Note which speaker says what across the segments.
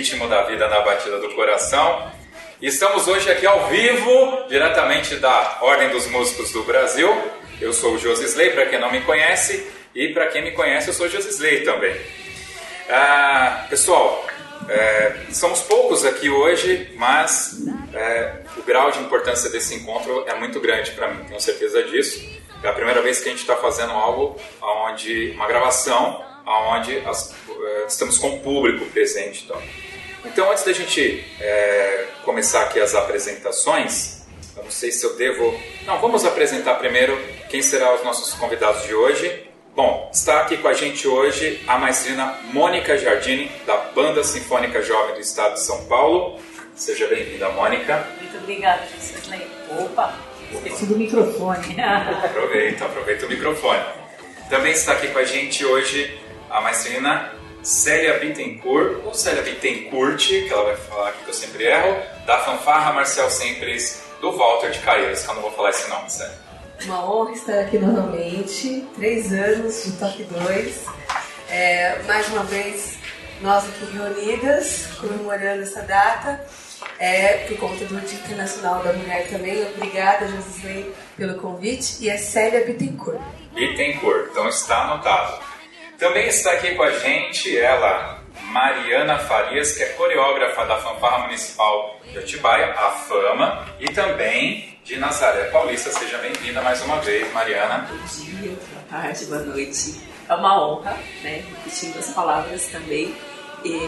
Speaker 1: Ritmo da vida, na batida do coração. Estamos hoje aqui ao vivo, diretamente da Ordem dos Músicos do Brasil. Eu sou o Josi Slay, para quem não me conhece, e para quem me conhece, eu sou o Josi Slay também. Ah, pessoal, é, somos poucos aqui hoje, mas é, o grau de importância desse encontro é muito grande para mim, tenho certeza disso. É a primeira vez que a gente está fazendo algo onde uma gravação, onde estamos com o público presente. Então, então antes da gente é, começar aqui as apresentações, eu não sei se eu devo. Não, vamos apresentar primeiro quem serão os nossos convidados de hoje. Bom, está aqui com a gente hoje a maestrina Mônica Jardini, da Banda Sinfônica Jovem do Estado de São Paulo. Seja bem-vinda, Mônica.
Speaker 2: Muito obrigada, Gisley. Opa, esqueci do microfone.
Speaker 1: Aproveita, aproveita o microfone. Também está aqui com a gente hoje a maestrina Célia Bittencourt, ou Célia Bittencourt, que ela vai falar aqui que eu sempre erro, da fanfarra Marcel Sempre do Walter de Caeiras, que eu não vou falar esse nome, Célia.
Speaker 3: Uma honra estar aqui novamente, três anos de Toque 2. É, mais uma vez, nós aqui reunidas, comemorando essa data, é, por conta do Dia Internacional da Mulher também. Obrigada, Josilei, pelo convite. E é Célia Bittencourt.
Speaker 1: Bittencourt, então está anotado. Também está aqui com a gente ela, Mariana Farias, que é coreógrafa da Fanfarra Municipal de Atibaia, a Fama, e também de Nazaré Paulista. Seja bem-vinda mais uma vez, Mariana.
Speaker 2: Bom dia, boa tarde, boa noite. É uma honra, né? Repetindo as palavras também,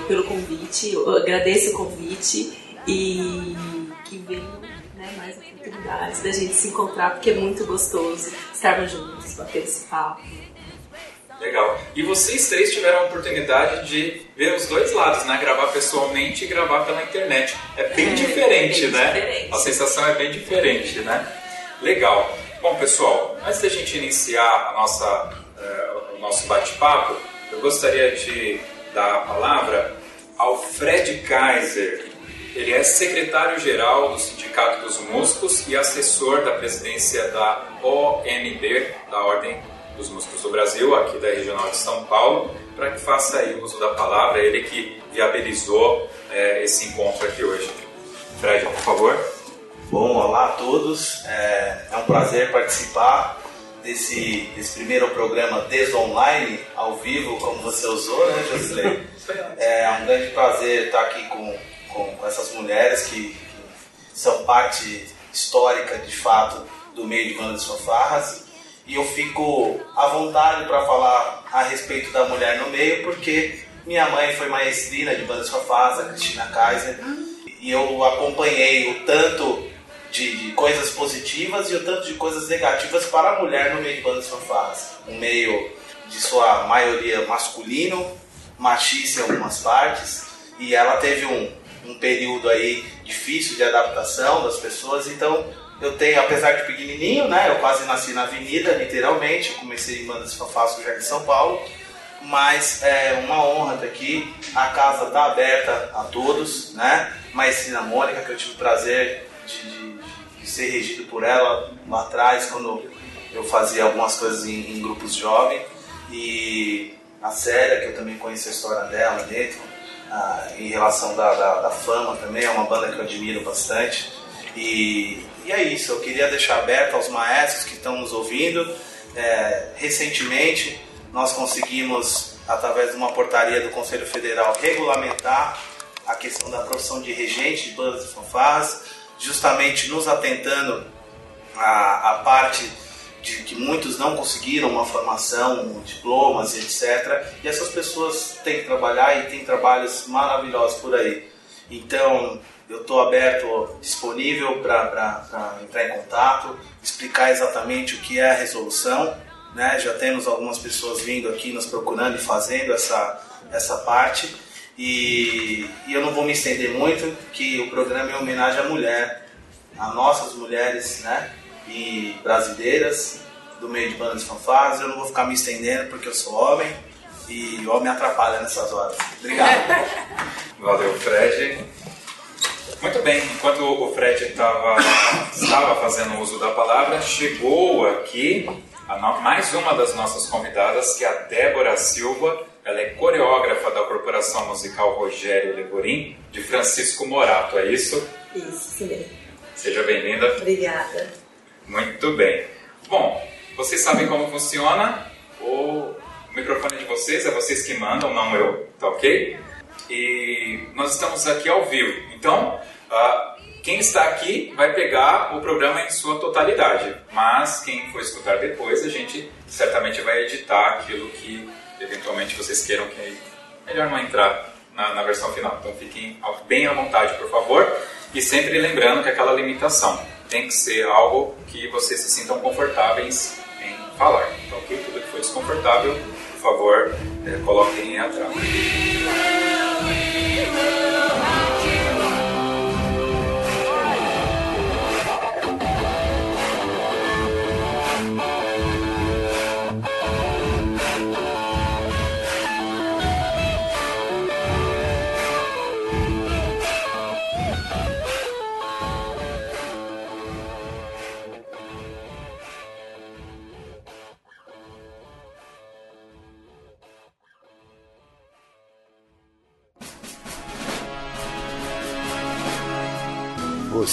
Speaker 2: pelo convite. Eu agradeço o convite e que venham né, mais oportunidades da gente se encontrar, porque é muito gostoso estarmos juntos, bater esse papo.
Speaker 1: Legal. E vocês três tiveram a oportunidade de ver os dois lados, né? Gravar pessoalmente e gravar pela internet. É bem
Speaker 2: É,
Speaker 1: diferente,
Speaker 2: bem
Speaker 1: né?
Speaker 2: diferente.
Speaker 1: A sensação é bem diferente, né? Legal. Bom, pessoal, antes da gente iniciar a nossa, eh, o nosso bate-papo, eu gostaria de dar a palavra ao Fred Kaiser. Ele é secretário-geral do Sindicato dos Músicos e assessor da presidência da OMB, da Ordem dos Músicos do Brasil, aqui da Regional de São Paulo, para que faça aí uso da palavra, ele que viabilizou eh, esse encontro aqui hoje. Fred, por favor.
Speaker 4: Bom, olá a todos. É, é um prazer participar desse, desse primeiro programa Desonline, ao vivo, como você usou, né, Josilei? É um grande prazer estar aqui com, com, com essas mulheres que, que são parte histórica, de fato, do meio de bandas fanfarras. E eu fico à vontade para falar a respeito da mulher no meio, porque minha mãe foi maestrina de bandas fanfarras, a Cristina Kaiser, e eu acompanhei o tanto de, de coisas positivas e o tanto de coisas negativas para a mulher no meio de bandas fanfarras. Um meio de sua maioria masculino, machista em algumas partes, e ela teve um, um período aí difícil de adaptação das pessoas, então eu tenho, apesar de pequenininho, né, eu quase nasci na avenida, literalmente, eu comecei em bandas no Jardim de São Paulo, mas é uma honra estar aqui, a casa está aberta a todos, né, Maestrina Mônica, que eu tive o prazer de, de- de ser regido por ela lá atrás, quando eu fazia algumas coisas em, em grupos jovens, e a Célia, que eu também conheço a história dela dentro, ah, em relação da, da, da fama também, é uma banda que eu admiro bastante. E, e é isso, eu queria deixar aberto aos maestros que estão nos ouvindo. É, recentemente nós conseguimos através de uma portaria do Conselho Federal, regulamentar a questão da profissão de regente de bandas e fanfarras, justamente nos atentando à, à parte de que muitos não conseguiram uma formação, diplomas, etc. E essas pessoas têm que trabalhar e tem trabalhos maravilhosos por aí. Então, eu estou aberto, disponível para entrar em contato, explicar exatamente o que é a resolução. Né? Já temos algumas pessoas vindo aqui nos procurando e fazendo essa, essa parte. E, e, eu não vou me estender muito, que o programa é homenagem à mulher, a nossas mulheres né? e brasileiras do meio de bandas de fanfarras. Eu não vou ficar me estendendo porque eu sou homem e homem atrapalha nessas horas. Obrigado.
Speaker 1: Valeu, Fred. Muito bem, enquanto o Fred tava, estava fazendo uso da palavra, chegou aqui no, mais uma das nossas convidadas, que é a Débora Silva. Ela é coreógrafa da Corporação Musical Rogério Legorim, de Francisco Morato, é isso?
Speaker 3: Isso, sim.
Speaker 1: Seja bem-vinda.
Speaker 3: Obrigada.
Speaker 1: Muito bem. Bom, vocês sabem como funciona? O microfone de vocês, é vocês que mandam, não eu, tá ok? E nós estamos aqui ao vivo. Então, uh, quem está aqui vai pegar o programa em sua totalidade, mas quem for escutar depois, a gente certamente vai editar aquilo que eventualmente vocês queiram que é melhor não entrar na, na versão final. Então fiquem bem à vontade, por favor, e sempre lembrando que aquela limitação tem que ser algo que vocês se sintam confortáveis em falar. Então, ok? Tudo que for desconfortável, por favor, é, coloquem atrás.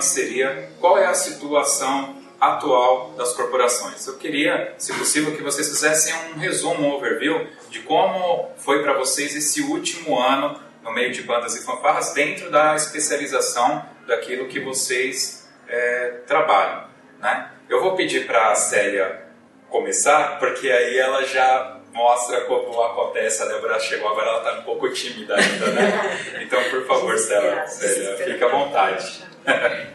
Speaker 1: Tema seria qual é a situação atual das corporações. Eu queria, se possível, que vocês fizessem um resumo, um overview de como foi para vocês esse último ano no meio de bandas e fanfarras dentro da especialização daquilo que vocês é, trabalham. Né? Eu vou pedir para a Célia começar, porque aí ela já mostra como acontece. A Débora chegou agora, ela está um pouco tímida ainda, né? Então, por favor, Célia, Célia fique à vontade.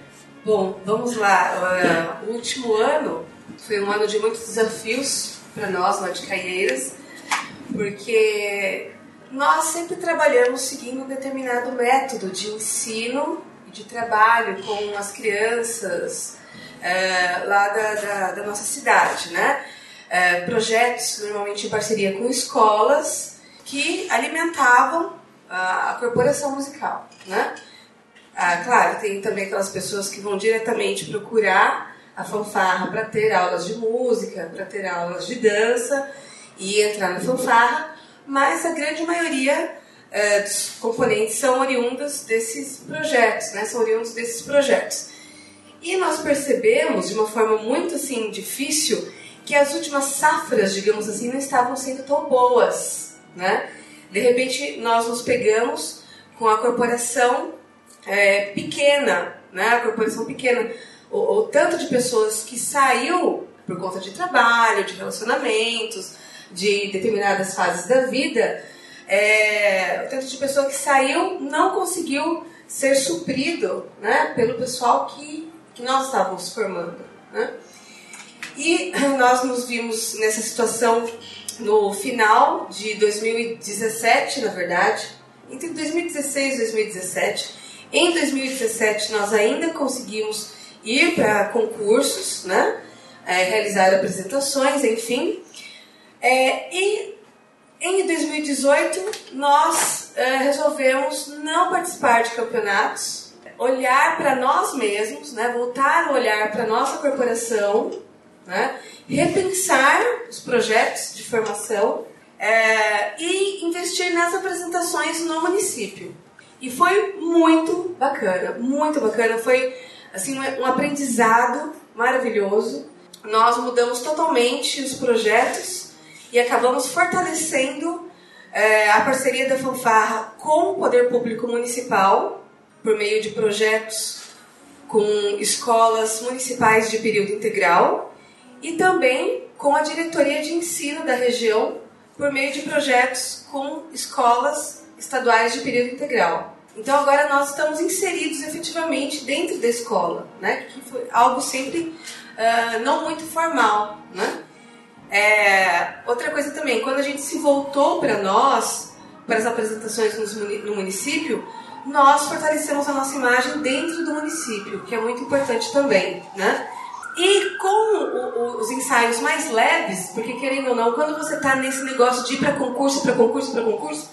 Speaker 3: Bom, vamos lá. Uh, o último ano foi um ano de muitos desafios para nós lá de Caieiras, porque nós sempre trabalhamos seguindo um determinado método de ensino e de trabalho com as crianças uh, lá da, da, da nossa cidade, né? é, projetos, normalmente em parceria com escolas, que alimentavam a corporação musical. Né? Ah, claro, tem também aquelas pessoas que vão diretamente procurar a fanfarra para ter aulas de música, para ter aulas de dança e entrar na fanfarra, mas a grande maioria é, dos componentes são oriundos desses projetos, né? são oriundos desses projetos. E nós percebemos de uma forma muito assim difícil que as últimas safras, digamos assim, não estavam sendo tão boas, né? De repente, nós nos pegamos com a corporação é, pequena, né? A corporação pequena, o, o tanto de pessoas que saiu por conta de trabalho, de relacionamentos, de determinadas fases da vida, é, o tanto de pessoa que saiu não conseguiu ser suprido né, pelo pessoal que, que nós estávamos formando. Né? E nós nos vimos nessa situação no final de 2017, na verdade, entre 2016 e 2017. Em 2017, nós ainda conseguimos ir para concursos, né? É, realizar apresentações, enfim. É, e em 2018, nós é, resolvemos não participar de campeonatos, olhar para nós mesmos, né? voltar a olhar para nossa corporação, né? repensar os projetos de formação é, e investir nas apresentações no município. E foi muito bacana, muito bacana. Foi assim um aprendizado maravilhoso. Nós mudamos totalmente os projetos e acabamos fortalecendo é, a parceria da fanfarra com o poder público municipal por meio de projetos com escolas municipais de período integral e também com a diretoria de ensino da região por meio de projetos com escolas estaduais de período integral. Então agora nós estamos inseridos efetivamente dentro da escola, né? Que foi algo sempre uh, não muito formal, né? É, outra coisa também, quando a gente se voltou para nós, para as apresentações no município, nós fortalecemos a nossa imagem dentro do município, que é muito importante também, né? E com o, o, os ensaios mais leves, porque querendo ou não, quando você está nesse negócio de ir para concurso, para concurso, para concurso,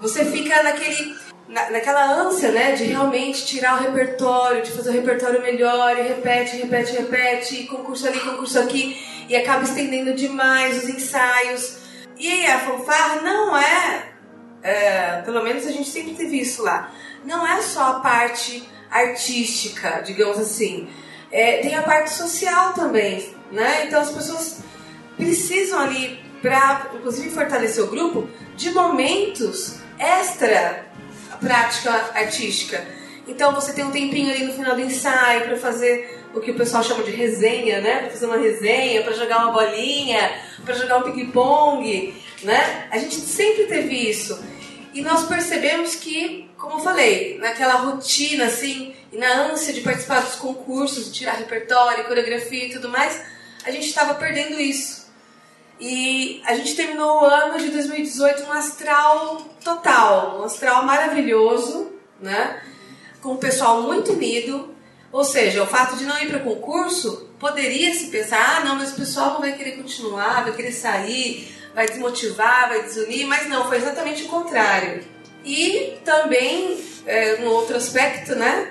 Speaker 3: você fica naquele, na, naquela ânsia, né, de realmente tirar o repertório, de fazer o repertório melhor, e repete, repete, repete, e concurso ali, concurso aqui, e acaba estendendo demais os ensaios. E a fanfarra não é, é pelo menos a gente sempre teve isso lá, não é só a parte artística, digamos assim é, tem a parte social também, né? Então as pessoas precisam ali, para inclusive fortalecer o grupo, de momentos extra prática artística. Então você tem um tempinho ali no final do ensaio para fazer o que o pessoal chama de resenha, né? Para fazer uma resenha, para jogar uma bolinha, para jogar um ping-pong, né? A gente sempre teve isso. E nós percebemos que, como eu falei, naquela rotina assim, e na ânsia de participar dos concursos, de tirar repertório, coreografia e tudo mais, a gente estava perdendo isso. E a gente terminou o ano de 2018 um astral total, um astral maravilhoso, né? Com o pessoal muito unido. Ou seja, o fato de não ir para concurso poderia se pensar: ah, não, mas o pessoal não vai querer continuar, vai querer sair, vai desmotivar, vai desunir, mas não, foi exatamente o contrário. E também, é, outro aspecto, né,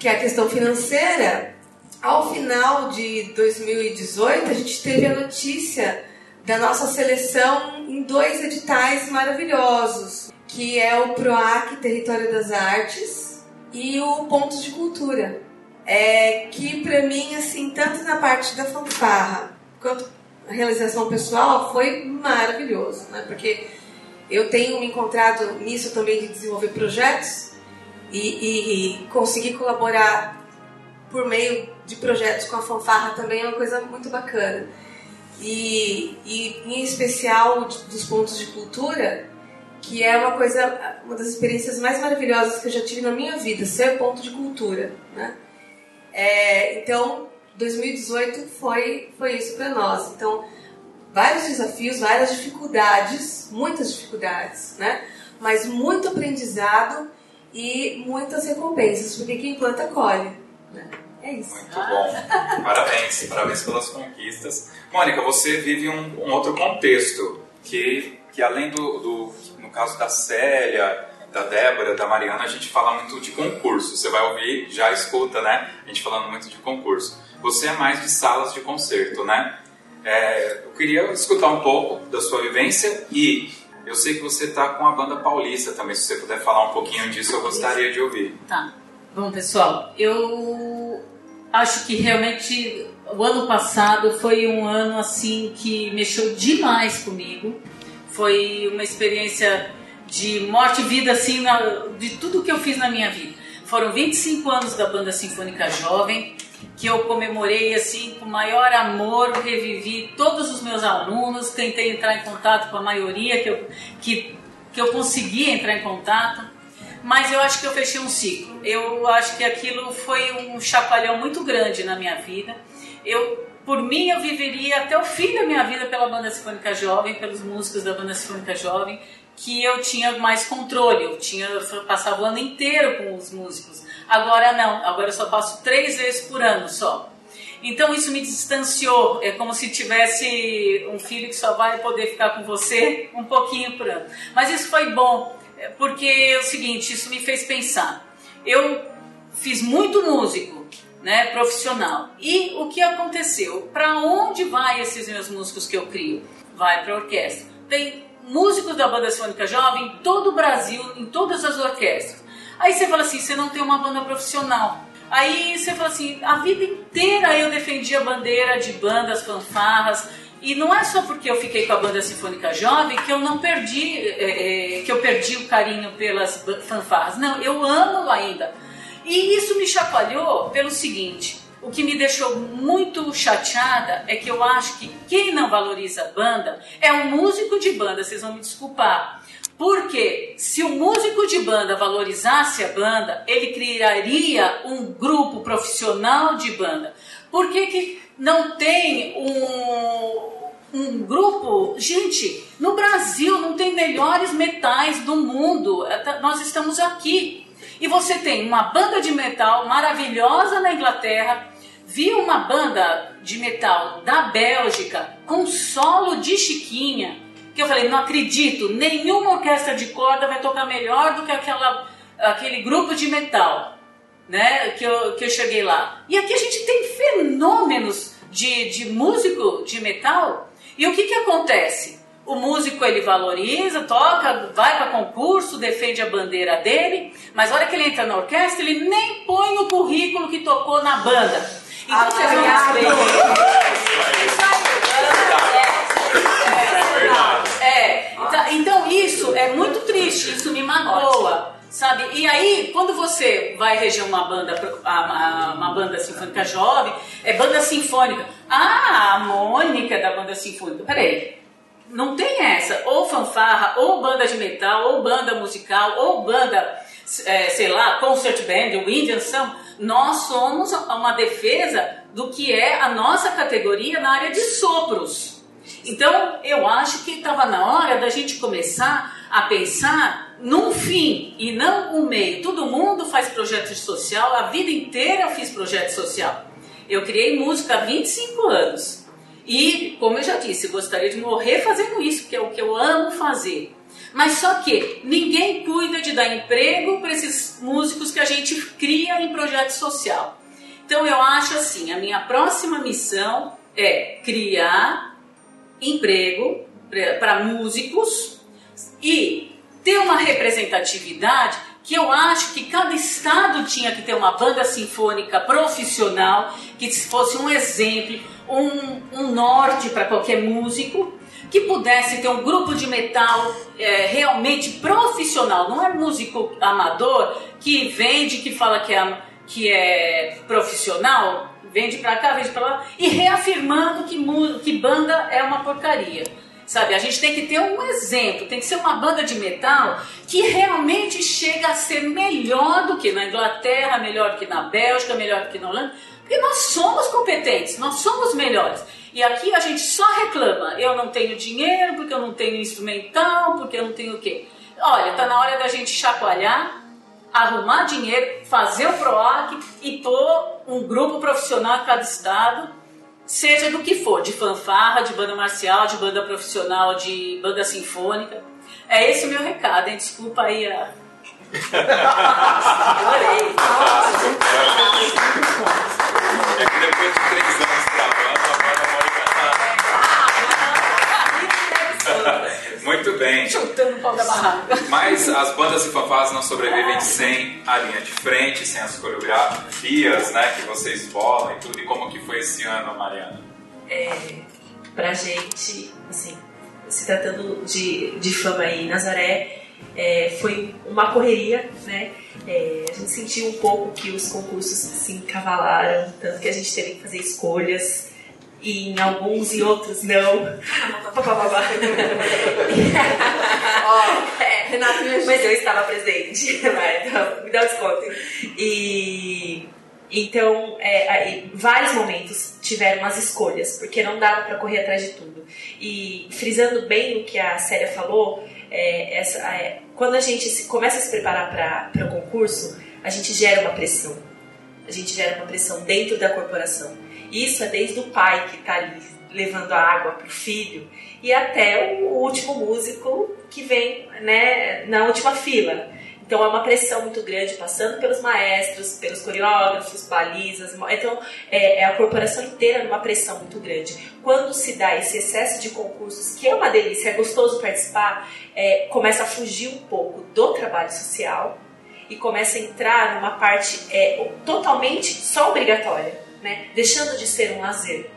Speaker 3: que é a questão financeira, ao final de 2018 a gente teve a notícia da nossa seleção em dois editais maravilhosos, que é o PROAC Território das Artes e o Pontos de Cultura. É, que para mim, assim, tanto na parte da fanfarra quanto a realização pessoal foi maravilhoso, né? Porque eu tenho me encontrado nisso também de desenvolver projetos e, e, e conseguir colaborar por meio de projetos com a fanfarra também é uma coisa muito bacana. E, e em especial dos pontos de cultura, que é uma coisa, uma das experiências mais maravilhosas que eu já tive na minha vida, ser ponto de cultura, né? É, então, 2018 foi, foi isso para nós. Então, vários desafios, várias dificuldades, muitas dificuldades, né? Mas muito aprendizado e muitas recompensas, porque quem planta colhe. Né? É isso.
Speaker 1: Muito bom. Parabéns, parabéns pelas conquistas. Mônica, você vive um, um outro contexto que, que além do, do, no caso da Célia, da Débora, da Mariana, a gente fala muito de concurso. Você vai ouvir, já escuta, né? A gente falando muito de concurso. Você é mais de salas de concerto, né? É, eu queria escutar um pouco da sua vivência e eu sei que você está com a banda paulista também. Se você puder falar um pouquinho disso, eu gostaria de ouvir.
Speaker 5: Tá. Bom, pessoal, eu acho que realmente o ano passado foi um ano assim que mexeu demais comigo. Foi uma experiência de morte e vida assim na, de tudo que eu fiz na minha vida. Foram 25 anos da banda sinfônica jovem que eu comemorei assim com maior amor, revivi todos os meus alunos, tentei entrar em contato com a maioria que eu, que, que eu conseguia entrar em contato, mas eu acho que eu fechei um ciclo. Eu acho que aquilo foi um chacoalhão muito grande na minha vida. Eu, por mim, eu viveria até o fim da minha vida pela Banda Sinfônica Jovem, pelos músicos da Banda Sinfônica Jovem, que eu tinha mais controle, eu tinha eu passava o ano inteiro com os músicos. Agora não, agora eu só passo três vezes por ano só. Então isso me distanciou, é como se tivesse um filho que só vai poder ficar com você um pouquinho por ano. Mas isso foi bom, porque é o seguinte, isso me fez pensar. Eu fiz muito músico, né, profissional. E o que aconteceu? Para onde vai esses meus músicos que eu crio? Vai para orquestra. Tem músicos da banda sinfônica jovem em todo o Brasil, em todas as orquestras. Aí você fala assim, você não tem uma banda profissional. Aí você fala assim, a vida inteira eu defendi a bandeira de bandas, fanfarras, e não é só porque eu fiquei com a banda sinfônica jovem que eu não perdi, é, é, que eu perdi o carinho pelas fanfarras. Não, eu amo ainda. E isso me chacoalhou pelo seguinte: o que me deixou muito chateada é que eu acho que quem não valoriza a banda é um músico de banda, vocês vão me desculpar. Porque se o músico de banda valorizasse a banda, ele criaria um grupo profissional de banda. Por que, que não tem um, um grupo? Gente, no Brasil não tem melhores metais do mundo. É, nós estamos aqui. E você tem uma banda de metal maravilhosa na Inglaterra, vi uma banda de metal da Bélgica com solo de Chiquinha que eu falei, não acredito, nenhuma orquestra de corda vai tocar melhor do que aquela, aquele grupo de metal, né, que eu, que eu cheguei lá. E aqui a gente tem fenômenos de, de músico de metal, e o que que acontece? O músico ele valoriza, toca, vai para concurso, defende a bandeira dele, mas a hora que ele entra na orquestra, ele nem põe no currículo que tocou na banda. Então ah, vocês vão é, então, então isso é muito triste, isso me magoa sabe? E aí, quando você vai reger uma banda, uma banda sinfônica jovem, é banda sinfônica. Ah, a Mônica da banda sinfônica. Peraí, não tem essa. Ou fanfarra, ou banda de metal, ou banda musical, ou banda, é, sei lá, concert band, o Indian Samba. Nós somos uma defesa do que é a nossa categoria na área de sopros. Então, eu acho que estava na hora da gente começar a pensar num fim e não um meio. Todo mundo faz projeto social, a vida inteira eu fiz projeto social. Eu criei música há 25 anos. E, como eu já disse, gostaria de morrer fazendo isso, que é o que eu amo fazer. Mas só que ninguém cuida de dar emprego para esses músicos que a gente cria em projeto social. Então eu acho assim, a minha próxima missão é criar emprego para músicos e ter uma representatividade que eu acho que cada estado tinha que ter uma banda sinfônica profissional que fosse um exemplo, um, um norte para qualquer músico, que pudesse ter um grupo de metal é, realmente profissional, não é músico amador que vende, que fala que é, que é profissional, vende pra cá, vende pra lá, e reafirmando que, que banda é uma porcaria. Sabe, a gente tem que ter um exemplo, tem que ser uma banda de metal que realmente chega a ser melhor do que na Inglaterra, melhor do que na Bélgica, melhor do que na Holanda, porque nós somos competentes, nós somos melhores. E aqui a gente só reclama, eu não tenho dinheiro, porque eu não tenho instrumental, porque eu não tenho o quê? Olha, tá na hora da gente chacoalhar arrumar dinheiro, fazer o PROAC e pôr um grupo profissional em cada estado, seja do que for, de fanfarra, de banda marcial, de banda profissional, de banda sinfônica. É esse o meu recado, hein? Desculpa aí a. Adorei.
Speaker 1: É que depois de três anos agora a Mônica tá. Muito bem.
Speaker 5: Chutando pau da barraca.
Speaker 1: Mas as bandas e fanfarras não sobrevivem sem a linha de frente, sem as coreografias, né, que vocês bolam e tudo. E como que foi esse ano, Mariana?
Speaker 2: é, pra gente, assim, se tratando de, de fama aí em Nazaré, é, foi uma correria, né? É, a gente sentiu um pouco que os concursos se encavalaram, tanto que a gente teve que fazer escolhas, e em alguns e outros não.
Speaker 3: Ó,
Speaker 2: É,
Speaker 3: Renato me
Speaker 2: mas eu estava presente, vai, então, me dá um desconto. E então, é, aí, vários momentos tiveram umas escolhas, porque não dava para correr atrás de tudo. E frisando bem o que a Célia falou, é, essa, é, quando a gente se- começa a se preparar para o concurso, a gente gera uma pressão. A gente gera uma pressão dentro da corporação. Isso é desde o pai que está ali levando a água para o filho e até o último músico que vem né, na última fila. Então é uma pressão muito grande, passando pelos maestros, pelos coreógrafos, balizas. Então é, é a corporação inteira numa pressão muito grande. Quando se dá esse excesso de concursos, que é uma delícia, é gostoso participar, é, começa a fugir um pouco do trabalho social e começa a entrar numa parte é, totalmente só obrigatória, né? deixando de ser um lazer.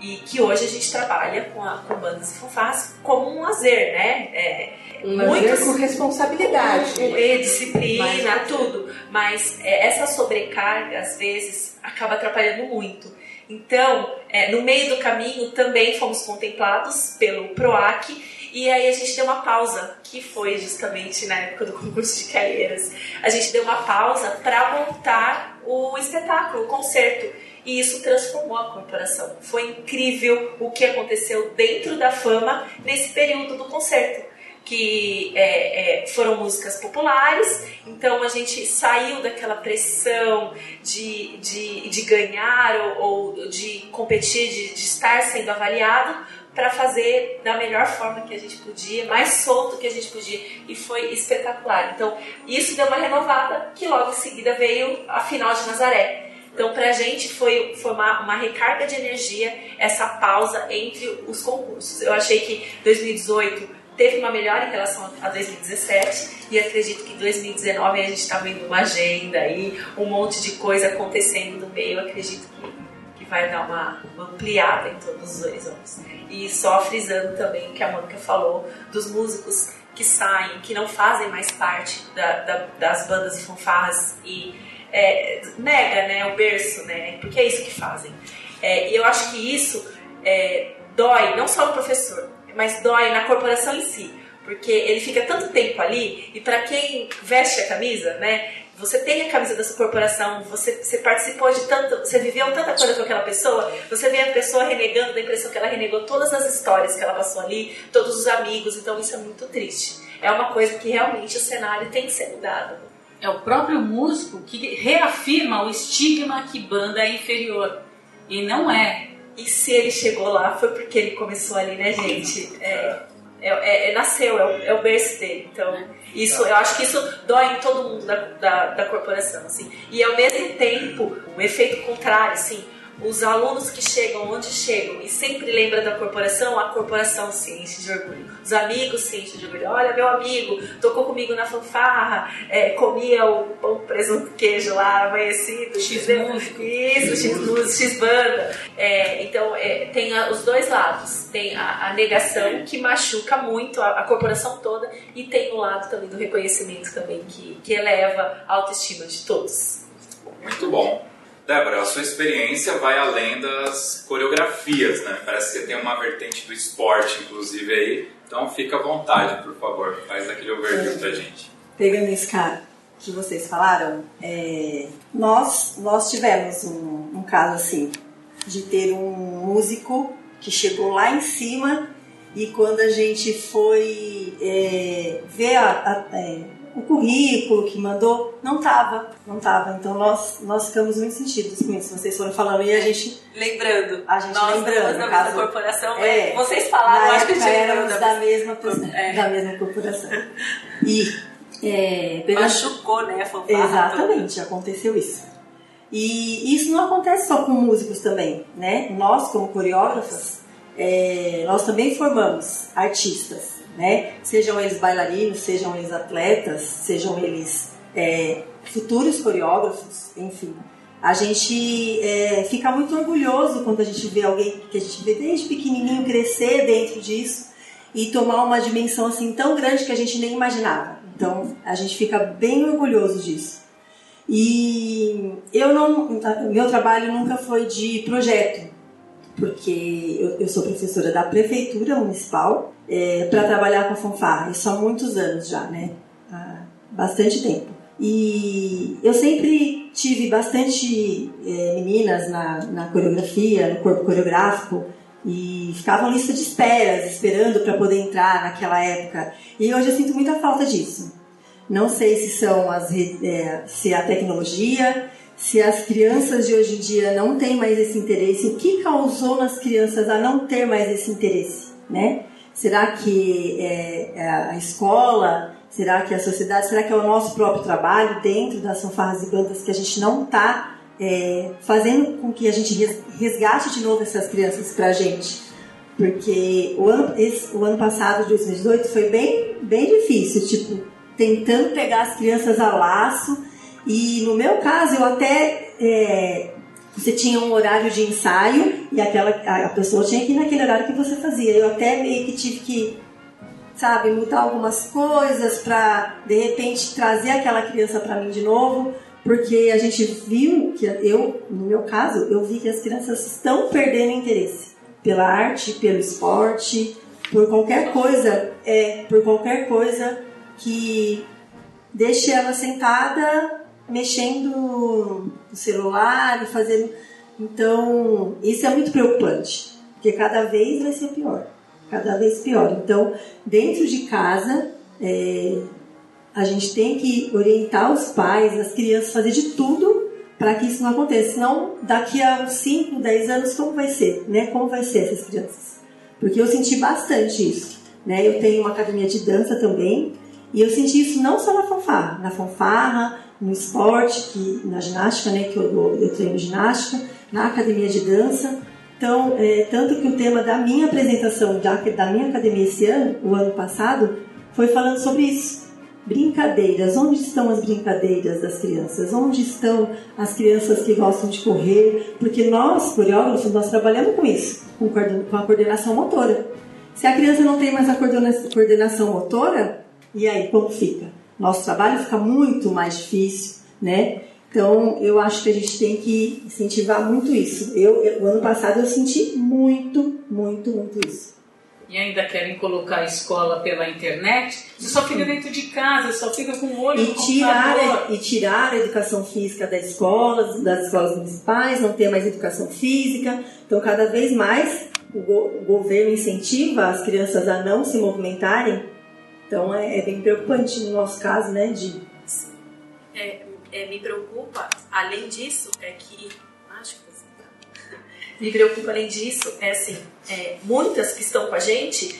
Speaker 2: E que hoje a gente trabalha com, a, com bandas e fanfarras como um lazer, né? É,
Speaker 3: Um lazer
Speaker 2: muitos-
Speaker 3: com responsabilidade.
Speaker 2: com- e disciplina,
Speaker 3: Mas-
Speaker 2: tudo. Mas é, essa sobrecarga, às vezes, acaba atrapalhando muito. Então, é, no meio do caminho, também fomos contemplados pelo PROAC e aí a gente deu uma pausa, que foi justamente na época do concurso de carreiras. A gente deu uma pausa para montar o espetáculo, o concerto. E isso transformou a corporação. Foi incrível o que aconteceu dentro da fama nesse período do concerto que é, é, foram músicas populares, então a gente saiu daquela pressão de, de, de ganhar ou, ou de competir, de, de estar sendo avaliado, para fazer da melhor forma que a gente podia, mais solto que a gente podia, e foi espetacular. Então, isso deu uma renovada, que logo em seguida veio a final de Nazaré. Então, pra gente foi, foi uma, uma recarga de energia essa pausa entre os concursos. Eu achei que 2018 teve uma melhora em relação a 2017 e acredito que 2019 a gente está vendo uma agenda aí, um monte de coisa acontecendo no meio. Acredito que, que vai dar uma, uma ampliada em todos os horizontes. E só frisando também o que a Mônica falou dos músicos que saem, que não fazem mais parte da- da- das bandas e fanfarras e é, nega né, o berço, né? Porque é isso que fazem. É, e eu acho que isso é, dói não só no professor, mas dói na corporação em si. Porque ele fica tanto tempo ali e para quem veste a camisa, né? Você tem a camisa da sua corporação, você, você participou de tanto, você viveu tanta coisa com aquela pessoa, você vê a pessoa renegando, da impressão que ela renegou todas as histórias que ela passou ali, todos os amigos, então isso é muito triste. É uma coisa que realmente o cenário tem que ser mudado.
Speaker 5: É o próprio músico que reafirma o estigma que banda é inferior. E não é.
Speaker 2: E se ele chegou lá foi porque ele começou ali, né, gente? É, é, é- é- nasceu, é o, é o berço dele. Então, isso, eu acho que isso dói em todo mundo da, da, da corporação, assim. E ao mesmo tempo, o efeito contrário, assim, os alunos que chegam onde chegam e sempre lembram da corporação, a corporação se enche de orgulho. Os amigos se enchem de orgulho. Olha, meu amigo, tocou comigo na fanfarra, é, comia o pão, presunto, queijo lá, amanhecido.
Speaker 5: X-músico.
Speaker 2: Isso, X-músico, X-banda. É, então, é, tem a- os dois lados. Tem a, a negação, que machuca muito a, a corporação toda, e tem o lado também do reconhecimento também, que, que eleva a autoestima de todos.
Speaker 1: Muito bom. Débora, a sua experiência vai além das coreografias, né? Parece que você tem uma vertente do esporte, inclusive, aí. Então fica à vontade, por favor. Faz aquele overview pra gente.
Speaker 6: pegando esse cara que vocês falaram, é, nós, nós tivemos um, um caso assim, de ter um músico que chegou lá em cima e quando a gente foi é, ver a- a- é, o currículo que mandou, não tava, não tava. Então nós, nós ficamos muito sentidos com isso. Vocês foram falando e a gente
Speaker 2: Lembrando,
Speaker 6: A gente
Speaker 2: nós
Speaker 6: lembrando,
Speaker 2: da
Speaker 6: no
Speaker 2: mesma
Speaker 6: caso-
Speaker 2: corporação,
Speaker 6: É.
Speaker 2: vocês falaram, acho que
Speaker 6: éramos
Speaker 2: da
Speaker 6: mesma,
Speaker 2: É.
Speaker 6: da mesma corporação. E é, pegando-
Speaker 2: Machucou, né, a fanfarra.
Speaker 6: Exatamente, aconteceu isso. E isso não acontece só com músicos também, né? Nós, como coreógrafas, é, nós também formamos artistas, né? Sejam eles bailarinos, sejam eles atletas, sejam eles é, futuros coreógrafos, enfim. A gente é, fica muito orgulhoso quando a gente vê alguém que a gente vê desde pequenininho crescer dentro disso e tomar uma dimensão assim tão grande que a gente nem imaginava. Então a gente fica bem orgulhoso disso. E eu não, meu trabalho nunca foi de projeto, porque eu, eu sou professora da prefeitura municipal é, para trabalhar com a fanfarra. Isso há muitos anos já, né? Há bastante tempo. E eu sempre tive bastante é, meninas na, na coreografia, no corpo coreográfico, e ficavam lista de esperas, esperando para poder entrar naquela época. E hoje eu sinto muita falta disso. Não sei se são as é, se é a tecnologia, se as crianças de hoje em dia não têm mais esse interesse, o que causou nas crianças a não ter mais esse interesse, né? Será que é, é a escola? Será que a sociedade? Será que é o nosso próprio trabalho dentro das fanfarras e bandas que a gente não está é, fazendo com que a gente resgate de novo essas crianças para a gente? Porque o ano, esse, o ano passado, 2018, foi bem, bem difícil, tipo, tentando pegar as crianças a laço e no meu caso, eu até. É, você tinha um horário de ensaio e aquela, a pessoa tinha que ir naquele horário que você fazia. Eu até meio que tive que, sabe, mudar algumas coisas para de repente trazer aquela criança para mim de novo, porque a gente viu que eu, no meu caso, eu vi que as crianças estão perdendo interesse pela arte, pelo esporte, por qualquer coisa, é, por qualquer coisa que deixe ela sentada mexendo no celular e fazendo. Então, isso é muito preocupante, porque cada vez vai ser pior, cada vez pior. Então, dentro de casa, é, a gente tem que orientar os pais, as crianças, fazer de tudo para que isso não aconteça. Senão, daqui a 5, 10 anos, como vai ser? Né? Como vai ser essas crianças? Porque eu senti bastante isso. Né? Eu tenho uma academia de dança também, e eu senti isso não só na fanfarra, na fanfarra, no esporte, que, na ginástica, né, que eu, eu treino ginástica, na academia de dança. Então, é, tanto que o tema da minha apresentação da, da minha academia esse ano, o ano passado, foi falando sobre isso. Brincadeiras. Onde estão as brincadeiras das crianças? Onde estão as crianças que gostam de correr? Porque nós, coreógrafos, nós trabalhamos com isso, com, a coordenação motora. Se a criança não tem mais a coordenação motora, e aí, como fica? Nosso trabalho fica muito mais difícil, né? Então, eu acho que a gente tem que incentivar muito isso. Eu, eu, o ano passado eu senti muito, muito, muito isso.
Speaker 5: E ainda querem colocar a escola pela internet? Você só fica dentro de casa, só fica com o olho
Speaker 6: e tirar, E tirar a educação física da escola, das escolas municipais, não ter mais educação física. Então, cada vez mais o, go o governo incentiva as crianças a não se movimentarem então é, é bem preocupante no nosso caso, né, de
Speaker 2: é, é, me preocupa, além disso, é que. Acho que tá. Me preocupa, além disso, é assim: é, muitas que estão com a gente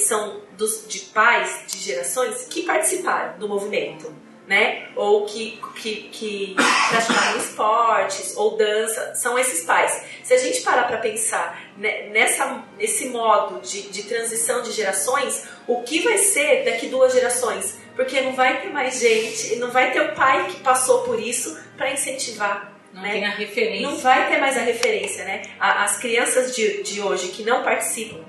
Speaker 2: são dos, de pais de gerações que participaram do movimento, né? Ou que, que, que praticaram esportes ou dança, são esses pais. Se a gente parar para pensar nessa, nesse modo de, de transição de gerações, o que vai ser daqui duas gerações? Porque não vai ter mais gente, não vai ter o pai que passou por isso para incentivar.
Speaker 5: Não
Speaker 2: né?
Speaker 5: tem a referência.
Speaker 2: Não vai ter mais a referência, né? As crianças de, de hoje que não participam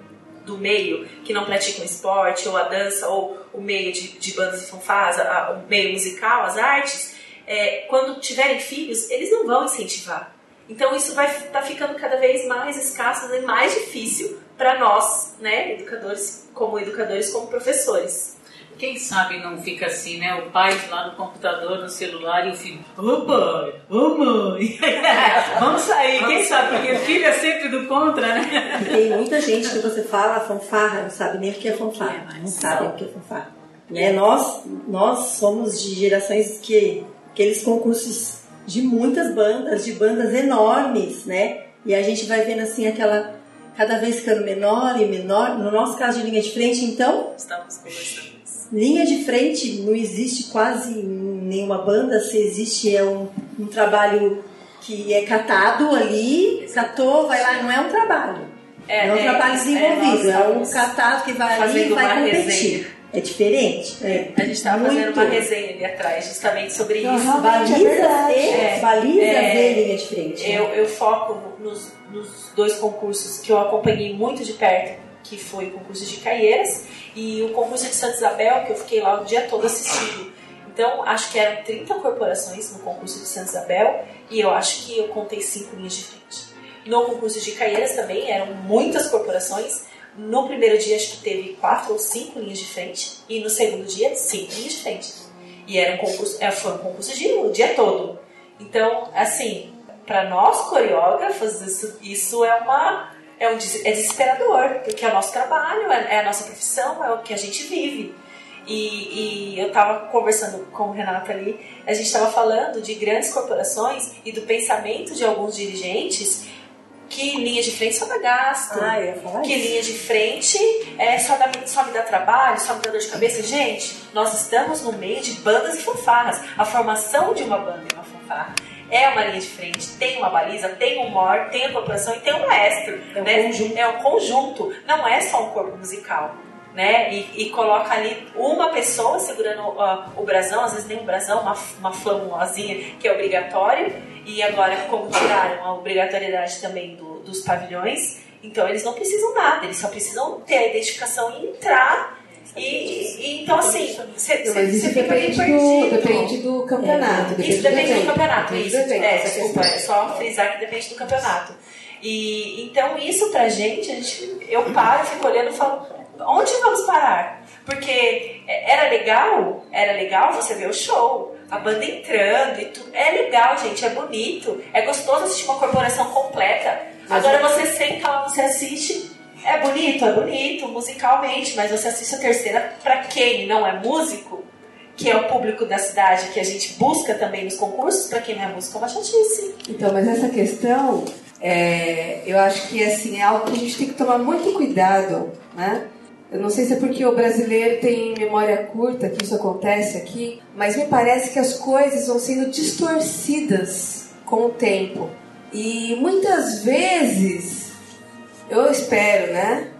Speaker 2: do meio, que não praticam esporte, ou a dança, ou o meio de, de bandas de fanfarras, o meio musical, as artes, é, quando tiverem filhos, eles não vão incentivar. Então isso vai estar tá ficando cada vez mais escasso e mais difícil para nós, né, educadores, como educadores, como professores.
Speaker 5: Quem sabe não fica assim, né? O pai lá no computador, no celular e o filho, ô pai, ô mãe, vamos sair. Quem sabe? Porque filho é sempre do contra, né?
Speaker 6: tem muita gente que você fala fanfarra, não sabe nem o que é fanfarra, não sabe o que é fanfarra. Né? Nós, nós somos de gerações que aqueles concursos de muitas bandas, de bandas enormes, né? E a gente vai vendo assim aquela cada vez ficando menor e menor. No nosso caso de linha de frente, então,
Speaker 2: estamos conversando.
Speaker 6: Linha de frente não existe quase nenhuma banda, se existe é um, um trabalho que é catado ali, catou, vai lá, não é um trabalho. É, é um trabalho desenvolvido, é, um catado que vai ali e vai competir. Resenha. É diferente.
Speaker 2: É. A gente estava fazendo uma resenha ali atrás, justamente sobre
Speaker 6: Não,
Speaker 2: isso.
Speaker 6: Baliza, é, baliza é, ver linha de frente.
Speaker 2: Eu, eu foco nos, nos dois concursos que eu acompanhei muito de perto, que foi o concurso de Caieiras e o concurso de Santa Isabel, que eu fiquei lá o dia todo assistindo. Então, acho que eram 30 corporações no concurso de Santa Isabel e eu acho que eu contei cinco linhas de frente. No concurso de Caieiras também eram muitas corporações no primeiro dia, acho que teve quatro ou cinco linhas de frente, e no segundo dia, cinco linhas de frente. E era um concurso, é, foi um concurso de o dia todo. Então, assim, para nós coreógrafos, isso, isso é uma é, um, é desesperador, porque é o nosso trabalho, é, é a nossa profissão, é o que a gente vive. E, e eu estava conversando com o Renato ali, a gente estava falando de grandes corporações e do pensamento de alguns dirigentes que linha de frente só dá gasto,
Speaker 6: ah,
Speaker 2: que linha de frente é, só, dá, só me dá trabalho, só me dá dor de cabeça. Gente, nós estamos no meio de bandas e fanfarras. A formação de uma banda e uma fanfarra é uma linha de frente, tem uma baliza, tem um mor, tem a corporação e tem um maestro.
Speaker 6: É um,
Speaker 2: né?
Speaker 6: conjunto.
Speaker 2: é um conjunto, não é só um corpo musical. Né? E, e coloca ali uma pessoa segurando uh, o brasão, às vezes nem um brasão, uma, uma flâmulazinha que é obrigatório, e agora, como tiraram a obrigatoriedade também do, dos pavilhões, então eles não precisam nada, eles só precisam ter a identificação e entrar. E, e então, assim, você
Speaker 3: Mas isso depende do, depende do campeonato.
Speaker 2: É, isso depende do, do campeonato,
Speaker 3: Depende
Speaker 2: isso.
Speaker 3: do
Speaker 2: É, desculpa, é só frisar que depende do campeonato. E então isso pra gente, a gente eu paro, fico olhando e falo, onde vamos parar? Porque é, era legal, era legal você ver o show, a banda entrando e tudo. É legal, gente, é bonito, é gostoso assistir uma corporação completa. Agora você senta lá, você assiste, é bonito, é bonito, musicalmente, mas você assiste a terceira pra quem não é músico, que é o público da cidade que a gente busca também nos concursos, pra quem não é músico é uma chatice.
Speaker 3: Então, mas essa questão, é, eu acho que assim, é algo que a gente tem que tomar muito cuidado, né? Eu não sei se é porque o brasileiro tem memória curta que isso acontece aqui, mas me parece que as coisas vão sendo distorcidas com o tempo. E muitas vezes, eu espero, né?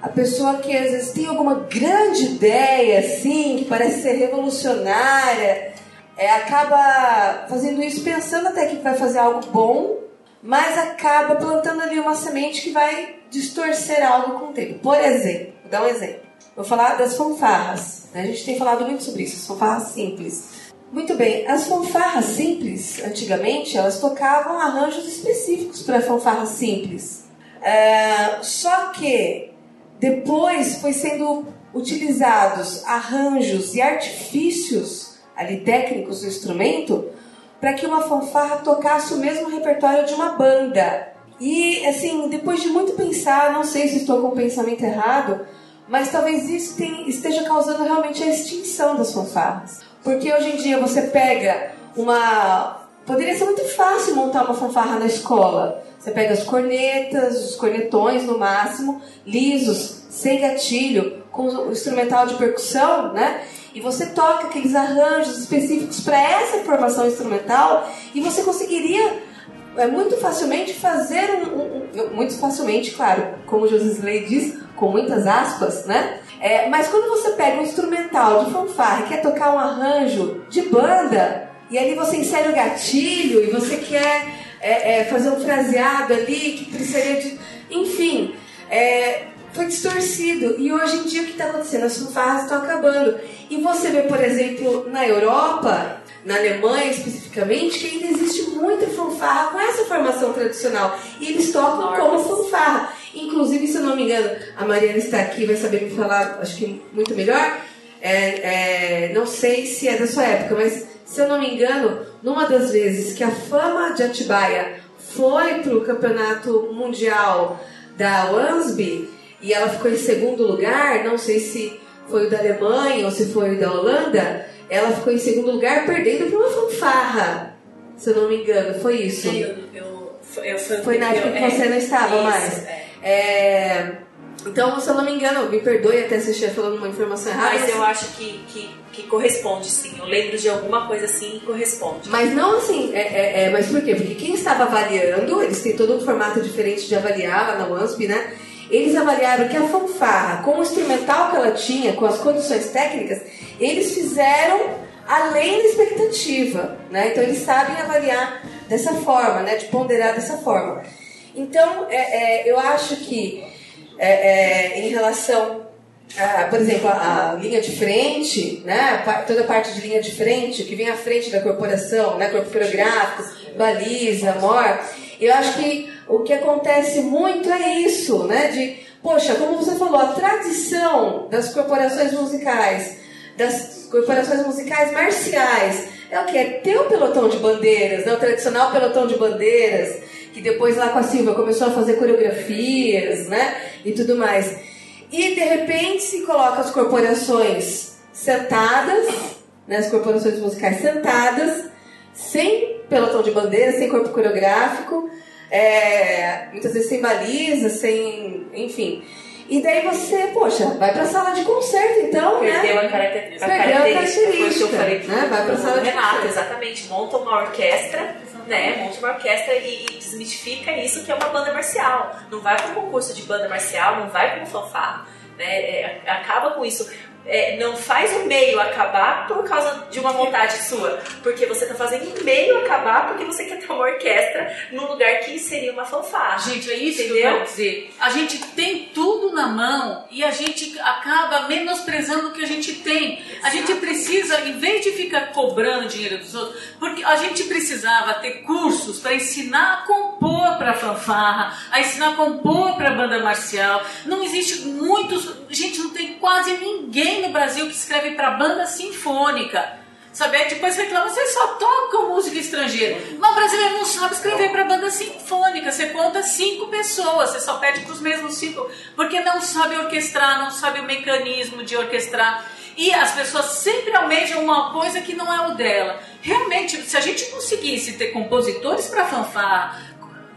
Speaker 3: A pessoa que às vezes tem alguma grande ideia, assim, que parece ser revolucionária, é, acaba fazendo isso pensando até que vai fazer algo bom, mas acaba plantando ali uma semente que vai distorcer algo com o tempo. Por exemplo, vou dar um exemplo. Vou falar das fanfarras. né? A gente tem falado muito sobre isso, as fanfarras simples. Muito bem, as fanfarras simples, antigamente, elas tocavam arranjos específicos para fanfarras simples. É, só que depois foi sendo utilizados arranjos e artifícios ali técnicos do instrumento para que uma fanfarra tocasse o mesmo repertório de uma banda. E assim, depois de muito pensar, não sei se estou com o pensamento errado, mas talvez isso tem- esteja causando realmente a extinção das fanfarras. Porque hoje em dia você pega uma. Poderia ser muito fácil montar uma fanfarra na escola. Você pega as cornetas, os cornetões no máximo, lisos, sem gatilho, com o instrumental de percussão, né? E você toca aqueles arranjos específicos para essa formação instrumental e você conseguiria é, muito facilmente fazer um, um- um- muito facilmente, claro, como Josisley diz, com muitas aspas, né? É, mas quando você pega um instrumental de fanfarra e quer tocar um arranjo de banda, e ali você insere o gatilho e você quer é, é, fazer um fraseado ali que precisaria de. Enfim, é, foi distorcido. E hoje em dia o que está acontecendo? As fanfarras estão acabando. E você vê, por exemplo, na Europa, na Alemanha especificamente, que ainda existe muita fanfarra com essa formação tradicional. E eles tocam como fanfarra. Inclusive, se eu não me engano, a Mariana está aqui, vai saber me falar, acho que muito melhor. É, é, não sei se é da sua época, mas se eu não me engano, numa das vezes que a fama de Atibaia foi para o campeonato mundial da Wansby e ela ficou em segundo lugar, não sei se foi o da Alemanha ou se foi o da Holanda, ela ficou em segundo lugar perdendo para uma fanfarra, se eu não me engano, foi isso.
Speaker 2: Eu, eu, eu, foi,
Speaker 3: Foi na época que você não estava
Speaker 2: isso,
Speaker 3: mais.
Speaker 2: é.
Speaker 3: É, Então, se eu não me engano, me perdoe até se estiver falando uma informação errada.
Speaker 2: Mas eu acho que, que, que corresponde, sim. Eu lembro de alguma coisa assim e corresponde.
Speaker 3: Mas não assim, é, é, é, mas por quê? Porque quem estava avaliando, eles têm todo um formato diferente de avaliar lá na WASP, né? eles avaliaram que a fanfarra, com o instrumental que ela tinha, com as condições técnicas, eles fizeram além da expectativa, né? Então eles sabem avaliar dessa forma, né? De ponderar dessa forma. Então, é, é, eu acho que é, é em relação ah, por exemplo, a, a, linha de frente, né, toda a parte de linha de frente, que vem à frente da corporação, né, corpo coreográfico, baliza, mor, eu acho que o que acontece muito é isso, né, de, poxa, como você falou, a tradição das corporações musicais, das corporações musicais marciais, é o que? É ter o pelotão de bandeiras, né, o tradicional pelotão de bandeiras, que depois lá com a Silva começou a fazer coreografias, né, e tudo mais. E de repente se coloca as corporações sentadas, né, as corporações musicais sentadas, sem pelotão de bandeira, sem corpo coreográfico, é, muitas vezes sem baliza, sem. enfim. E daí você, poxa, vai pra sala de concerto então,
Speaker 2: Perdeu
Speaker 3: né?
Speaker 2: a característica.
Speaker 3: Perdeu a característica.
Speaker 2: Foi o que eu falei
Speaker 3: né? Vai pra sala de
Speaker 2: Renato, exatamente. Monta uma orquestra, né? Monta uma orquestra e, e desmistifica isso que é uma banda marcial. Não vai para um concurso de banda marcial, não vai para um fanfarra. Né? É, acaba com isso. É, não faz o meio acabar por causa de uma vontade sua, porque você está fazendo o meio acabar porque você quer ter uma orquestra num lugar que seria uma fanfarra.
Speaker 5: Gente, é isso
Speaker 2: Entendeu?
Speaker 5: que eu quero dizer. A gente tem tudo na mão e a gente acaba menosprezando o que a gente tem. A gente precisa, em vez de ficar cobrando dinheiro dos outros, porque a gente precisava ter cursos para ensinar a compor para fanfarra, a ensinar a compor para banda marcial. Não existe muitos, gente, não tem quase ninguém no Brasil que escreve para banda sinfônica. Sabe? Aí depois reclama, vocês só tocam música estrangeira. Mas o brasileiro não sabe escrever para banda sinfônica. Você conta cinco pessoas, você só pede para os mesmos cinco, porque não sabe orquestrar, não sabe o mecanismo de orquestrar. E as pessoas sempre almejam uma coisa que não é o dela. Realmente, se a gente conseguisse ter compositores para fanfarra,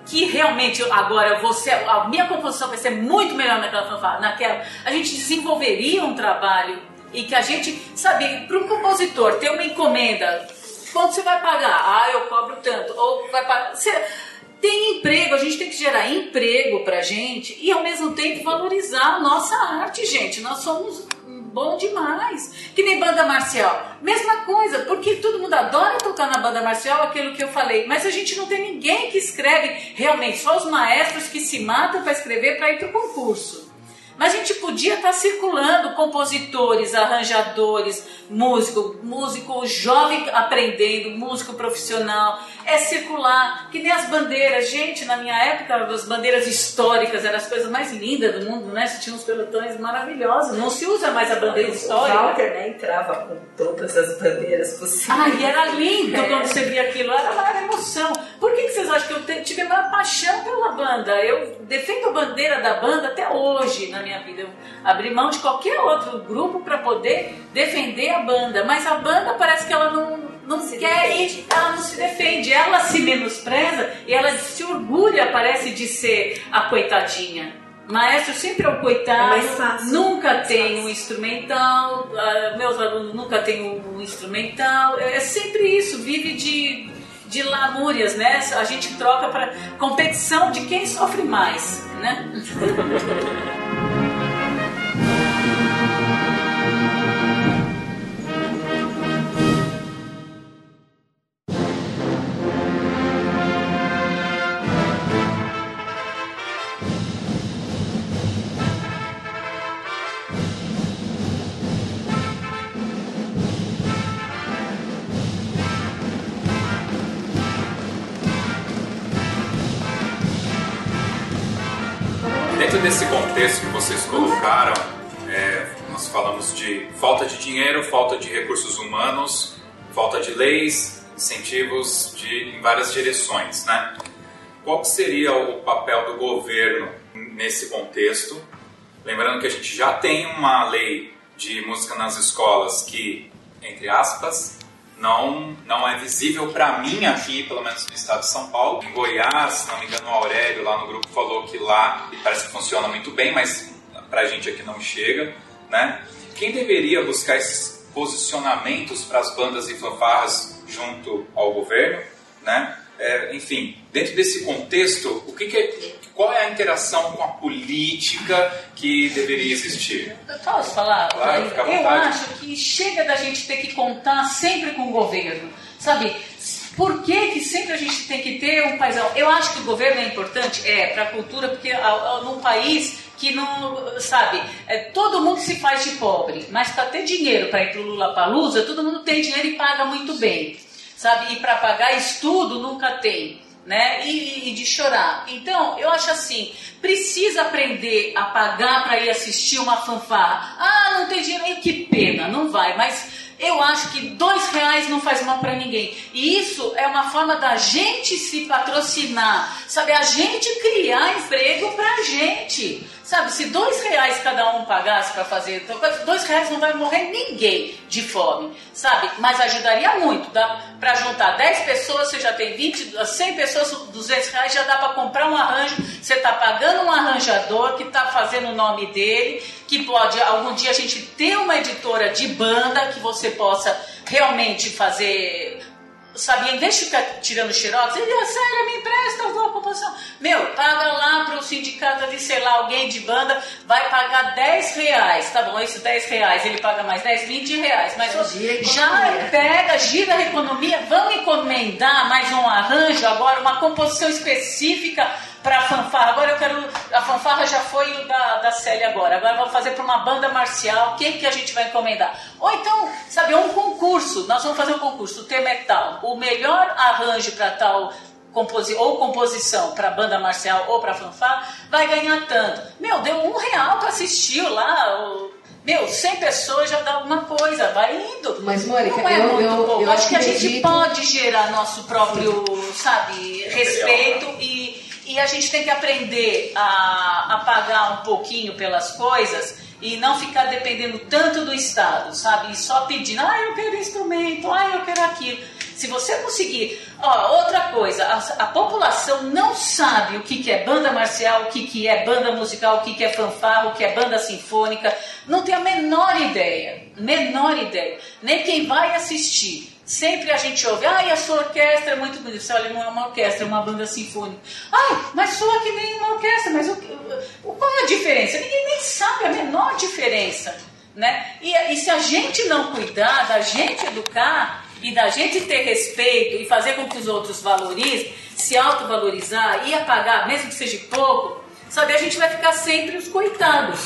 Speaker 5: que realmente agora você a minha composição vai ser muito melhor naquela fanfarra, naquela. A gente desenvolveria um trabalho e que a gente sabe para um compositor ter uma encomenda quanto você vai pagar? Ah eu cobro tanto. Ou vai pagar você tem emprego a gente tem que gerar emprego pra gente e ao mesmo tempo valorizar a nossa arte gente. Nós somos bom demais. Que nem banda marcial. Mesma coisa, porque todo mundo adora tocar na banda marcial, aquilo que eu falei. Mas a gente não tem ninguém que escreve realmente, só os maestros que se matam para escrever para ir para o concurso. Mas a gente podia estar circulando compositores, arranjadores, músico, músico jovem aprendendo, músico profissional. É circular, que nem as bandeiras. Gente, na minha época, as bandeiras históricas eram as coisas mais lindas do mundo, né? Você tinha uns pelotões maravilhosos. Não se usa mais a bandeira
Speaker 2: O
Speaker 5: histórica.
Speaker 2: Walter né, entrava com todas as bandeiras possíveis.
Speaker 5: Ai, era lindo
Speaker 2: É.
Speaker 5: quando você via aquilo, era uma emoção. Por que, que vocês acham que eu tive uma paixão pela banda? Eu defendo a bandeira da banda até hoje na minha vida. Eu abri mão de qualquer outro grupo para poder defender a banda, mas a banda parece que ela não, não
Speaker 2: Se
Speaker 5: quer
Speaker 2: defende.
Speaker 5: ir, ela não se defende, ela se menospreza e ela se orgulha, parece, de ser a coitadinha. Maestro sempre é o coitado,
Speaker 2: É
Speaker 5: nunca tem um instrumental, ah, meus alunos nunca têm um instrumental, é sempre isso, vive de, de lamúrias, né? A gente troca para competição de quem sofre mais, né?
Speaker 1: leis, incentivos de, em várias direções, né? Qual seria o papel do governo nesse contexto? Lembrando que a gente já tem uma lei de música nas escolas que, entre aspas, não, não é visível para mim aqui, pelo menos no estado de São Paulo. Em Goiás, se não me engano, o Aurélio lá no grupo falou que lá parece que funciona muito bem, mas para a gente aqui não chega, né? Quem deveria buscar esses posicionamentos para as bandas e fanfarras junto ao governo, né? é, enfim, dentro desse contexto, o que, que é, qual é a interação com a política que deveria existir?
Speaker 5: Posso falar?
Speaker 1: Claro, fica à
Speaker 5: Eu
Speaker 1: vontade.
Speaker 5: acho que chega da gente ter que contar sempre com o governo, sabe? Por que, que sempre a gente tem que ter um paizão? Eu acho que o governo é importante, é, para a cultura, porque num país que não, sabe, é, todo mundo se faz de pobre, mas para ter dinheiro para ir para o Lula Palusa, todo mundo tem dinheiro e paga muito bem, sabe? E para pagar estudo nunca tem. Né? E, e de chorar. Então, eu acho assim: precisa aprender a pagar para ir assistir uma fanfarra. Ah, não tem dinheiro, que pena, não vai. Mas eu acho que dois reais não faz mal para ninguém. E isso é uma forma da gente se patrocinar, sabe? A gente criar emprego pra gente. Sabe, se dois reais cada um pagasse para fazer, dois reais não vai morrer ninguém de fome, sabe? Mas ajudaria muito. Dá para juntar 10 pessoas, você já tem 20, 100 pessoas, 200 reais, já dá para comprar um arranjo. Você está pagando um arranjador que está fazendo o nome dele, que pode algum dia a gente ter uma editora de banda que você possa realmente fazer sabe, em vez de ficar tirando xerox, ele, "Ah, sério, me empresta a composição. Meu, paga lá pro sindicato de, sei lá, alguém de banda, vai pagar 10 reais, tá bom, isso 10 reais, ele paga mais 10, 20 reais, mas
Speaker 3: Gira a
Speaker 5: já pega, gira a economia, vamos encomendar mais um arranjo agora, uma composição específica para fanfarra. Agora eu quero. A fanfarra já foi o da, da Célia agora. Agora vamos fazer para uma banda marcial. Quem que a gente vai encomendar? Ou então, sabe, um concurso. Nós vamos fazer um concurso. O tema é tal. O melhor arranjo para tal composi ou composição para banda marcial ou para fanfarra vai ganhar tanto. Meu, deu um real para assistir lá. o- meu, 100 pessoas já dá alguma coisa, vai indo.
Speaker 3: Mas, Mônica,
Speaker 5: não é
Speaker 3: eu-
Speaker 5: muito
Speaker 3: eu-
Speaker 5: pouco.
Speaker 3: eu
Speaker 5: Acho que a gente
Speaker 3: acredito-
Speaker 5: pode gerar nosso próprio, sabe, respeito e, e a gente tem que aprender a, a pagar um pouquinho pelas coisas e não ficar dependendo tanto do Estado, sabe? E só pedindo, ah, eu quero instrumento, ah, eu quero aquilo. Se você conseguir. Ó, outra coisa, a, a população não sabe o que, que é banda marcial, o que, que é banda musical, o que, que é fanfarra, o que é banda sinfônica. Não tem a menor ideia. Menor ideia. Nem quem vai assistir. Sempre a gente ouve, ai, a sua orquestra é muito bonita. Você olha, não é uma orquestra, é uma banda sinfônica. Ai, mas soa que nem uma orquestra, mas o, o- qual é a diferença? Ninguém nem sabe a menor diferença. Né? E, e se a gente não cuidar, da gente educar e da gente ter respeito e fazer com que os outros valorizem, se autovalorizar e apagar, mesmo que seja pouco, sabe, a gente vai ficar sempre os coitados.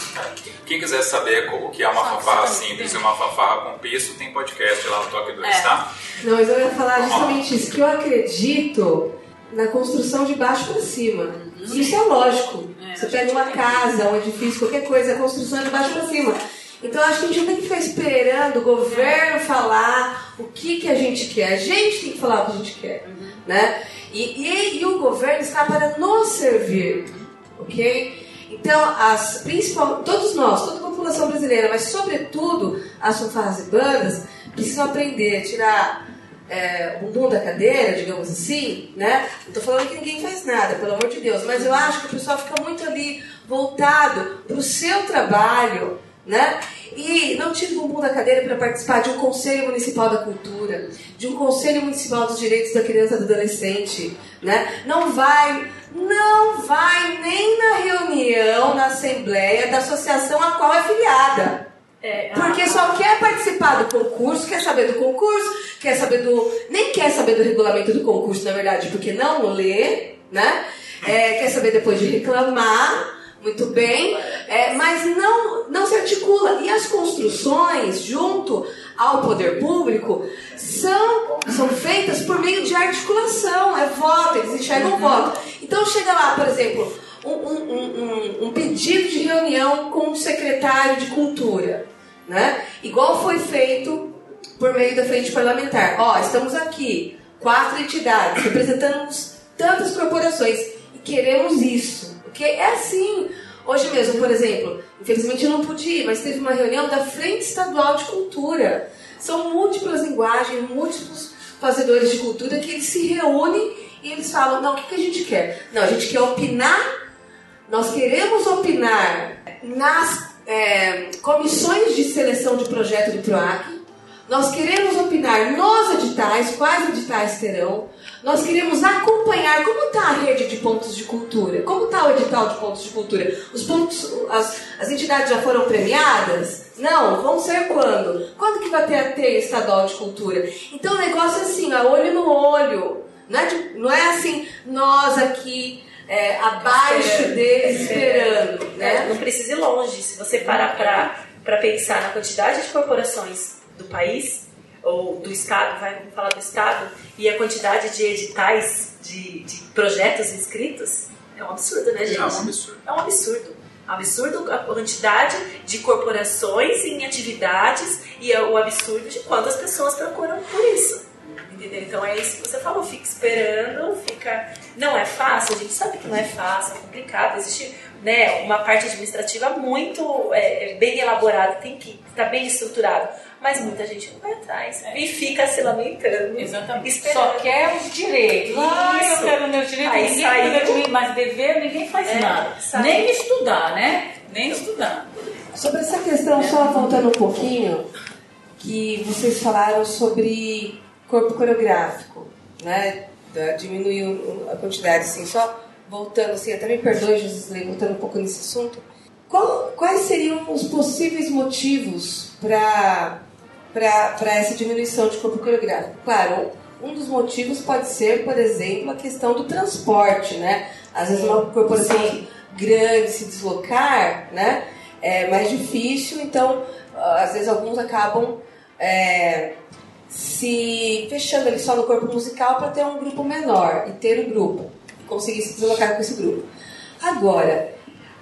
Speaker 1: Quem quiser saber o que é uma
Speaker 5: Só-
Speaker 1: fanfarra simples e uma fanfarra com piso, tem podcast lá no Toque 2,
Speaker 5: É.
Speaker 1: tá?
Speaker 3: Não, mas eu ia falar justamente isso, que eu acredito na construção de baixo para cima. Isso é lógico.
Speaker 5: É,
Speaker 3: Você pega uma casa, um edifício, qualquer coisa, a construção é de baixo para cima. Então acho que a gente não tem que ficar esperando o governo falar o que, que a gente quer. A gente tem que falar o que a gente quer. Né? E, e, e o governo está para nos servir. Ok? Então, as, todos nós, toda a população brasileira, mas sobretudo as fanfarras e bandas, precisam aprender a tirar é, o bumbum da cadeira, digamos assim, né? Não estou falando que ninguém faz nada, pelo amor de Deus, mas eu acho que o pessoal fica muito ali voltado para o seu trabalho, né? E não tira o bumbum da cadeira para participar de um Conselho Municipal da Cultura, de um Conselho Municipal dos Direitos da Criança e do Adolescente, né? Não vai, não vai nem na reunião, na assembleia da associação a qual é filiada. Porque só quer participar do concurso, quer saber do concurso, quer saber do. Nem quer saber do regulamento do concurso, na verdade, porque não lê, né? É, quer saber depois de reclamar, muito bem, é, mas não, não se articula. E as construções, junto ao poder público, são, são feitas por meio de articulação, é voto, eles enxergam voto. Então chega lá, por exemplo, um, um- um- um- um pedido de reunião com o secretário de cultura, né? Igual foi feito por meio da frente parlamentar. Ó, estamos aqui, quatro entidades, representamos tantas corporações e queremos isso. Porque é assim. Hoje mesmo, por exemplo, infelizmente eu não pude ir, mas teve uma reunião da Frente Estadual de Cultura. São múltiplas linguagens, múltiplos fazedores de cultura que eles se reúnem e eles falam, não, o que, que a gente quer? Não, a gente quer opinar nós queremos opinar nas é, comissões de seleção de projeto do PROAC, Nós queremos opinar nos editais, quais editais terão. Nós queremos acompanhar como está a rede de pontos de cultura, como está o edital de pontos de cultura. Os pontos, as, as entidades já foram premiadas? Não, vão ser quando? Quando que vai ter a teia estadual de cultura? Então o negócio é assim, ó, olho no olho. Não é, de- não é assim, nós aqui é, abaixo deles esperando,
Speaker 2: É,
Speaker 3: né?
Speaker 2: não precisa ir longe. Se você parar para pensar na quantidade de corporações do país, ou do Estado, vai, falar do Estado, e a quantidade de editais, de, de projetos inscritos, é um absurdo, né, gente?
Speaker 1: É um absurdo.
Speaker 2: É um absurdo. É um absurdo a quantidade de corporações em atividades e é o absurdo de quantas pessoas procuram por isso. Entendeu? Então é isso que você falou, fica esperando, fica. Não é fácil, a gente sabe que não é fácil, é complicado. Existe né, uma parte administrativa muito é, bem elaborada, tem que estar bem estruturado. Mas muita gente não vai atrás e fica se lamentando.
Speaker 5: Exatamente.
Speaker 2: Esperando.
Speaker 5: Só quer os direitos. Ah, eu quero meus direitos,
Speaker 2: Aí
Speaker 5: ninguém
Speaker 2: saiu-
Speaker 5: mim, mas dever ninguém faz
Speaker 2: É,
Speaker 5: nada.
Speaker 2: saiu.
Speaker 5: Nem estudar, né? Nem estudar.
Speaker 3: Sobre essa questão, só voltando um pouquinho, que vocês falaram sobre corpo coreográfico, né? O- a quantidade, assim, só voltando, assim, até me perdoe, Josilei, voltando um pouco nesse assunto. Qual- quais seriam os possíveis motivos para essa diminuição de corpo coreográfico? Claro, um dos motivos pode ser, por exemplo, a questão do transporte, né? Às vezes uma corporação grande se deslocar, né? É mais difícil, então ah, às vezes alguns acabam é, se fechando ali só no corpo musical para ter um grupo menor e ter o grupo e conseguir se deslocar com esse grupo. Agora,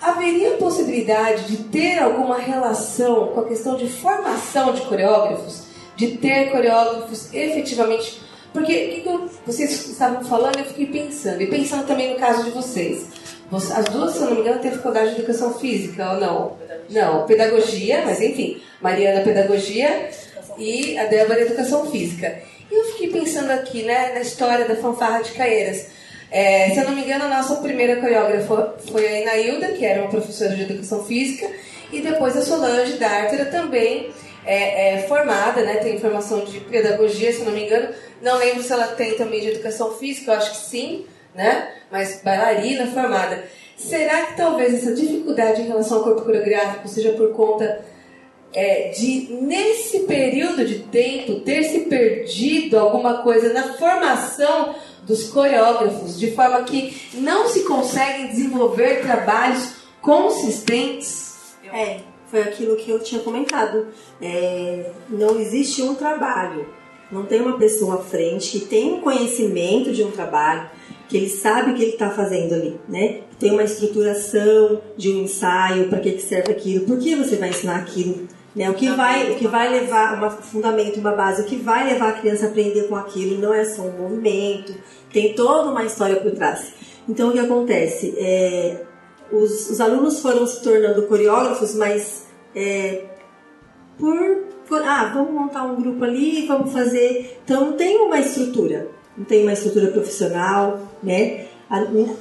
Speaker 3: haveria possibilidade de ter alguma relação com a questão de formação de coreógrafos, de ter coreógrafos efetivamente. Porque o que, vocês estavam falando, eu fiquei pensando, e pensando também no caso de vocês. Você- As duas, se eu não me engano, têm faculdade de educação física ou não? Não, pedagogia, mas enfim, Mariana pedagogia e a Débora educação física. E eu fiquei pensando aqui, né, na história da fanfarra de Caeiras. É, se eu não me engano, a nossa primeira coreógrafa foi a Inailda, que era uma professora de educação física, e depois a Solange Dártera também é, é formada, né, tem formação de pedagogia, se não me engano. Não lembro se ela tem também de educação física, eu acho que sim, né? Mas bailarina formada. Será que talvez essa dificuldade em relação ao corpo coreográfico seja por conta é, de, nesse período de tempo, ter se perdido alguma coisa na formação dos coreógrafos, de forma que não se conseguem desenvolver trabalhos consistentes?
Speaker 6: É, foi aquilo que eu tinha comentado. É, não existe um trabalho. Não tem uma pessoa à frente que tem um conhecimento de um trabalho, que ele sabe o que ele está fazendo ali, né? Tem uma estruturação de um ensaio, para que, que serve aquilo, por que você vai ensinar aquilo, né? O que vai, o que vai levar um fundamento, uma base, o que vai levar a criança a aprender com aquilo, não é só um movimento, tem toda uma história por trás. Então o que acontece? É, os, os alunos foram se tornando coreógrafos, mas é, por, por- ah, vamos montar um grupo ali, vamos fazer. Então não tem uma estrutura, não tem uma estrutura profissional, né?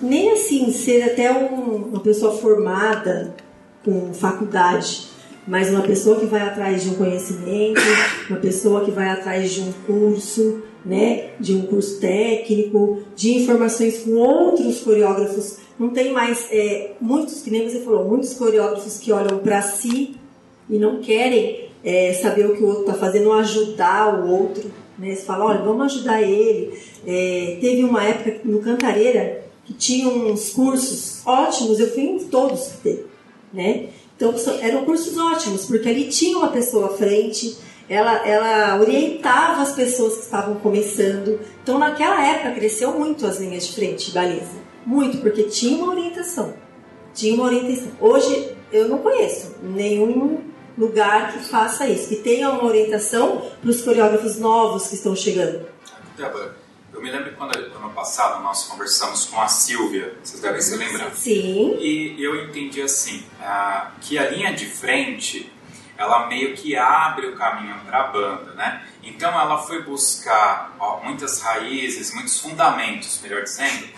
Speaker 6: Nem assim ser até um- uma pessoa formada com faculdade, mas uma pessoa que vai atrás de um conhecimento, uma pessoa que vai atrás de um curso, né, de um curso técnico, de informações com outros coreógrafos. Não tem mais é, muitos, que nem você falou, muitos coreógrafos que olham para si e não querem é, saber o que o outro está fazendo, ajudar o outro. Né? Você fala, olha, vamos ajudar ele. É, teve uma época no Cantareira que tinha uns cursos ótimos, eu fui em todos que teve. Né? Então eram cursos ótimos, porque ali tinha uma pessoa à frente, ela, ela orientava as pessoas que estavam começando. Então naquela época cresceu muito as linhas de frente, baliza. Muito, porque tinha uma orientação. Tinha uma orientação. Hoje eu não conheço nenhum lugar que faça isso, que tenha uma orientação para os coreógrafos novos que estão chegando.
Speaker 1: Débora, eu me lembro quando ano passado nós conversamos com a Silvia, vocês devem se lembrar.
Speaker 6: Sim.
Speaker 1: E eu entendi assim, ah, que a linha de frente, ela meio que abre o caminho para a banda, né? Então ela foi buscar ó, muitas raízes, muitos fundamentos, melhor dizendo,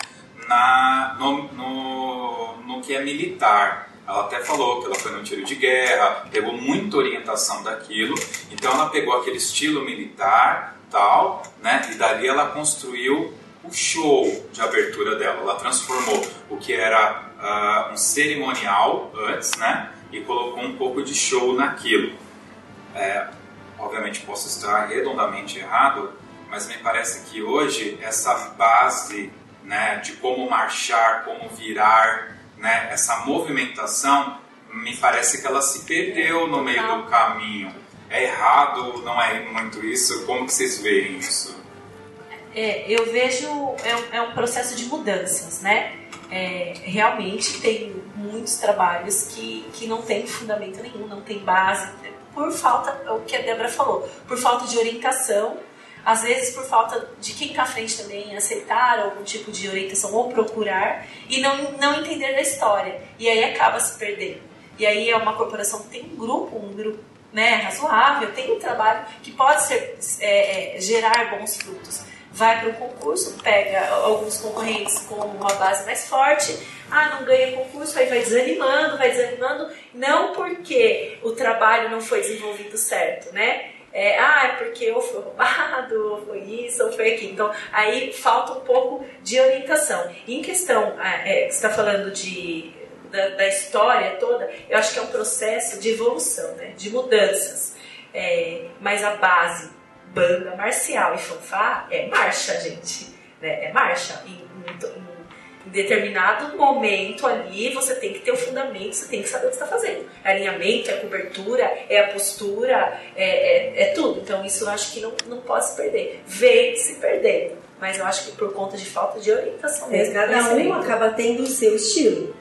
Speaker 1: na, no, no, no que é militar. Ela até falou que ela foi num tiro de guerra, pegou muita orientação daquilo, então ela pegou aquele estilo militar, tal, né? E dali ela construiu o show de abertura dela. Ela transformou o que era uh, um cerimonial antes, né? E colocou um pouco de show naquilo. É, obviamente posso estar redondamente errado, mas me parece que hoje essa base né, de como marchar, como virar, né, essa movimentação, me parece que ela se perdeu no meio do caminho. É errado, não é muito isso? Como que vocês veem isso?
Speaker 2: É, eu vejo é um, é um processo de mudanças, né? É, realmente tem muitos trabalhos que, que não tem fundamento nenhum, não tem base, por falta, o que a Débora falou, por falta de orientação, às vezes por falta de quem está à frente também aceitar algum tipo de orientação ou procurar e não, não entender da história. E aí acaba se perdendo. E aí é uma corporação que tem um grupo, um grupo né, razoável, tem um trabalho que pode ser, é, é, gerar bons frutos. Vai para o concurso, pega alguns concorrentes com uma base mais forte, ah, não ganha concurso, aí vai desanimando, vai desanimando, não porque o trabalho não foi desenvolvido certo, né? É, ah, é porque eu fui roubado, ou foi isso, ou foi aquilo. Então, aí falta um pouco de orientação. Em questão, ah, é, você está falando de da, da, história toda, eu acho que é um processo de evolução, né? de mudanças. É, mas a base, banda marcial e fanfá, é marcha, gente. Né? É marcha. Em, em, em determinado momento ali, você tem que ter o fundamento, você tem que saber o que está fazendo. É alinhamento, é cobertura, é a postura, é, é, é, tudo. Então, isso eu acho que não, não pode se perder. Vem se perdendo. Mas eu acho que por conta de falta de orientação
Speaker 6: é,
Speaker 2: mesmo.
Speaker 6: Cada um acaba tendo o seu estilo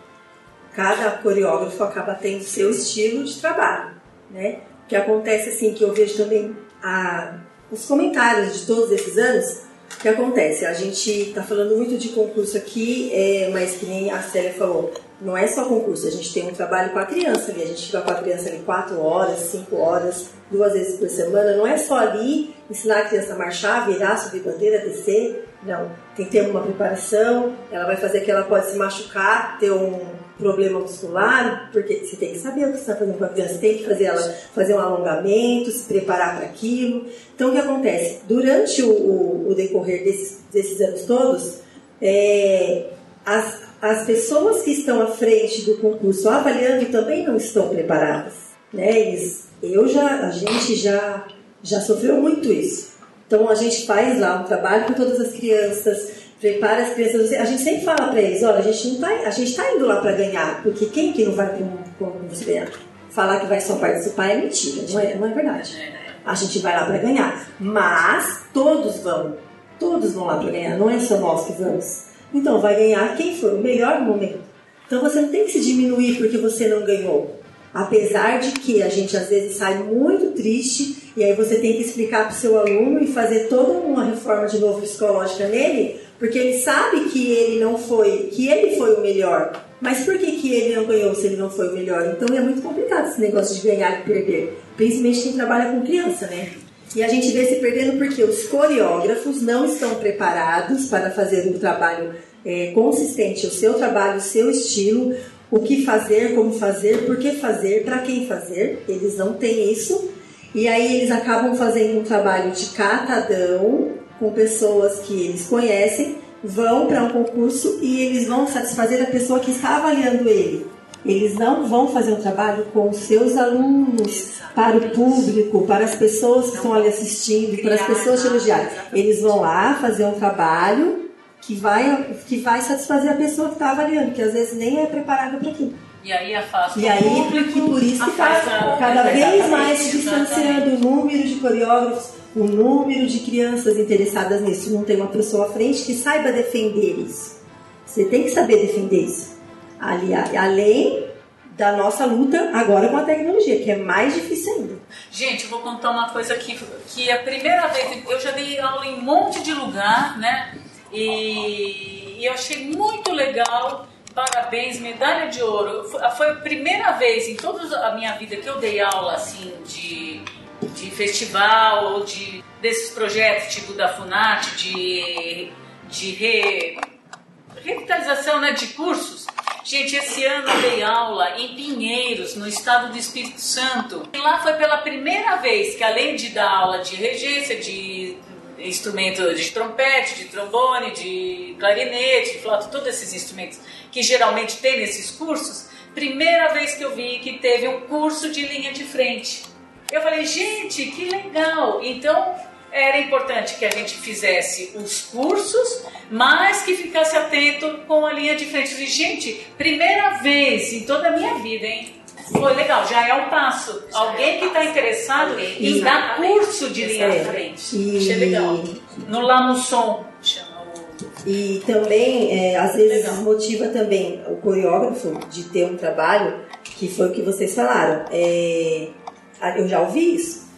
Speaker 6: cada coreógrafo acaba tendo seu estilo de trabalho, né? O que acontece assim que eu vejo também a, os comentários de todos esses anos, o que acontece? A gente está falando muito de concurso aqui, é, mas que nem a Célia falou, não é só concurso, a gente tem um trabalho com a criança ali, a gente fica com a criança ali quatro horas, cinco horas, duas vezes por semana, não é só ali ensinar a criança a marchar, virar, subir bandeira, descer, não. Tem que ter uma preparação, ela vai fazer que ela pode se machucar, ter um problema muscular, porque você tem que saber o que está fazendo com a criança, tem que fazer ela fazer um alongamento, se preparar para aquilo. Então, o que acontece? Durante o, o, o decorrer desses, desses, anos todos, é, as, as pessoas que estão à frente do concurso avaliando também não estão preparadas. Né? Eles, eu já, a gente já, já sofreu muito isso. Então a gente faz lá um trabalho com todas as crianças, prepara as crianças. A gente sempre fala para eles, olha, a gente não tá, a gente tá indo lá para ganhar, porque quem que não vai para você ganhar? Falar que vai só participar é mentira, não é, não é verdade. A gente vai lá para ganhar, mas todos vão, todos vão lá para ganhar, não é só nós que vamos. Então vai ganhar quem for o melhor momento. Então você não tem que se diminuir porque você não ganhou. Apesar de que a gente às vezes sai muito triste e aí você tem que explicar para o seu aluno e fazer toda uma reforma de novo psicológica nele porque ele sabe que ele não foi, que ele foi o melhor. Mas por que, que ele não ganhou se ele não foi o melhor? Então é muito complicado esse negócio de ganhar e perder. Principalmente quem trabalha com criança, né? E a gente vê se perdendo porque os coreógrafos não estão preparados para fazer um trabalho é, consistente, o seu trabalho, o seu estilo, o que fazer, como fazer, por que fazer, para quem fazer. Eles não têm isso. E aí eles acabam fazendo um trabalho de catadão, com pessoas que eles conhecem, vão para um concurso e eles vão satisfazer a pessoa que está avaliando ele. Eles não vão fazer um trabalho com os seus alunos, para o público, para as pessoas que estão ali assistindo, para as pessoas elogiarem. Eles vão lá fazer um trabalho que vai, que vai satisfazer a pessoa que está avaliando, que às vezes nem é preparada para aquilo.
Speaker 5: E aí afasta
Speaker 6: E aí, porque por isso que está cada vez mais se distanciando o número de coreógrafos, o número de crianças interessadas nisso. Não tem uma pessoa à frente que saiba defender isso. Você tem que saber defender isso. Ali, além da nossa luta agora com a tecnologia, que é mais difícil ainda.
Speaker 5: Gente, eu vou contar uma coisa aqui, que a primeira vez, eu já dei aula em um monte de lugar, né? E, e eu achei muito legal Parabéns, medalha de ouro. Foi a primeira vez em toda a minha vida que eu dei aula assim de, de festival ou de desses projetos tipo da Funat de, de re, revitalização né, de cursos. Gente, esse ano eu dei aula em Pinheiros, no estado do Espírito Santo. E lá foi pela primeira vez que, além de dar aula de regência, de instrumento de trompete, de trombone, de clarinete, de flauta, todos esses instrumentos que geralmente tem nesses cursos, primeira vez que eu vi que teve um curso de linha de frente. Eu falei, gente, que legal! Então, era importante que a gente fizesse os cursos, mas que ficasse atento com a linha de frente. Eu falei, gente, primeira vez em toda a minha vida, hein? Foi legal, já é um passo. Alguém que está interessado em dar curso de linha de frente. Achei legal. No Lá no Som.
Speaker 6: E também, é, às vezes,
Speaker 5: Legal.
Speaker 6: motiva também o coreógrafo de ter um trabalho, que foi o que vocês falaram. É, eu já ouvi isso.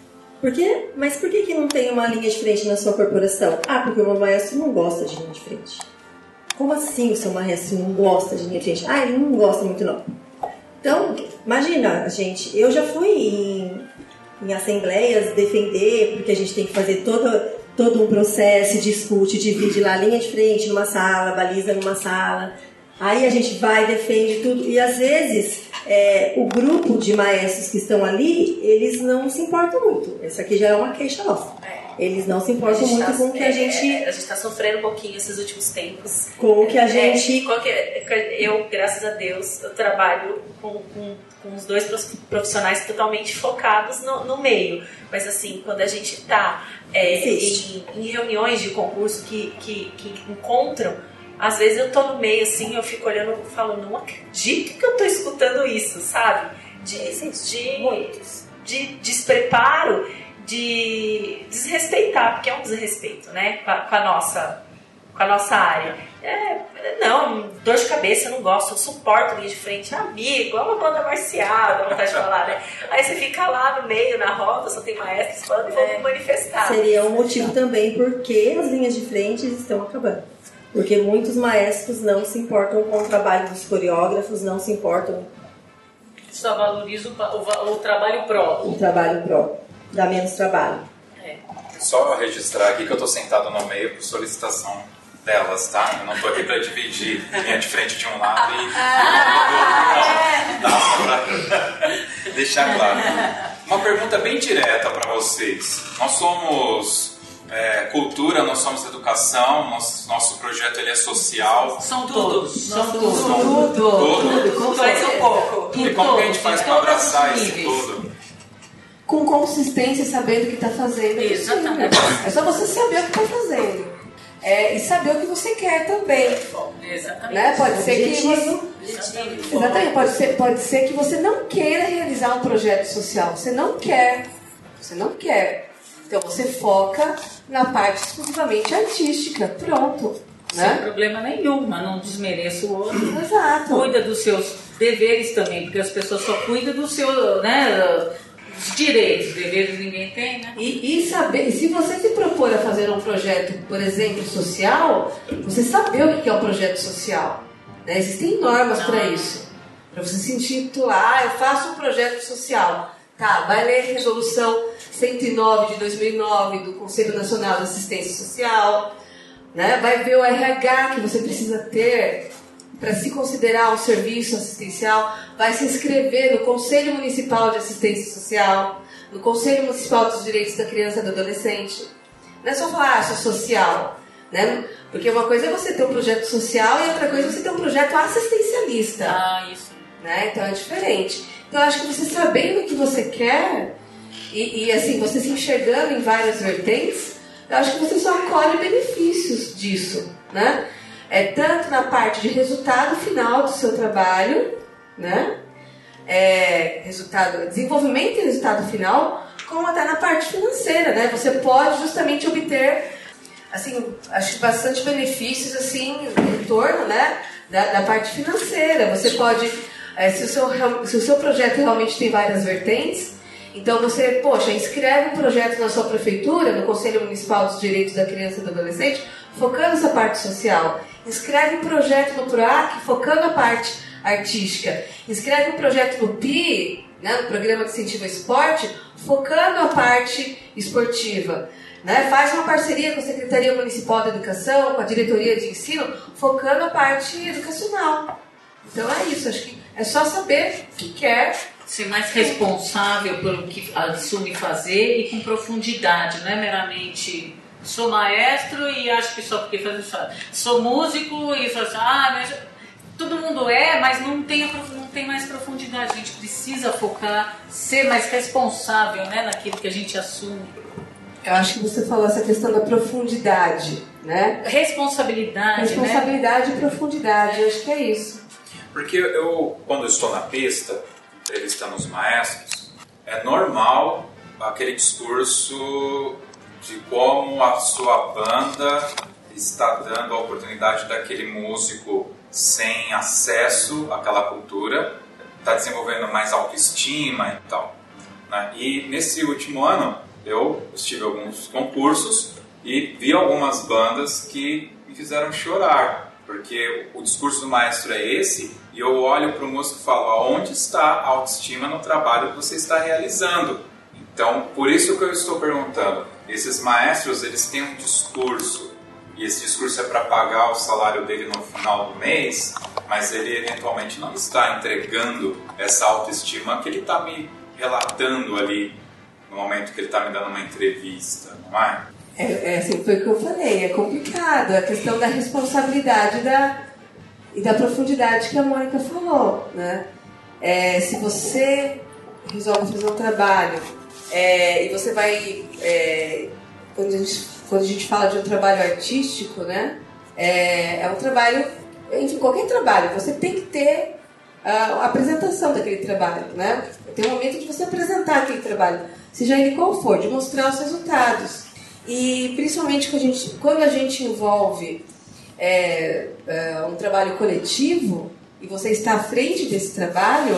Speaker 6: Por quê? Mas por que, que não tem uma linha de frente na sua corporação? Ah, porque o meu maestro não gosta de linha de frente. Como assim o seu maestro não gosta de linha de frente? Ah, ele não gosta muito não. Então, imagina, gente, eu já fui em, em assembleias defender, porque a gente tem que fazer todo, todo um processo, discute, divide lá linha de frente numa sala, baliza numa sala. Aí a gente vai, defende tudo. E às vezes é, o grupo de maestros que estão ali, eles não se importam muito. Essa aqui já é uma queixa nossa. Eles não se importam muito
Speaker 2: tá-
Speaker 6: com o que a
Speaker 2: é,
Speaker 6: gente.
Speaker 2: é, a gente tá sofrendo um pouquinho esses últimos tempos.
Speaker 6: Com o que a
Speaker 2: É,
Speaker 6: gente.
Speaker 2: que- eu, graças a Deus, eu trabalho com, com, com os dois prof- profissionais totalmente focados no, no meio. Mas assim, quando a gente tá é,
Speaker 6: Existe.
Speaker 2: em, em reuniões de concurso que, que, que encontram, às vezes eu tô no meio assim, eu fico olhando e falo, não acredito que eu tô escutando isso, sabe? De, de, de despreparo, de desrespeitar, porque é um desrespeito, né? Com a, com a nossa, com a nossa área. É, não, dor de cabeça, eu não gosto, eu suporto linha de frente. Amigo, é uma banda marcial, dá vontade de falar, né? Aí você fica lá no meio, na roda, só tem maestros falando e vão manifestar.
Speaker 6: Seria um motivo também porque as linhas de frente estão acabando. Porque muitos maestros não se importam com o trabalho dos coreógrafos, não se importam
Speaker 5: Só valoriza o, o trabalho pró.
Speaker 6: com o trabalho pró. Dá menos trabalho.
Speaker 1: Só registrar aqui que eu tô sentado no meio por solicitação delas, tá? Eu não tô aqui pra dividir linha de frente de um lado e. Não, pra deixar claro. Uma pergunta bem direta para vocês. Nós somos é, cultura, nós somos educação, nosso, nosso projeto ele é social.
Speaker 5: São todos. São
Speaker 1: Tudo.
Speaker 5: todos.
Speaker 1: Tudo.
Speaker 5: Tudo. Mais um pouco.
Speaker 1: E como que a gente faz para abraçar esse tudo?
Speaker 3: Com consistência, sabendo o que está fazendo.
Speaker 5: Exatamente.
Speaker 3: É só você saber o que está fazendo. É, e saber o que você quer também.
Speaker 5: Exatamente.
Speaker 3: Né? Pode ser que
Speaker 6: Objetivo.
Speaker 5: Exatamente.
Speaker 3: Exatamente, pode ser, pode ser que você não queira realizar um projeto social. Você não quer. Você não quer. Então você foca na parte exclusivamente artística. Pronto.
Speaker 5: Sem
Speaker 3: Né?
Speaker 5: problema nenhum, mas não desmereça o outro.
Speaker 3: Exato.
Speaker 5: Cuida dos seus deveres também, porque as pessoas só cuidam do seu, né, direitos, deveres ninguém tem, né?
Speaker 3: E, e saber, se você se propor a fazer um projeto, por exemplo, social, você saber o que é um projeto social. né? Existem normas para isso. Para você se intitular, ah, eu faço um projeto social. Tá, vai ler a resolução 109 de 2009 do Conselho Nacional de Assistência Social, né? vai ver o RH que você precisa ter para se considerar um serviço assistencial, vai se inscrever no Conselho Municipal de Assistência Social, no Conselho Municipal dos Direitos da Criança e do Adolescente. Não é só falar, ah, social, né? Porque uma coisa é você ter um projeto social e outra coisa é você ter um projeto assistencialista.
Speaker 5: Ah, isso.
Speaker 3: Né? Então é diferente. Então eu acho que você sabendo o que você quer e, e, assim, você se enxergando em várias vertentes, eu acho que você só colhe benefícios disso, né? É tanto na parte de resultado final do seu trabalho, né? É, resultado, desenvolvimento e resultado final, como até na parte financeira, né? Você pode justamente obter assim, acho bastante benefícios assim em torno, né, da, da parte financeira. Você pode, eh, se, o seu, se o seu projeto realmente tem várias vertentes, então você, poxa, inscreve um projeto na sua prefeitura, no Conselho Municipal dos Direitos da Criança e do Adolescente, focando essa parte social. Inscreve um projeto no PROAC, focando a parte artística. Inscreve um projeto no PI, né, no Programa de Incentivo ao Esporte, focando a parte esportiva. Né? Faz uma parceria com a Secretaria Municipal da Educação, com a Diretoria de Ensino, focando a parte educacional. Então é isso, acho que é só saber o que quer.
Speaker 5: Ser mais responsável pelo que assume fazer e com profundidade, não é meramente sou maestro e acho que só porque faz isso. Sou músico e só assim, ah, mas todo mundo é, mas não tem, prof- não tem mais profundidade. A gente precisa focar, ser mais responsável né, naquilo que a gente assume.
Speaker 3: Eu acho que você falou essa questão da profundidade, né?
Speaker 5: Responsabilidade, né?
Speaker 3: Responsabilidade e profundidade, eu acho que é isso.
Speaker 1: Porque eu, quando eu estou na pista, entrevistando os maestros, é normal aquele discurso de como a sua banda está dando a oportunidade daquele músico sem acesso àquela cultura, está desenvolvendo mais autoestima e tal. né? E nesse último ano eu estive em alguns concursos e vi algumas bandas que me fizeram chorar, porque o discurso do maestro é esse e eu olho para o músico e falo: aonde está a autoestima no trabalho que você está realizando? Então, por isso que eu estou perguntando: esses maestros eles têm um discurso e esse discurso é para pagar o salário dele no final do mês, mas ele eventualmente não está entregando essa autoestima que ele está me relatando ali no momento que ele está me dando uma entrevista, não é?
Speaker 3: É, é assim, foi o que eu falei, é complicado. A questão da responsabilidade da, e da profundidade que a Mônica falou, né? É, se você resolve fazer um trabalho é, e você vai... é, quando, a gente, quando a gente fala de um trabalho artístico, né? É, é um trabalho... Enfim, qualquer trabalho, você tem que ter a, a apresentação daquele trabalho, né? Tem um momento de você apresentar aquele trabalho, seja ele qual for, de mostrar os resultados. E principalmente quando a gente, quando a gente envolve é, é, um trabalho coletivo e você está à frente desse trabalho,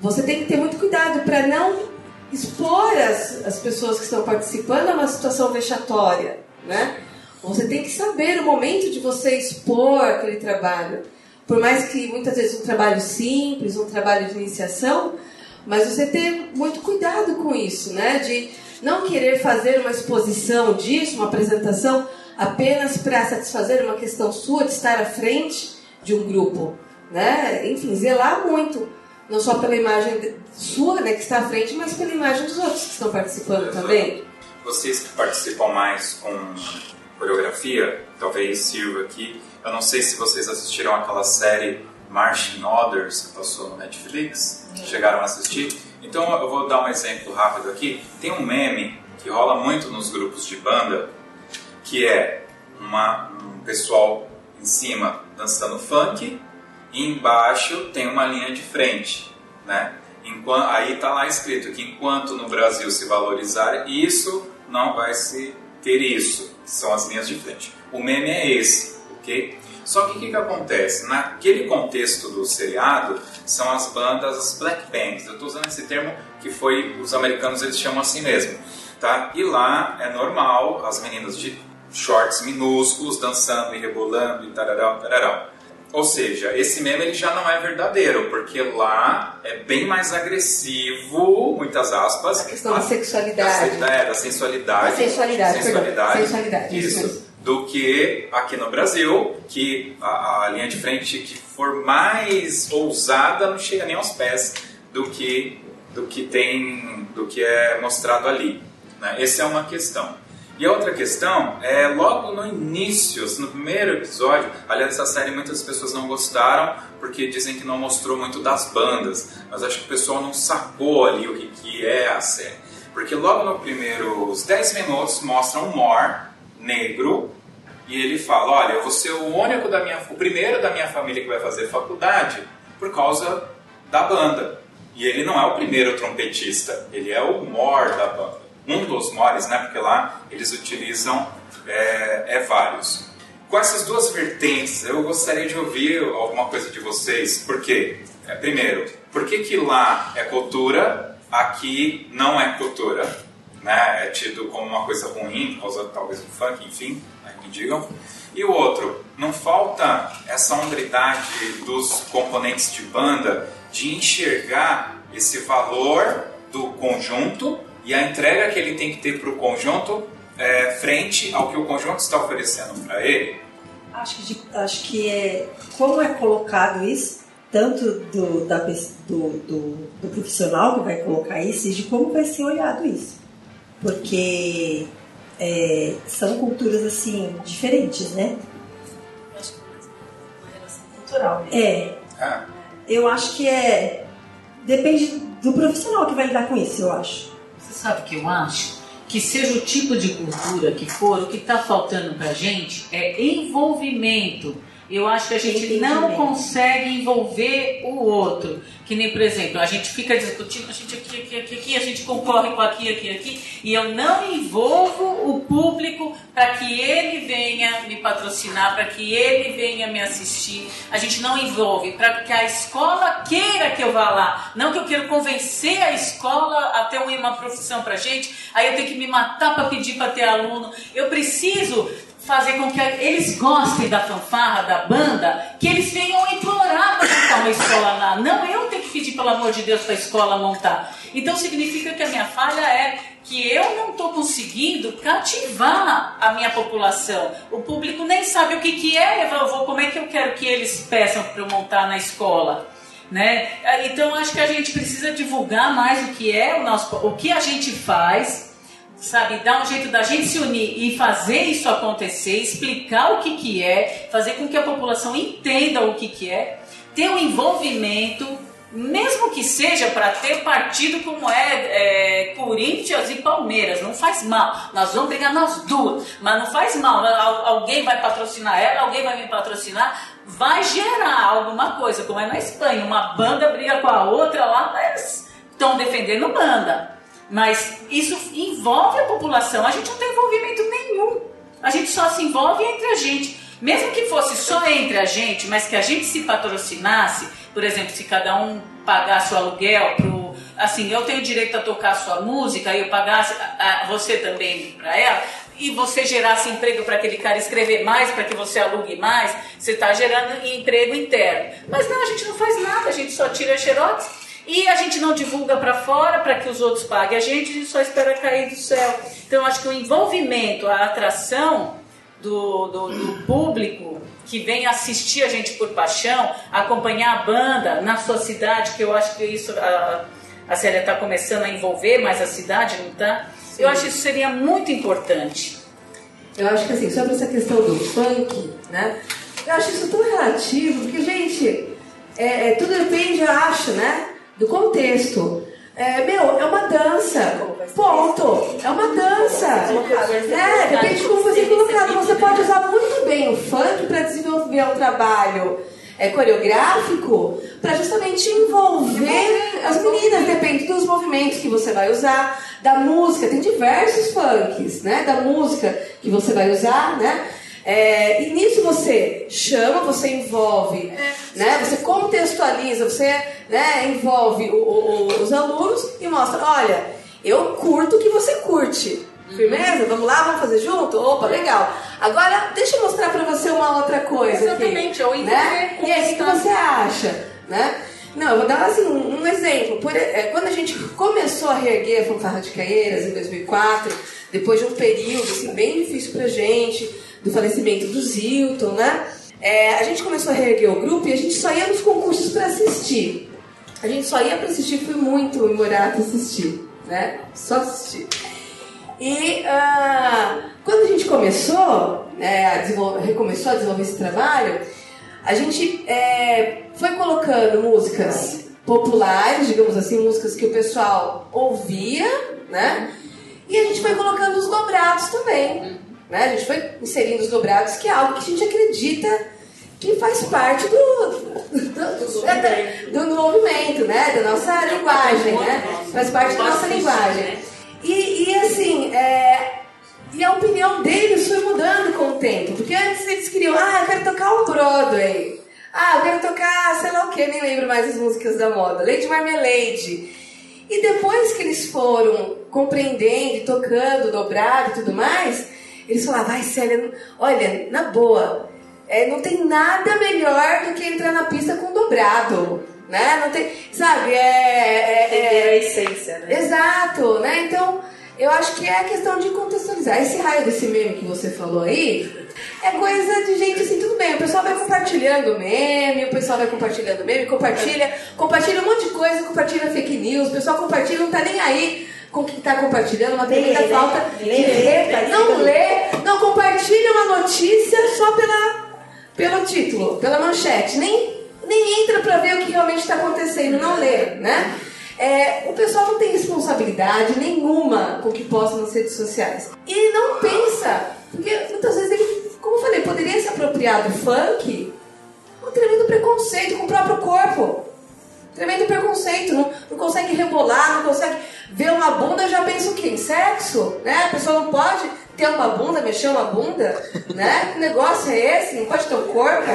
Speaker 3: você tem que ter muito cuidado para não expor as, as pessoas que estão participando a uma situação vexatória, né? Você tem que saber o momento de você expor aquele trabalho. Por mais que muitas vezes um trabalho simples, um trabalho de iniciação, mas você ter muito cuidado com isso, né? De não querer fazer uma exposição disso, uma apresentação, apenas para satisfazer uma questão sua de estar à frente de um grupo, né? Enfim, zelar muito, não só pela imagem sua, né, que está à frente, mas pela imagem dos outros que estão participando também.
Speaker 1: Vocês que participam mais com coreografia, talvez sirva aqui. Eu não sei se vocês assistiram aquela série Marching Orders que passou no Netflix. Chegaram a assistir? Então eu vou dar um exemplo rápido aqui. Tem um meme que rola muito nos grupos de banda, que é uma, um pessoal em cima dançando funk embaixo tem uma linha de frente, né? Enquanto, aí está lá escrito que enquanto no Brasil se valorizar isso, não vai se ter isso, são as linhas de frente. O meme é esse, ok? Só que o que, que acontece? Naquele contexto do seriado, são as bandas, as black bands. Eu estou usando esse termo que foi, os americanos eles chamam assim mesmo, tá? E lá é normal as meninas de shorts minúsculos dançando e rebolando e tararão, tararão. Ou seja, esse meme ele já não é verdadeiro, porque lá é bem mais agressivo, muitas aspas.
Speaker 3: A questão da sexualidade.
Speaker 1: Da, é, da sensualidade.
Speaker 3: Da sensualidade, perdão.
Speaker 1: sensualidade.
Speaker 3: Sensualidade, isso
Speaker 1: Isso. Do que aqui no Brasil, que a, a linha de frente que for mais ousada não chega nem aos pés do que, do que tem, do que é mostrado ali. Né? Essa é uma questão. E a outra questão é logo no início, assim, no primeiro episódio, aliás, essa série muitas pessoas não gostaram porque dizem que não mostrou muito das bandas, mas acho que o pessoal não sacou ali o que, que é a série. Porque logo nos primeiros 10 minutos mostra um Mor negro e ele fala: Olha, eu vou ser o único da minha, o primeiro da minha família que vai fazer faculdade por causa da banda. E ele não é o primeiro trompetista, ele é o Mor da banda um dos mores, né? Porque lá eles utilizam é, é, vários. Com essas duas vertentes, eu gostaria de ouvir alguma coisa de vocês. Por quê? É, primeiro, por que, que lá é cultura, aqui não é cultura? Né? É tido como uma coisa ruim, por causa talvez do funk, enfim, me digam. E o outro, não falta essa hombridade dos componentes de banda de enxergar esse valor do conjunto e a entrega que ele tem que ter para o conjunto é, frente ao que o conjunto está oferecendo para ele?
Speaker 6: Acho que, acho que é, como é colocado isso, tanto do, da, do, do, do profissional que vai colocar isso e de como vai ser olhado isso. Porque é, são culturas assim diferentes, né?
Speaker 2: Cultural.
Speaker 6: É,
Speaker 1: Ah,
Speaker 6: eu acho que é. Depende do profissional que vai lidar com isso, eu acho.
Speaker 5: Você sabe o que eu acho? Que seja o tipo de cultura que for, o que está faltando pra gente é envolvimento. Eu acho que a gente não consegue envolver o outro. Que nem, por exemplo, a gente fica discutindo, a gente aqui, aqui, aqui, aqui, a gente concorre com aqui, aqui, aqui, e eu não envolvo o público para que ele venha me patrocinar, para que ele venha me assistir. A gente não envolve, para que a escola queira que eu vá lá. Não que eu quero convencer a escola a ter uma profissão pra gente, aí eu tenho que me matar para pedir para ter aluno. Eu preciso fazer com que eles gostem da fanfarra, da banda, que eles venham implorar para montar uma escola lá. Não eu ter que pedir, pelo amor de Deus, para a escola montar. Então significa que a minha falha é que eu não estou conseguindo cativar a minha população. O público nem sabe o que, que é, eu vou, como é que eu quero que eles peçam para eu montar na escola. Né? Então acho que a gente precisa divulgar mais o que é o nosso, o que a gente faz, sabe, dar um jeito da gente se unir e fazer isso acontecer, explicar o que, que é, fazer com que a população entenda o que, que é, ter um envolvimento, mesmo que seja para ter partido como é, é, Corinthians e Palmeiras, não faz mal. Nós vamos brigar nós duas, mas não faz mal. Al- Alguém vai patrocinar ela, alguém vai me patrocinar, vai gerar alguma coisa, como é na Espanha, uma banda briga com a outra lá, mas estão defendendo banda. Mas isso envolve a população. A gente não tem envolvimento nenhum. A gente só se envolve entre a gente. Mesmo que fosse só entre a gente, mas que a gente se patrocinasse, por exemplo, se cada um pagasse o aluguel pro. Assim, eu tenho direito a tocar a sua música e eu pagasse a, a- você também para ela, e você gerasse emprego para aquele cara escrever mais, para que você alugue mais, você está gerando emprego interno. Mas não, a gente não faz nada, a gente só tira xerox e a gente não divulga para fora para que os outros paguem a gente, só espera cair do céu. Então, eu acho que o envolvimento, a atração do, do, do público que vem assistir a gente por paixão, acompanhar a banda na sua cidade, que eu acho que isso a, a Célia está começando a envolver, mas a cidade não está. Eu acho que isso seria muito importante.
Speaker 3: Eu acho que assim, sobre essa questão do funk, né? Eu acho isso tão relativo, porque, gente, é, é, tudo depende, eu acho, né? Do contexto. É, meu, é uma dança. Ponto. É uma dança. É, depende de como você é colocado. Você pode usar muito bem o funk para desenvolver um trabalho é, coreográfico para justamente envolver as meninas, depende dos movimentos que você vai usar, da música, tem diversos funks, né? Da música que você vai usar, né? É, e nisso você chama, você envolve, né? Você contextualiza, você né, envolve o- o- os alunos e mostra, olha, eu curto o que você curte. Firmeza? Vamos lá, vamos fazer junto? Opa, legal. Agora, deixa eu mostrar pra você uma outra coisa.
Speaker 2: Exatamente,
Speaker 3: aqui,
Speaker 2: ou
Speaker 3: né? E aí, o que você acha? Né? Não, eu vou dar assim, um, um exemplo. Por, é, quando a gente começou a reerguer a Fanfarra de Caieiras em 2004, depois de um período assim, bem difícil pra gente, do falecimento do Zilton, né? É, a gente começou a reerguer o grupo e a gente só ia nos concursos pra assistir. A gente só ia pra assistir, fui muito em assistir, né? Só assistir. E ah, quando a gente começou, né, a recomeçou a desenvolver esse trabalho, a gente é, foi colocando músicas populares, digamos assim, músicas que o pessoal ouvia, né? E a gente foi colocando os dobrados também. Né? A gente foi inserindo os dobrados, que é algo que a gente acredita que faz parte do, do, do, é, do- do movimento, né? Da nossa linguagem, né? Faz parte da nossa linguagem. E, e assim, é, e a opinião deles foi mudando com o tempo. Porque antes eles queriam, ah, eu quero tocar um Broadway. Ah, eu quero tocar, sei lá o que, nem lembro mais as músicas da moda. Lady Marmalade. E depois que eles foram compreendendo tocando, dobrado e tudo mais, eles falaram, vai Célia, olha, na boa, é, não tem nada melhor do que entrar na pista com dobrado. Né? Não tem, sabe, é, é, é-
Speaker 2: Entender a essência, né?
Speaker 3: Exato, né? Então, Eu acho que é a questão de contextualizar. Esse raio desse meme que você falou aí é coisa de gente assim, tudo bem. O pessoal vai compartilhando meme, o pessoal vai compartilhando meme, compartilha, compartilha um monte de coisa, compartilha fake news, o pessoal compartilha, não tá nem aí com o que está compartilhando, uma tremenda
Speaker 6: Lê, né?
Speaker 3: falta
Speaker 6: Lê,
Speaker 3: de
Speaker 6: lê,
Speaker 3: ler.
Speaker 6: tá
Speaker 3: Não
Speaker 6: escrito.
Speaker 3: lê, não compartilha uma notícia só pela, pelo título, pela manchete. Nem, nem entra para ver o que realmente está acontecendo, não lê, né? É, o pessoal não tem responsabilidade nenhuma com o que posta nas redes sociais. E não pensa, porque muitas vezes ele, como eu falei, poderia se apropriar do funk um tremendo preconceito com o próprio corpo. Tremendo preconceito, não, não consegue rebolar, não consegue ver uma bunda, já pensa o quê? Em sexo? Né? A pessoa não pode ter uma bunda, mexer uma bunda, né? Que negócio é esse? Não pode ter um corpo?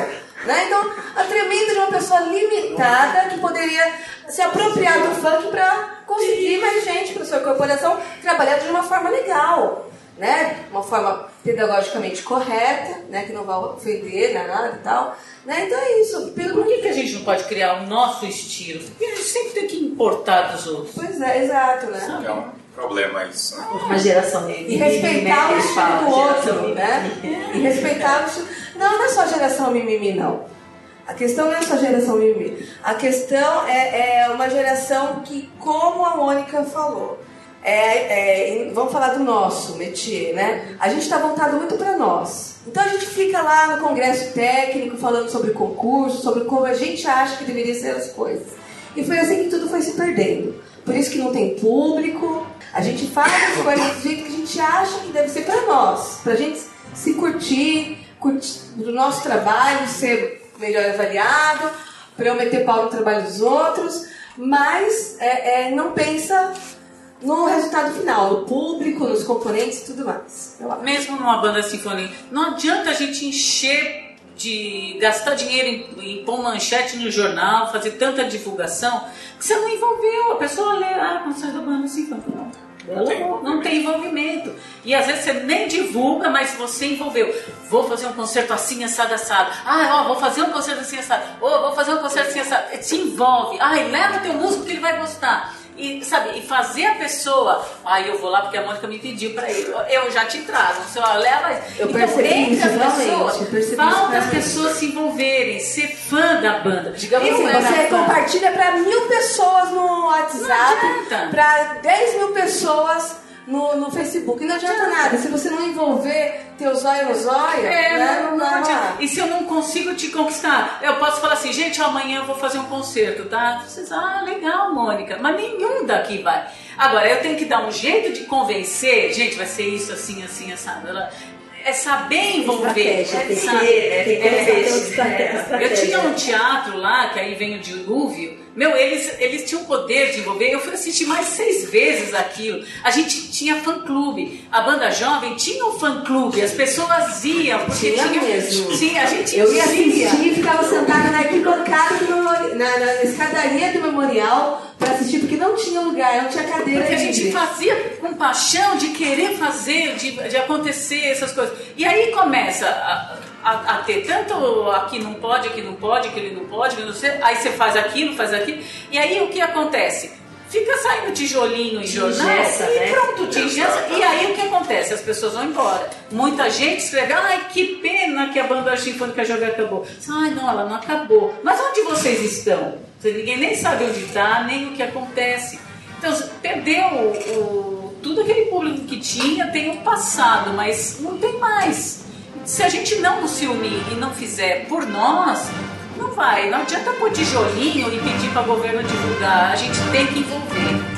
Speaker 3: Né? Então, a tremenda de uma pessoa limitada que poderia se apropriar do funk para conseguir mais gente para sua corporação trabalhar de uma forma legal, né? Uma forma pedagogicamente correta, né? Que não vai ofender nada e tal. Né? Então é isso. Pelo
Speaker 5: Por que, que a gente não pode criar o nosso estilo? Porque a gente sempre tem que importar dos outros.
Speaker 3: Pois é, exato, né?
Speaker 1: É um problema isso. né?
Speaker 6: Uma geração
Speaker 3: E respeitar o estilo do outro, né? E respeitar o estilo. Não, não é só geração mimimi, não. A questão não é só geração mimimi. A questão é, é uma geração que, como a Mônica falou, é, é, vamos falar do nosso métier, né? A gente está voltado muito para nós. Então a gente fica lá no congresso técnico falando sobre concurso, sobre como a gente acha que deveria ser as coisas. E foi assim que tudo foi se perdendo. Por isso que não tem público. A gente faz as coisas do jeito que a gente acha que deve ser para nós, para a gente se curtir, curtir do nosso trabalho, ser melhor avaliado, para eu meter pau no trabalho dos outros, mas é, é, não pensa no resultado final, no público, nos componentes e tudo mais.
Speaker 5: Mesmo numa banda sinfônica, não adianta a gente encher de gastar dinheiro em, em pôr manchete no jornal, fazer tanta divulgação, que você não envolveu. A pessoa lê, ah, concerto da banda sinfônica. Não.
Speaker 1: Não tem
Speaker 5: Não tem envolvimento. E às vezes você nem divulga, mas você envolveu. Vou fazer um concerto assim, assado, assado. Ah, ó, vou fazer um concerto assim, assado. Ô, vou fazer um concerto assim, assado. Se envolve. Ai, leva o teu músico que ele vai gostar. E, sabe, e fazer a pessoa, ai, eu vou lá porque a Mônica me pediu pra ir. Eu já te trago. Você ó, leva.
Speaker 3: Eu
Speaker 5: então, entre as pessoas, falta as pessoas se envolverem, ser fã da banda.
Speaker 3: Digamos
Speaker 5: Eu
Speaker 3: assim, você compartilha para mil pessoas no WhatsApp, para 10 mil pessoas no, no Facebook. Não adianta nada. Se você não envolver teu zóio no zóio,
Speaker 5: É,
Speaker 3: né,
Speaker 5: não, não
Speaker 3: vai
Speaker 5: adianta. E se eu não consigo te conquistar? Eu posso falar assim, gente, amanhã eu vou fazer um concerto, tá? Vocês, ah, legal, Mônica. Mas nenhum daqui vai. Agora, eu tenho que dar um jeito de convencer, gente, vai ser isso, assim, assim, assado. Ela- É saber envolver.
Speaker 6: Estratégia, tem que
Speaker 5: sabe?
Speaker 6: ter- tem que ter
Speaker 5: É,
Speaker 6: essa estratégia-
Speaker 5: é. Eu tinha um teatro lá, que aí vem o dilúvio. Meu, eles, eles tinham o poder de envolver. Eu fui assistir mais seis vezes aquilo. A gente tinha fã-clube. A banda jovem tinha um fã-clube. As pessoas iam, porque
Speaker 3: Tinha
Speaker 5: tinha.
Speaker 3: mesmo.
Speaker 5: Sim, a gente
Speaker 3: Eu ia assistir e ficava sentada na arquibancada do memori- na, na escadaria do memorial para assistir, porque não tinha lugar, não tinha cadeira.
Speaker 5: Porque a gente fazia com paixão de querer fazer, de, de acontecer essas coisas. E aí começa a, a- a ter tanto aqui não pode, aqui não pode, aquele não pode, não sei, aí você faz aquilo, faz aquilo. E aí o que acontece? Fica saindo tijolinho em e
Speaker 6: né?
Speaker 5: pronto, tingessa. E aí o que acontece? As pessoas vão embora. Muita gente escreve, ai que pena que a banda sinfônica jovem acabou. Ai não, ela não acabou. Mas onde vocês estão? Ninguém nem sabe onde está, nem o que acontece. Então, perdeu o, o- tudo aquele público que tinha, tem o passado, mas não tem mais. Se a gente não se unir e não fizer por nós, não vai. Não adianta pôr tijolinho e pedir para o governo divulgar. A gente tem que envolver.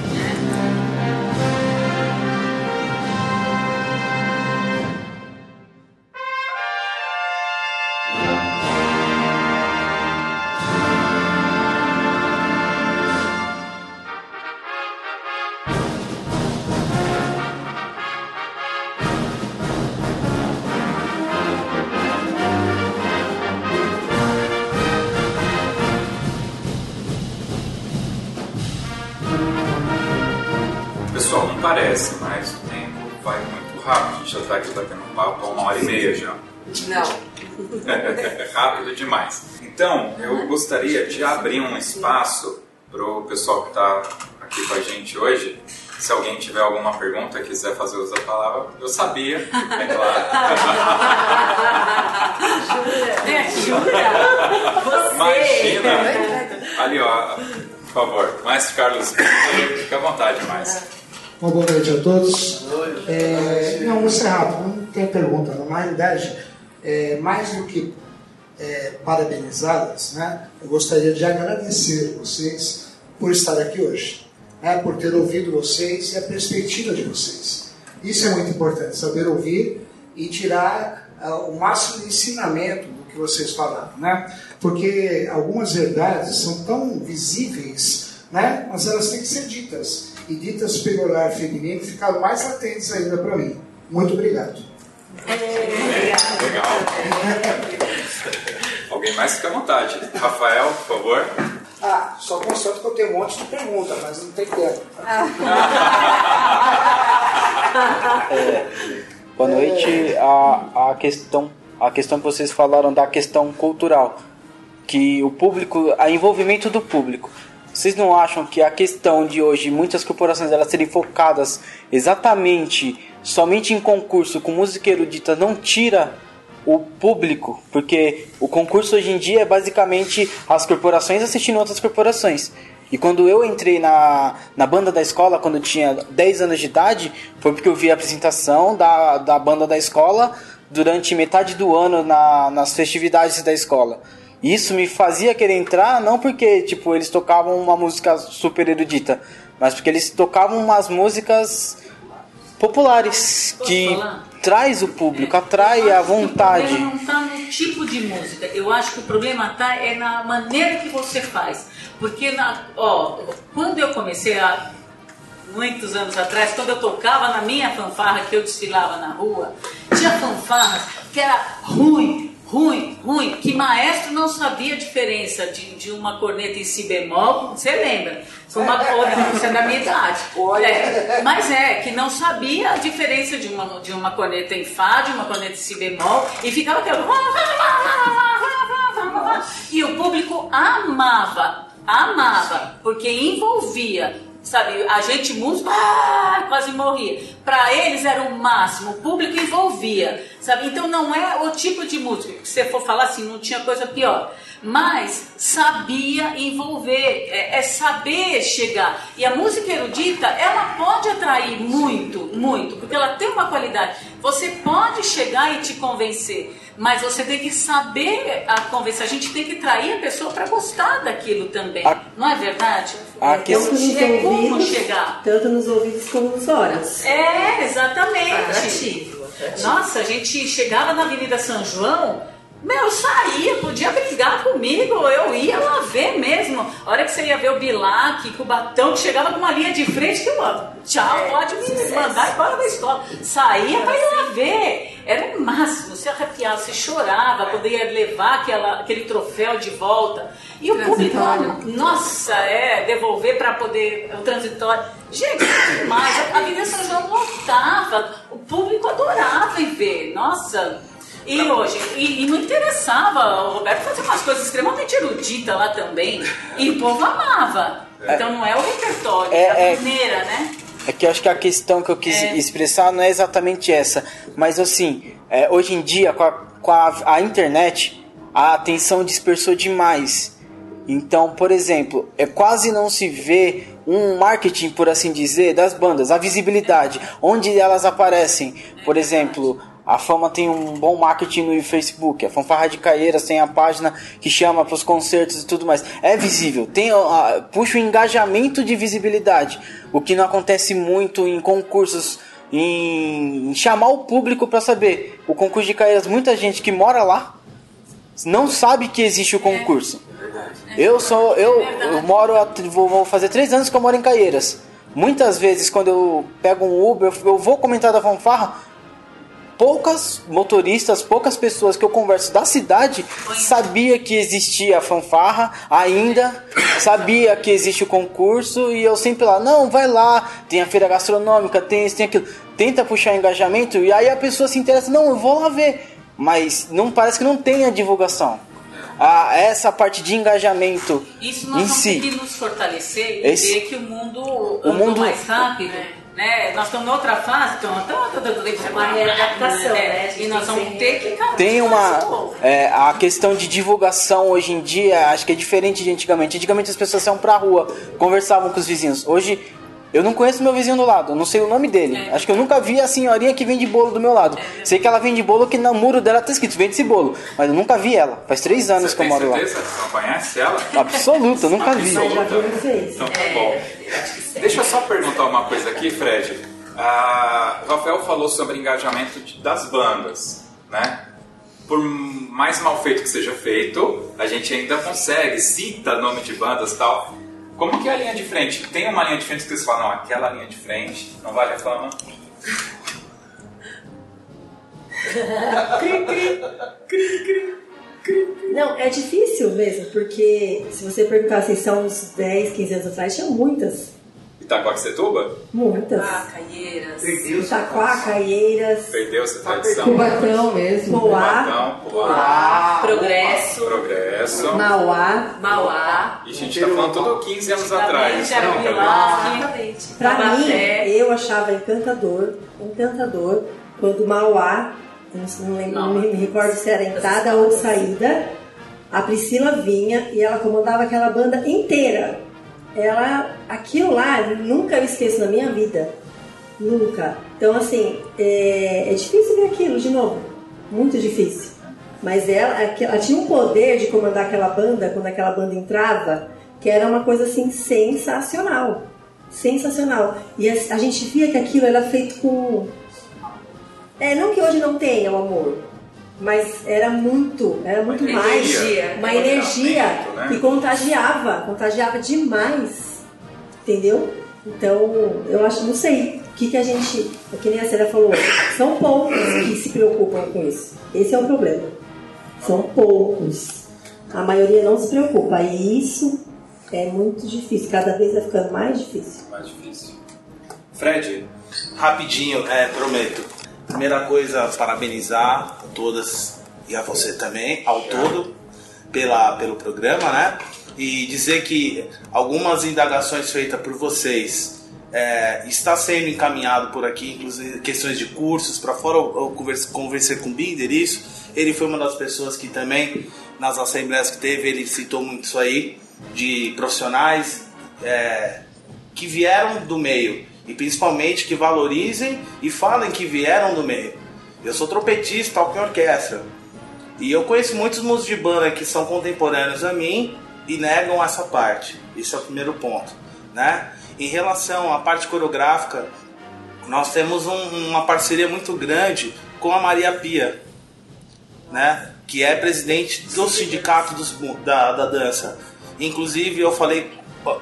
Speaker 1: A gente está aqui batendo um papo há uma hora e meia já.
Speaker 3: Não.
Speaker 1: É rápido demais. Então, eu gostaria de abrir um espaço para o pessoal que está aqui com a gente hoje Se alguém tiver alguma pergunta, quiser fazer uso da palavra, eu sabia, é claro.
Speaker 5: É, jura? Você.
Speaker 1: Imagina! Ali, ó, por favor, Maestro Carlos, fica à vontade, Maestro.
Speaker 7: Uma boa noite a todos. É, não, vou ser rápido, não tem pergunta. Na realidade, é, mais do que é, parabenizadas, né, eu gostaria de agradecer vocês por estar aqui hoje, né, por ter ouvido vocês e a perspectiva de vocês. Isso é muito importante, saber ouvir e tirar ah, o máximo de ensinamento do que vocês falaram, né? Porque algumas verdades são tão visíveis, né? Mas elas têm que ser ditas e ditas pelo olhar feminino ficaram mais latentes ainda para mim. Muito obrigado.
Speaker 1: Legal. Alguém mais fica à vontade. Rafael, por favor.
Speaker 7: Ah, só constato que eu tenho um monte de perguntas, mas não tem tempo.
Speaker 8: Boa noite. A, a, questão, a questão que vocês falaram da questão cultural, que o público, a envolvimento do público. Vocês não acham que a questão de hoje, muitas corporações elas serem focadas exatamente somente em concurso com música erudita não tira o público, porque o concurso hoje em dia é basicamente as corporações assistindo outras corporações. E quando eu entrei na, na banda da escola, quando eu tinha 10 anos de idade, foi porque eu vi a apresentação da, da banda da escola durante metade do ano na, nas festividades da escola. Isso me fazia querer entrar, não porque tipo eles tocavam uma música super erudita, mas porque eles tocavam umas músicas populares que traz o público, atrai a
Speaker 5: O
Speaker 8: vontade.
Speaker 5: problema não está no tipo de música. Eu acho que o problema tá é na maneira que você faz. Porque, na, ó, quando eu comecei há muitos anos atrás, quando eu tocava na minha fanfarra que eu desfilava na rua, tinha fanfarras que era ruim, ruim, ruim, que maestro não sabia a diferença de, de uma corneta em si bemol, você lembra? Foi uma corneta, você é da minha idade. É, mas é, que não sabia a diferença de uma, de uma corneta em Fá, de uma corneta em Si bemol, e ficava aquela. E o público amava, amava, porque envolvia. Sabe, a gente músico ah, quase morria. Para eles era o máximo, o público envolvia. Sabe? Então não é o tipo de música que você for falar assim, não tinha coisa pior. Mas sabia envolver, é, é saber chegar. E a música erudita, ela pode atrair muito, muito, porque ela tem uma qualidade. Você pode chegar e te convencer, mas você tem que saber a convencer. A gente tem que trair a pessoa para gostar daquilo também. Não é verdade?
Speaker 8: A
Speaker 5: Tem
Speaker 6: Tanto nos
Speaker 5: é como
Speaker 6: ouvidos,
Speaker 5: chegar.
Speaker 6: tanto nos ouvidos como nos olhos.
Speaker 5: É, exatamente.
Speaker 2: Atrativo, atrativo.
Speaker 5: Nossa, a gente chegava na Avenida São João, meu, eu saía, podia brigar comigo, eu ia lá ver mesmo. A hora que você ia ver o Bilac, com o Batão, que chegava com uma linha de frente, que, mano, tchau, pode me mandar embora da escola. Saía pra ir lá ver. Era o máximo, você arrepiava, você chorava, poderia levar aquela, aquele troféu de volta. E o público, nossa, é, devolver pra poder, o transitório. Gente, era demais. A Avenida São João lotava, o público adorava ir ver. Nossa, e hoje, e, e não interessava, o Roberto fazia umas coisas extremamente eruditas lá também, e o povo amava. Então não é o repertório, é,
Speaker 8: É,
Speaker 5: a
Speaker 8: é.
Speaker 5: maneira, né?
Speaker 8: É que eu acho que a questão que eu quis
Speaker 5: É.
Speaker 8: expressar não é exatamente essa. Mas assim, é, hoje em dia, com, a, com a, a internet, a atenção dispersou demais. Então, por exemplo, é quase não se vê um marketing, por assim dizer, das bandas, a visibilidade, onde elas aparecem. Por exemplo, a Fama tem um bom marketing no Facebook, a Fanfarra de Caieiras tem a página que chama para os concertos e tudo mais. É visível, tem a, puxa o engajamento de visibilidade, o que não acontece muito em concursos, em, em chamar o público para saber. O concurso de Caieiras, muita gente que mora lá não sabe que existe o concurso. Eu sou, eu, eu moro, vou, vou fazer três anos que eu moro em Caieiras. Muitas vezes quando eu pego um Uber, eu, eu vou comentar da fanfarra. Poucas motoristas, poucas pessoas que eu converso da cidade sabia que existia a fanfarra ainda, sabia que existe o concurso e eu sempre lá, não, vai lá, tem a feira gastronômica, tem isso, tem aquilo, tenta puxar engajamento e aí a pessoa se interessa, não, eu vou lá ver, mas não parece que não tem a divulgação. a essa parte de engajamento
Speaker 5: Isso nós
Speaker 8: em
Speaker 5: vamos
Speaker 8: si.
Speaker 5: ter que nos fortalecer e
Speaker 8: Esse-
Speaker 5: ver que o mundo
Speaker 8: O mundo-
Speaker 5: mais rápido. Né? Nós estamos em outra fase, então é
Speaker 2: uma readaptação, né? A gente
Speaker 5: E nós vamos
Speaker 2: ser
Speaker 5: ter que
Speaker 8: Tem uma. é, a questão de divulgação hoje em dia, acho que é diferente de antigamente. Antigamente as pessoas iam pra rua, conversavam com os vizinhos. Hoje eu não conheço meu vizinho do lado, eu não sei o nome dele.
Speaker 5: É.
Speaker 8: Acho que eu nunca vi a senhorinha que vende bolo do meu lado. sei que ela vende bolo que no muro dela tá escrito, vende esse bolo. Mas eu nunca vi ela. Faz três anos
Speaker 1: Você
Speaker 8: que eu moro lá.
Speaker 1: certeza que você não conhece ela?
Speaker 8: Absoluta, eu nunca vi.
Speaker 6: Já.
Speaker 1: Então tá bom. Deixa eu só perguntar uma coisa aqui, Fred. Ah, o Rafael falou sobre engajamento das bandas, né? Por mais mal feito que seja feito, a gente ainda consegue, cita nome de bandas e tal. Como que é a linha de frente? Tem uma linha de frente que vocês falam, não, aquela linha de frente, não vale a fama?
Speaker 6: Não, é difícil mesmo, porque se você perguntar assim, são uns 10, 15 anos atrás, tinha muitas.
Speaker 1: Itacoaxetuba?
Speaker 6: Muitas.
Speaker 2: Ah, Caieiras.
Speaker 6: Itaquá, Caieiras,
Speaker 1: Perdeu-se a tradição.
Speaker 3: Cubatão mesmo.
Speaker 6: Poá,
Speaker 1: Poá,
Speaker 2: Progresso.
Speaker 1: Progresso.
Speaker 6: Mauá.
Speaker 2: Mauá.
Speaker 1: E a gente tá falando tudo 15 anos atrás.
Speaker 5: Era
Speaker 1: né?
Speaker 2: Exatamente.
Speaker 6: Pra mim, eu achava encantador, encantador, quando Mauá, não, não lembro, não me, me recordo se era entrada ou saída, a Priscila vinha e ela comandava aquela banda inteira. Ela, aquilo lá, nunca eu esqueço na minha vida. Nunca. Então, assim, é, é difícil ver aquilo de novo. Muito difícil. Mas ela, ela tinha um poder de comandar aquela banda quando aquela banda entrava, que era uma coisa assim sensacional. Sensacional. E a, a gente via que aquilo era feito com. É, não que hoje não tenha o amor, mas era muito, era muito
Speaker 1: Uma
Speaker 6: mais.
Speaker 1: energia.
Speaker 6: Uma
Speaker 1: Um
Speaker 6: energia
Speaker 1: né?
Speaker 6: que contagiava, contagiava demais. Entendeu? Então, eu acho, não sei, o que, que a gente, é que nem a Célia falou, são poucos que se preocupam com isso. Esse é o problema. São poucos. A maioria não se preocupa. E isso é muito difícil. Cada vez vai ficando mais difícil.
Speaker 1: Mais difícil. Fred,
Speaker 4: Rapidinho, é, prometo. Primeira coisa, parabenizar todas e a você também, ao todo, pela, pelo programa, né? E dizer que algumas indagações feitas por vocês é, está sendo encaminhado por aqui, inclusive questões de cursos, para fora eu, conversei, conversei com o Binder, isso. Ele foi uma das pessoas que também, nas assembleias que teve, ele citou muito isso aí, de profissionais é, que vieram do meio e principalmente que valorizem e falem que vieram do meio. Eu sou trompetista, toco em orquestra e eu conheço muitos músicos de banda que são contemporâneos a mim e negam essa parte. Isso é o primeiro ponto, né? Em relação à parte coreográfica, nós temos um- uma parceria muito grande com a Maria Pia, né? Que é presidente do sindicato dos, da, da dança. Inclusive, eu falei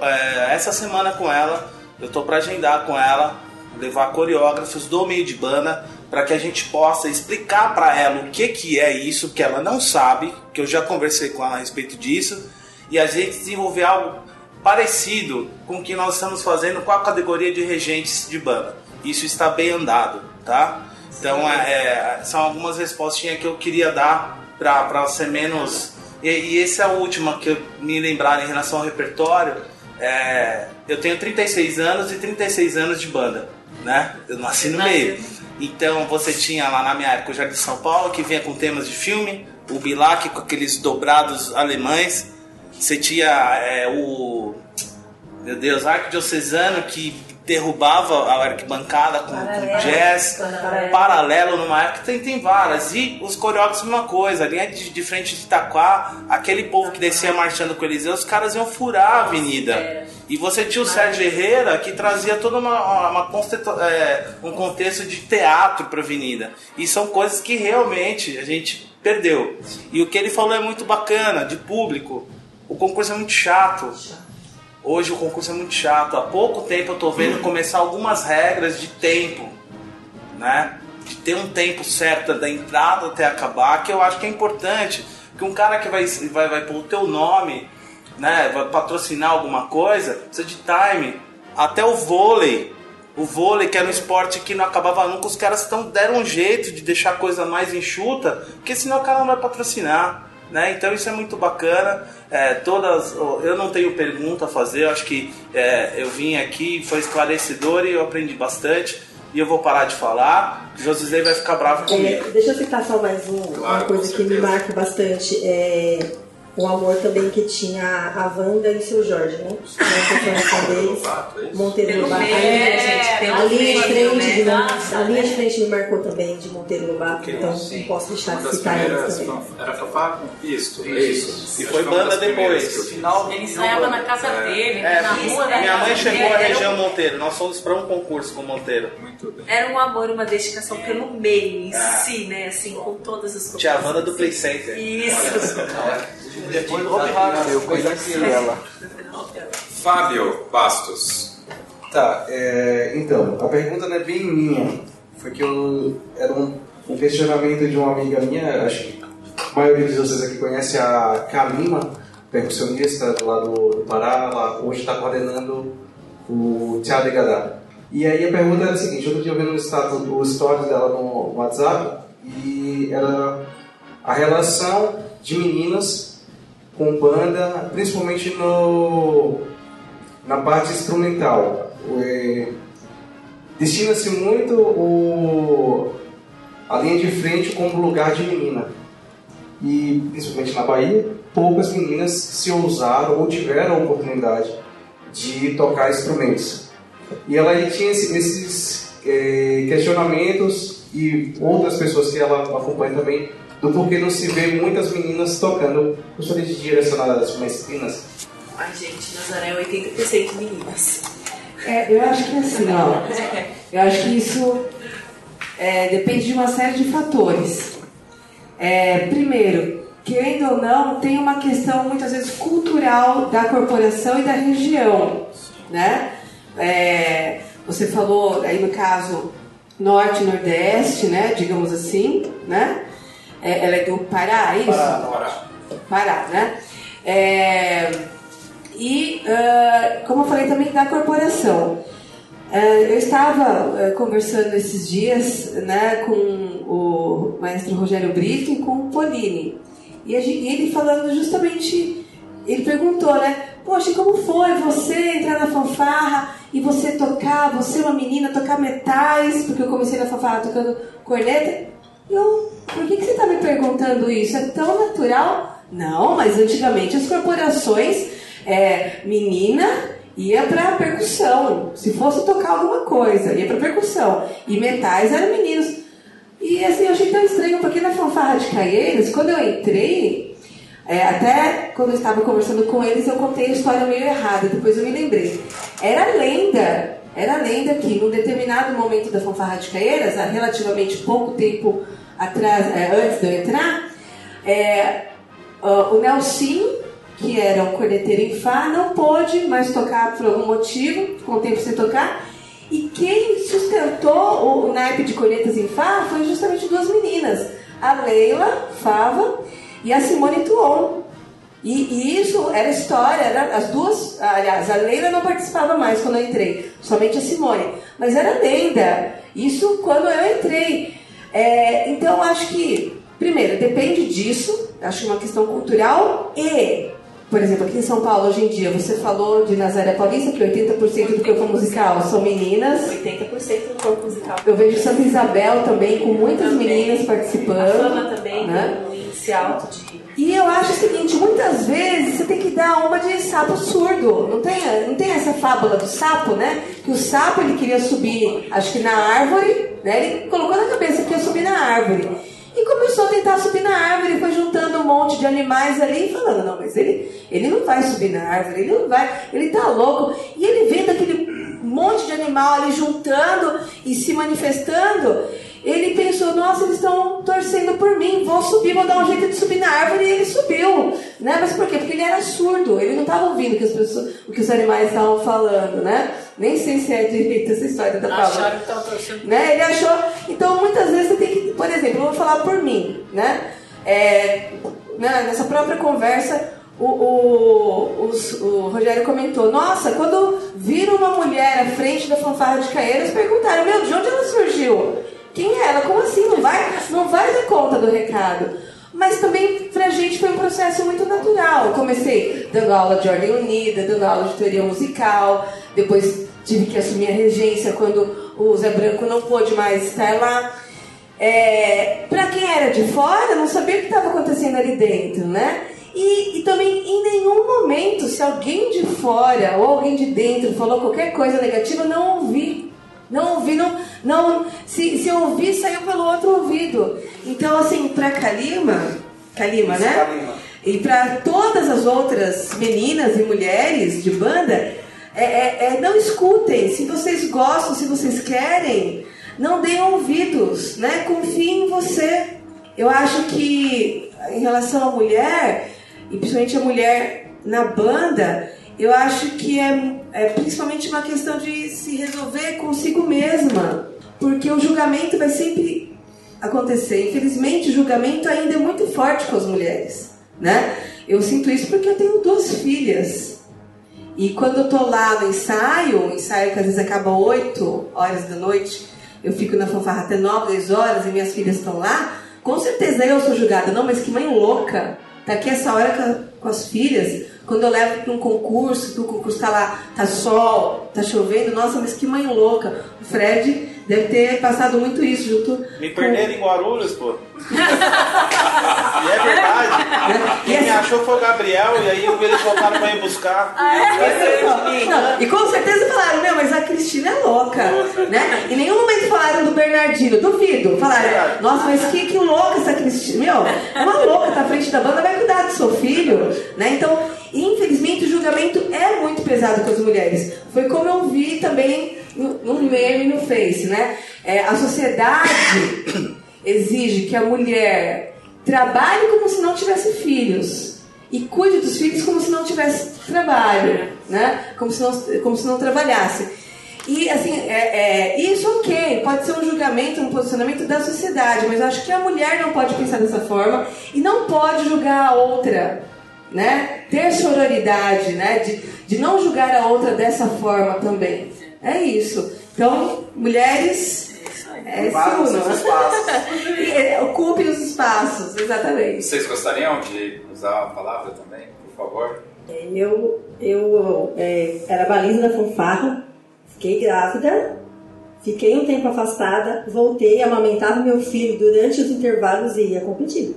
Speaker 4: é, essa semana com ela, eu tô para agendar com ela, levar coreógrafos do meio de banda para que a gente possa explicar para ela o que que é isso que ela não sabe, que eu já conversei com ela a respeito disso, e a gente desenvolver algo parecido com o que nós estamos fazendo com a categoria de regentes de banda. Isso está bem andado, tá? Então, é, são algumas respostinhas que eu queria dar para ser menos. E, e essa é a última que eu me lembrar em relação ao repertório. É, eu tenho 36 anos e 36 anos de banda, né? Eu nasci no meio. Então você tinha lá na minha época o Jardim São Paulo, que vinha com temas de filme, o Bilac com aqueles dobrados alemães. Você tinha é, o. Meu Deus, Arquidiocesano que derrubava a arquibancada com, com jazz,
Speaker 6: Paralelo.
Speaker 4: paralelo numa época, tem, tem várias. E os coreógrafos, mesma coisa, a linha de, de frente de Itaquá, aquele povo que descia marchando com Eliseu, os caras iam furar a avenida. E você tinha o Sérgio Herrera que trazia todo uma, uma conceito- é, um contexto de teatro para a avenida. E são coisas que realmente a gente perdeu. E o que ele falou é muito bacana, de público. O concurso é muito chato. Hoje o concurso é muito chato. Há pouco tempo eu tô vendo começar algumas regras de tempo, né? De ter um tempo certo da entrada até acabar, que eu acho que é importante. Que um cara que vai, vai, vai pôr o teu nome, né? Vai patrocinar alguma coisa, precisa de time. Até o vôlei. O vôlei, que era um esporte que não acabava nunca, os caras tão, deram um jeito de deixar a coisa mais enxuta, porque senão o cara não vai patrocinar. Né? Então isso é muito bacana. É, todas, eu não tenho pergunta a fazer, eu acho que é, eu vim aqui, foi esclarecedor e eu aprendi bastante. E eu vou parar de falar, José vai ficar bravo
Speaker 6: É,
Speaker 4: comigo.
Speaker 6: deixa eu citar só mais um, uma
Speaker 4: Claro,
Speaker 6: coisa
Speaker 4: com
Speaker 6: que me marca bastante. É o amor também que tinha a Wanda e o seu Jorge, né? Deles. Monteiro
Speaker 2: Pelo
Speaker 6: Lobato. A-
Speaker 2: gente, pelo
Speaker 6: a linha de frente,
Speaker 2: né?
Speaker 6: de- a linha de
Speaker 2: né?
Speaker 6: frente me marcou também de Monteiro Lobato, então não posso deixar de citar eles também.
Speaker 1: era fanfarra com pisto, é
Speaker 4: Isso.
Speaker 1: isso.
Speaker 4: E foi banda depois. Final,
Speaker 5: Ele ensaiava na casa dele,
Speaker 4: É,
Speaker 5: na rua da
Speaker 4: minha mãe chegou a região Monteiro, nós fomos para um concurso com Monteiro.
Speaker 1: Muito bem.
Speaker 2: Era um amor, uma dedicação pelo meio em si, né? Assim, com todas as
Speaker 4: Tinha a Wanda do Play Center.
Speaker 2: Isso.
Speaker 4: Depois do Hop Hard.
Speaker 8: Eu conheci ela.
Speaker 1: Fábio Bastos.
Speaker 9: Tá, é, então, a pergunta não é bem minha. Foi que eu. Era um, um questionamento de uma amiga minha, acho que a maioria de vocês aqui conhece a Kalima, percussionista lá do, do Pará, ela hoje está coordenando o Teatro de Gadá. E aí a pergunta era a seguinte, outro dia eu vi no status, o stories dela no WhatsApp e era a relação de meninas com banda, principalmente no, na parte instrumental. É, Destina-se muito o, a linha de frente como lugar de menina. E, principalmente na Bahia, poucas meninas se ousaram ou tiveram a oportunidade de tocar instrumentos. E ela tinha esse- esses eh, questionamentos e outras pessoas que ela acompanha também do porquê não se vê muitas meninas tocando. Gostaria de direcionar as mestrinas.
Speaker 2: Ai, gente, Nazaré é 80% meninas.
Speaker 3: É, eu acho que assim, ó, eu acho que isso é, depende de uma série de fatores. É, primeiro, querendo ou não, tem uma questão muitas vezes cultural da corporação e da região, né? É, você falou aí no caso norte e nordeste, né? Digamos assim, né? É, ela é do Pará, é isso?
Speaker 1: Pará.
Speaker 3: Pará, né? É, e, ah, como eu falei também da corporação, Ah, eu estava ah, conversando esses dias né, com o maestro Rogério Brito e com o Polini. E, e ele falando justamente, ele perguntou, né? Poxa, como foi você entrar na fanfarra e você tocar, você uma menina, tocar metais, porque eu comecei na fanfarra tocando corneta. Eu, por que, que você está me perguntando isso? É tão natural? Não, mas antigamente as corporações, é, menina ia pra percussão. Se fosse tocar alguma coisa, ia pra percussão. E metais eram meninos. E assim, eu achei tão estranho, porque na fanfarra de Caieiros, quando eu entrei, é, até quando eu estava conversando com eles, eu contei a história meio errada, depois eu me lembrei. Era lenda, era lenda que num determinado momento da fanfarra de Caieiras, há relativamente pouco tempo atrás, é, antes de eu entrar, é, o Nelson, que era um corneteiro em Fá, não pôde mais tocar por algum motivo, com o tempo sem tocar. E quem sustentou o, o naipe de cornetas em Fá foi justamente duas meninas, a Leila Fava e a Simone Tuon. E, e isso era história, era as duas, aliás, a Leila não participava mais quando eu entrei, somente a Simone. Mas era lenda, isso quando eu entrei. É, então acho que, primeiro, depende disso, acho que é uma questão cultural e, por exemplo, aqui em São Paulo hoje em dia, você falou de Nazaré Paulista, que 80% do corpo musical são meninas.
Speaker 2: 80% do corpo musical.
Speaker 3: Eu vejo Santa Isabel também, com muitas meninas
Speaker 2: A
Speaker 3: participando.
Speaker 2: fama também,
Speaker 3: né?
Speaker 2: um índice alto de.
Speaker 3: E eu acho o seguinte, muitas vezes você tem que dar uma de sapo surdo. Não tem, não tem essa fábula do sapo, né? Que o sapo ele queria subir, acho que na árvore, né? Ele colocou na cabeça que ia subir na árvore. E começou a tentar subir na árvore, foi juntando um monte de animais ali e falando, não, mas ele, ele não vai subir na árvore, ele não vai, ele tá louco. E ele vendo aquele monte de animal ali juntando e se manifestando, ele pensou, nossa, eles estão torcendo por mim, vou subir, vou dar um jeito de subir na árvore, e ele subiu. Né? Mas por quê? Porque ele era surdo, ele não estava ouvindo o que, as pessoas, o que os animais estavam falando, né? Nem sei se é direito essa história da
Speaker 5: Acharam
Speaker 3: palavra.
Speaker 5: que estavam torcendo.
Speaker 3: Né? Ele achou. Então, muitas vezes você tem que, por exemplo, eu vou falar por mim, né? É, né, nessa própria conversa, o, o, os- o Rogério comentou: Nossa, quando viram uma mulher à frente da fanfarra de Caeiras, perguntaram: Meu, de onde ela surgiu? Quem é ela? Como assim? Não vai, não vai dar conta do recado. Mas também pra gente foi um processo muito natural. Eu comecei dando aula de ordem unida, dando aula de teoria musical, depois tive que assumir a regência quando o Zé Branco não pôde mais estar lá. É, para quem era de fora, não sabia o que estava acontecendo ali dentro, né? E, e, também em nenhum momento, se alguém de fora ou alguém de dentro falou qualquer coisa negativa, não ouvi. Não ouvi, não. não se, se eu ouvi, saiu pelo outro ouvido. Então, assim, para Kalima, Kalima, né?
Speaker 9: Kalima.
Speaker 3: E para todas as outras meninas e mulheres de banda, é, é, é, não escutem. Se vocês gostam, se vocês querem, não deem ouvidos, né? Confiem em você. Eu acho que em relação à mulher, e principalmente a mulher na banda, eu acho que é, é principalmente uma questão de se resolver consigo mesma. Porque o julgamento vai sempre acontecer. Infelizmente, o julgamento ainda é muito forte com as mulheres, né? Eu sinto isso porque eu tenho duas filhas. E quando eu tô lá no ensaio, um ensaio que às vezes acaba 8 horas da noite, eu fico na fanfarra até 9, 10 horas e minhas filhas estão lá, com certeza eu sou julgada. Não, mas que mãe louca. Tá aqui essa hora com, as filhas. Quando eu levo para um concurso, o concurso tá lá, tá sol, tá chovendo, nossa, mas que mãe louca. O Fred deve ter passado muito isso junto.
Speaker 4: Me perderam em Guarulhos, pô. e é verdade. Quem me achou foi o Gabriel, e aí eles voltaram pra ir buscar.
Speaker 3: Não, e com certeza falaram, meu, mas a Cristina é louca, né? Em nenhum momento falaram do Bernardino, duvido. Falaram, nossa, mas que, que louca essa Cristina. Meu, é uma louca, tá à frente da banda, vai cuidar do seu filho, né? Então, infelizmente, o julgamento é muito pesado com as mulheres. Foi como eu vi também no, no meme no Face, né? É, a sociedade exige que a mulher trabalhe como se não tivesse filhos e cuide dos filhos como se não tivesse trabalho, né? Como se não, como se não trabalhasse. E assim, é, é, isso ok, pode ser um julgamento, um posicionamento da sociedade, mas eu acho que a mulher não pode pensar dessa forma e não pode julgar a outra, né? Ter sororidade, né? De, de não julgar a outra dessa forma também. É isso. Então, mulheres. É,
Speaker 9: Ocupar os seus espaços.
Speaker 3: E, é, Ocupem os espaços, exatamente.
Speaker 1: Vocês gostariam de usar a palavra também, por favor?
Speaker 6: É, Eu, eu é, era baliza da fanfarra, fiquei grávida, fiquei um tempo afastada, voltei, amamentava meu filho durante os intervalos e ia competir.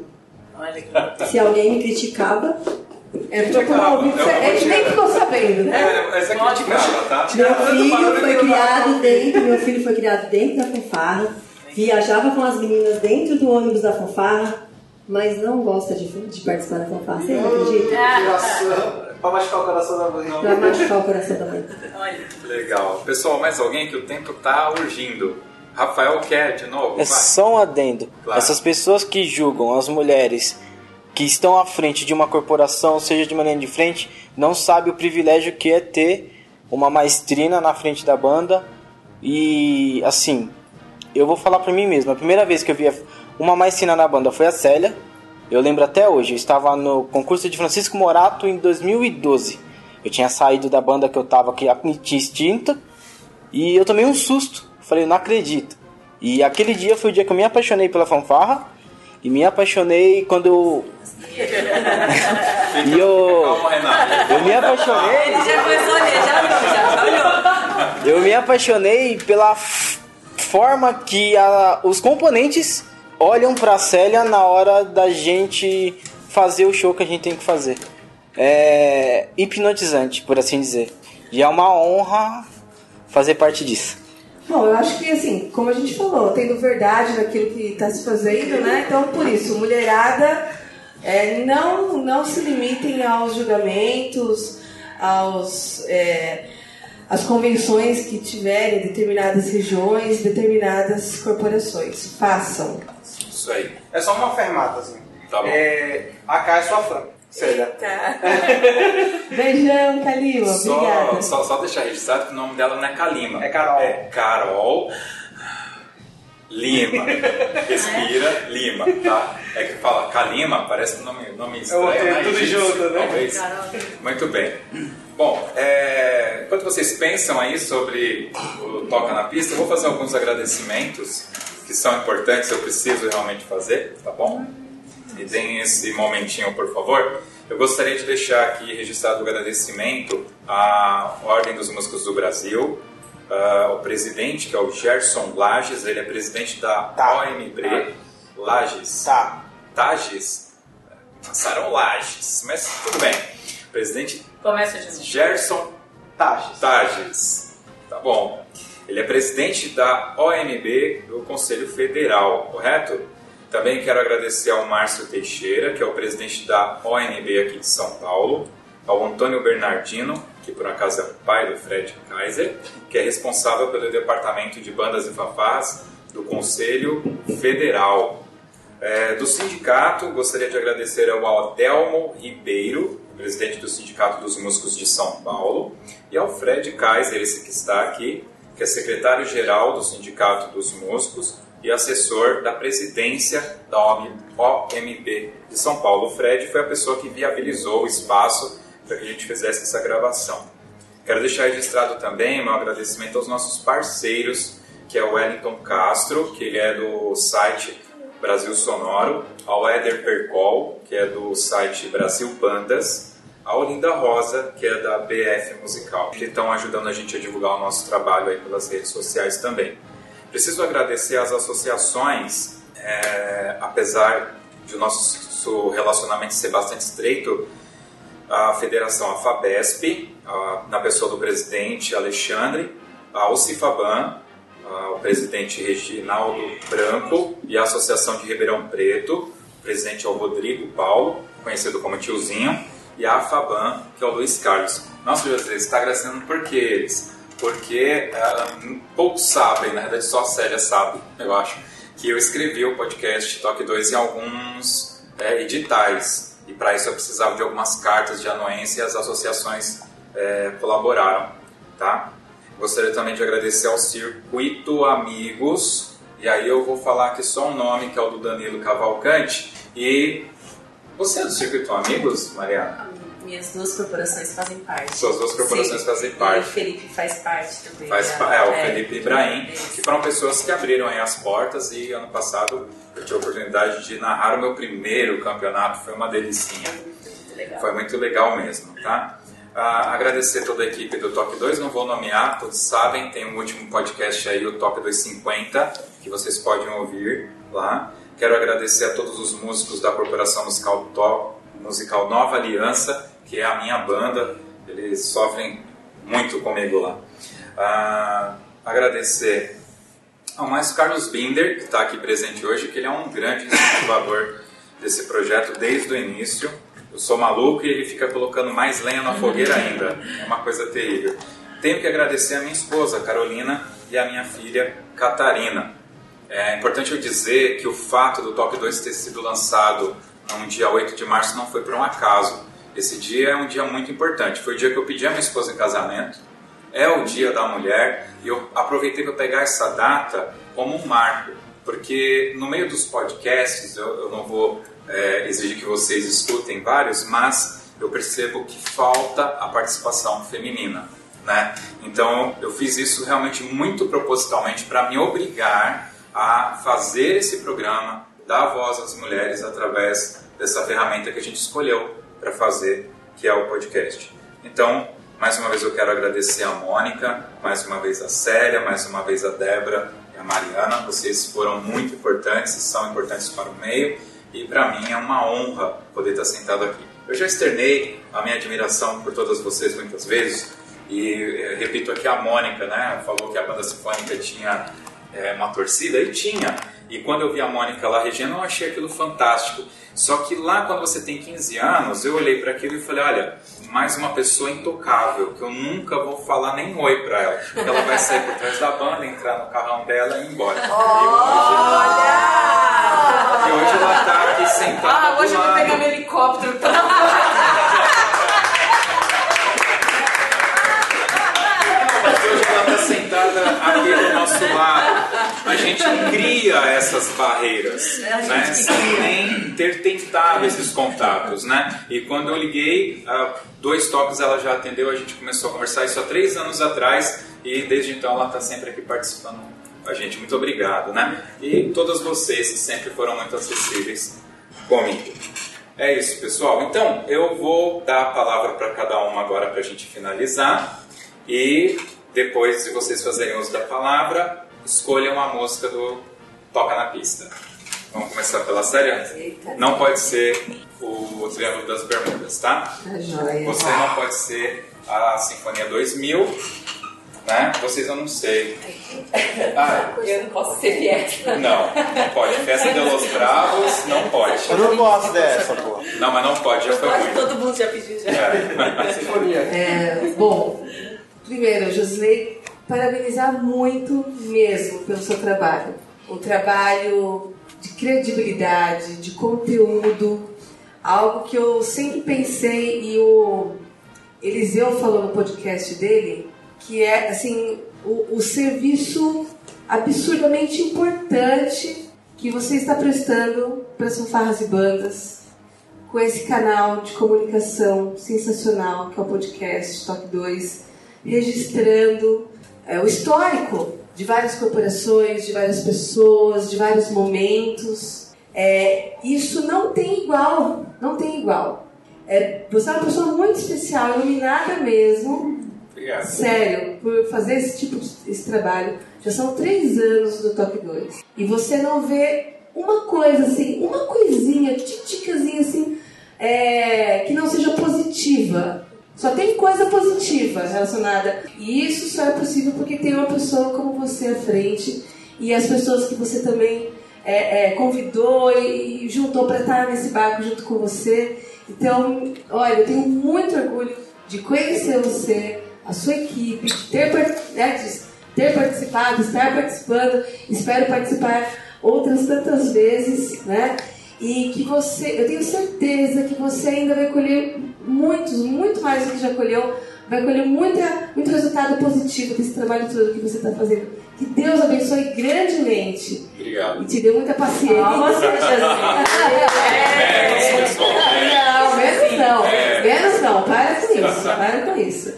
Speaker 5: Olha que
Speaker 6: Se alguém me criticava,
Speaker 3: Entrou por um ouvido,
Speaker 1: Eu- eu
Speaker 3: ele nem ficou sabendo, né?
Speaker 1: É, essa é criticava, tá?
Speaker 6: meu filho foi criado dentro, meu filho foi criado dentro da fanfarra, viajava com as meninas dentro do ônibus da fanfarra, mas não gosta de, de participar da fanfarra. Você não acredita?
Speaker 9: Tiração, pra machucar o coração da mãe.
Speaker 6: Pra machucar o coração da mãe.
Speaker 1: Legal. Pessoal, mais alguém que o tempo tá urgindo? Rafael quer de novo?
Speaker 8: É
Speaker 1: Vai.
Speaker 8: só um adendo.
Speaker 1: Claro.
Speaker 8: Essas pessoas que julgam as mulheres que estão à frente de uma corporação, seja de maneira de frente, não sabem o privilégio que é ter uma maestrina na frente da banda. E assim, eu vou falar pra mim mesmo. A primeira vez que eu vi uma maestrina na banda foi a Célia. Eu lembro até hoje. Eu estava no concurso de Francisco Morato em 2012. Eu tinha saído da banda que eu tava que tinha extinta. E eu tomei um susto. Falei, não acredito. E aquele dia foi o dia que eu me apaixonei pela fanfarra. E me apaixonei quando eu. e eu.
Speaker 1: Calma, Renato.
Speaker 8: Eu me apaixonei.
Speaker 5: Ele já começou a já viu, já.
Speaker 8: Eu me apaixonei pela forma que a- os componentes olham pra Célia na hora da gente fazer o show que a gente tem que fazer. É hipnotizante, por assim dizer. E é uma honra fazer parte disso.
Speaker 3: Bom, eu acho que assim, como a gente falou, tendo verdade naquilo que está se fazendo, né? Então, por isso, mulherada, é, não, não se limitem aos julgamentos, aos, é, às convenções que tiverem em determinadas regiões, determinadas corporações. Façam.
Speaker 1: Isso aí.
Speaker 9: É só uma fermata, assim.
Speaker 1: Tá bom.
Speaker 9: É, a K é sua fã. Sério.
Speaker 3: Beijão, Calima.
Speaker 1: Só,
Speaker 3: Obrigada.
Speaker 1: só, só deixar registrado que o nome dela não é Kalima.
Speaker 9: É Carol.
Speaker 1: É Carol Lima. Respira Lima, tá? É que fala Kalima, parece um nome, nome estranho,
Speaker 9: É,
Speaker 1: né?
Speaker 9: tudo
Speaker 1: Egípcio,
Speaker 9: junto, né?
Speaker 1: Talvez. Muito bem. Bom, é, enquanto vocês pensam aí sobre o Toca na Pista, eu vou fazer alguns agradecimentos que são importantes, eu preciso realmente fazer, tá bom? Me deem esse momentinho, por favor. Eu gostaria de deixar aqui registrado o agradecimento à Ordem dos Músicos do Brasil, uh, o presidente, que é o Gerson Lages, ele é presidente da
Speaker 8: Tá.
Speaker 1: OMB Lages.
Speaker 8: Tá.
Speaker 1: Tages? Passaram Lages, mas tudo bem. Presidente
Speaker 5: Começa de novo.
Speaker 1: Gerson
Speaker 8: Tages.
Speaker 1: Tages. Tá bom. Ele é presidente da OMB do Conselho Federal, correto? Também quero agradecer ao Márcio Teixeira, que é o presidente da ONB aqui de São Paulo, ao Antônio Bernardino, que por acaso é o pai do Fred Kaiser, que é responsável pelo departamento de bandas e fanfarras do Conselho Federal. É, do sindicato, gostaria de agradecer ao Adelmo Ribeiro, presidente do Sindicato dos Músicos de São Paulo, e ao Fred Kaiser, esse que está aqui, que é secretário-geral do Sindicato dos Músicos e assessor da presidência da OMB de São Paulo. O Fred foi a pessoa que viabilizou o espaço para que a gente fizesse essa gravação. Quero deixar registrado também meu agradecimento aos nossos parceiros, que é o Wellington Castro, que ele é do site Brasil Sonoro, ao Éder Percol, que é do site Brasil Bandas, ao Linda Rosa, que é da BF Musical, que estão ajudando a gente a divulgar o nosso trabalho aí pelas redes sociais também. Preciso agradecer às associações, é, apesar de o nosso relacionamento ser bastante estreito, a Federação AFABESP, a, na pessoa do presidente Alexandre, a UCIFABAN, a, o presidente Reginaldo Branco e a Associação de Ribeirão Preto, o presidente é o Rodrigo Paulo, conhecido como Tiozinho, e a AFABAN, que é o Luiz Carlos. Nossa, José, você está agradecendo por que eles? Porque uh, poucos sabem, na verdade só a Célia sabe, eu acho, que eu escrevi o podcast Toque 2 em alguns é, editais. E para isso eu precisava de algumas cartas de anuência e as associações é, colaboraram. Tá? Gostaria também de agradecer ao Circuito Amigos. E aí eu vou falar aqui só um nome, que é o do Danilo Cavalcante. E você é do Circuito Amigos, Mariana?
Speaker 2: Minhas duas corporações fazem parte.
Speaker 1: Suas duas corporações
Speaker 2: Sim.
Speaker 1: fazem
Speaker 2: E o
Speaker 1: parte.
Speaker 2: Felipe faz parte também.
Speaker 1: Faz,
Speaker 2: né?
Speaker 1: é, o Felipe
Speaker 2: é,
Speaker 1: Ibrahim,
Speaker 2: é isso.
Speaker 1: que foram pessoas que abriram aí as portas e ano passado eu tive a oportunidade de narrar o meu primeiro campeonato, foi uma delicinha.
Speaker 2: Muito legal.
Speaker 1: Foi muito legal mesmo, tá? Ah, agradecer toda a equipe do Toque 2, não vou nomear, todos sabem, tem um último podcast aí, o Toque 250, que vocês podem ouvir lá. Quero agradecer a todos os músicos da Corporação Musical, Musical Nova Aliança, que é a minha banda, eles sofrem muito comigo lá. Ah, agradecer ao mais Carlos Binder, que está aqui presente hoje, que ele é um grande incentivador desse projeto desde o início. Eu sou maluco e ele fica colocando mais lenha na fogueira ainda. É uma coisa terrível. Tenho que agradecer a minha esposa, Carolina, e a minha filha, Catarina. É importante eu dizer que o fato do Top 2 ter sido lançado no dia 8 de março não foi por um acaso. Esse dia é um dia muito importante. Foi o dia que eu pedi a minha esposa em casamento. É o dia da mulher e eu aproveitei para pegar essa data como um marco. Porque no meio dos podcasts, eu, eu não vou é, exigir que vocês escutem vários, mas eu percebo que falta a participação feminina. Né? Então eu fiz isso realmente muito propositalmente para me obrigar a fazer esse programa, dar voz às mulheres através dessa ferramenta que a gente escolheu para fazer, que é o podcast. Então, mais uma vez eu quero agradecer a Mônica, mais uma vez a Célia, mais uma vez a Débora e a Mariana. Vocês foram muito importantes e são importantes para o meio e para mim é uma honra poder estar sentado aqui. Eu já externei a minha admiração por todas vocês muitas vezes e eh, repito aqui a Mônica, né? Falou que a banda sinfônica tinha é, uma torcida e tinha. E quando eu vi a Mônica lá regendo, eu achei aquilo fantástico. Só que lá, quando você tem 15 anos, eu olhei para aquilo e falei: olha, mais uma pessoa intocável, que eu nunca vou falar nem oi para ela. Porque ela vai sair por trás da banda, entrar no carrão dela e ir embora. E hoje ela tá aqui sentada.
Speaker 2: Ah, hoje eu vou pegar meu helicóptero pra
Speaker 1: sentada aqui do nosso lado. A gente cria essas barreiras,
Speaker 2: É,
Speaker 1: né? sem nem ter tentado esses contatos, né? E quando eu liguei, ah, dois toques ela já atendeu, a gente começou a conversar isso há três anos atrás e desde então ela está sempre aqui participando com a gente. Muito obrigado, né? E todas vocês que sempre foram muito acessíveis comigo. É isso, pessoal. Então, eu vou dar a palavra para cada uma agora para a gente finalizar. E depois de vocês fazerem uso da palavra, escolham a música do Toca na Pista. Vamos começar pela série? Não pode ser o Triângulo das Bermudas, tá?
Speaker 3: Joia.
Speaker 1: Você não pode ser a Sinfonia 2000, né? Vocês eu não sei. Ah,
Speaker 2: Eu não posso ser fiesta.
Speaker 1: não, não pode. Festa de los Bravos, não pode.
Speaker 8: Eu não gosto dessa, pô.
Speaker 1: Não, mas não pode, já foi muito.
Speaker 2: todo mundo já pediu já.
Speaker 3: É, bom, primeiro, Josilei, parabenizar muito mesmo pelo seu trabalho. Um trabalho de credibilidade, de conteúdo, algo que eu sempre pensei e o Eliseu falou no podcast dele, que é assim o, o serviço absurdamente importante que você está prestando para as fanfarras e bandas com esse canal de comunicação sensacional que é o podcast Toque 2, registrando é, o histórico de várias corporações, de várias pessoas, de vários momentos. É, isso não tem igual, não tem igual. É, você é uma pessoa muito especial, iluminada mesmo.
Speaker 1: Obrigado.
Speaker 3: Sério, por fazer esse tipo de esse trabalho. Já são três anos do Top 2. E você não vê uma coisa assim, uma coisinha, titicazinha assim, é, que não seja positiva. Só tem coisa positiva relacionada. E isso só é possível porque tem uma pessoa como você à frente e as pessoas que você também é, é, convidou e, juntou para estar nesse barco junto com você. Então, olha, eu tenho muito orgulho de conhecer você, a sua equipe, de ter, né, de ter participado, estar participando. Espero participar outras tantas vezes, né? E que você, eu tenho certeza que você ainda vai colher muitos, muito mais do que já colheu, vai colher muita, muito resultado positivo desse trabalho todo que você está fazendo. Que Deus abençoe grandemente
Speaker 1: Obrigado.
Speaker 3: e te dê muita paciência.
Speaker 2: Palmas,
Speaker 1: Menos, pessoal,
Speaker 3: Não, menos não. Menos não. Para com isso. Para com isso.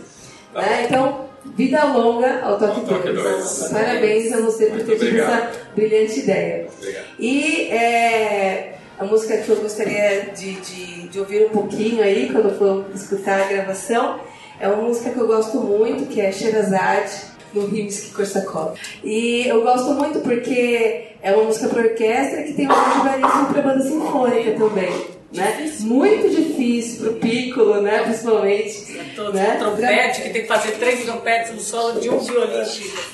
Speaker 3: Né? Então, vida longa ao Toque
Speaker 1: Ao Toque
Speaker 3: 2.
Speaker 1: Dois.
Speaker 3: Parabéns a você por ter tido essa brilhante ideia.
Speaker 1: Obrigado.
Speaker 3: E é, a música que eu gostaria de, de, de ouvir um pouquinho aí, quando for escutar a gravação, é uma música que eu gosto muito, que é Sherazade, do Rimsky-Korsakov. E eu gosto muito porque é uma música para orquestra que tem um arranjo belíssimo para banda sinfônica também. Né? Muito difícil para o piccolo, né? principalmente.
Speaker 5: Todo
Speaker 3: né?
Speaker 5: trompete, que tem que fazer três trompetes no solo de um violino.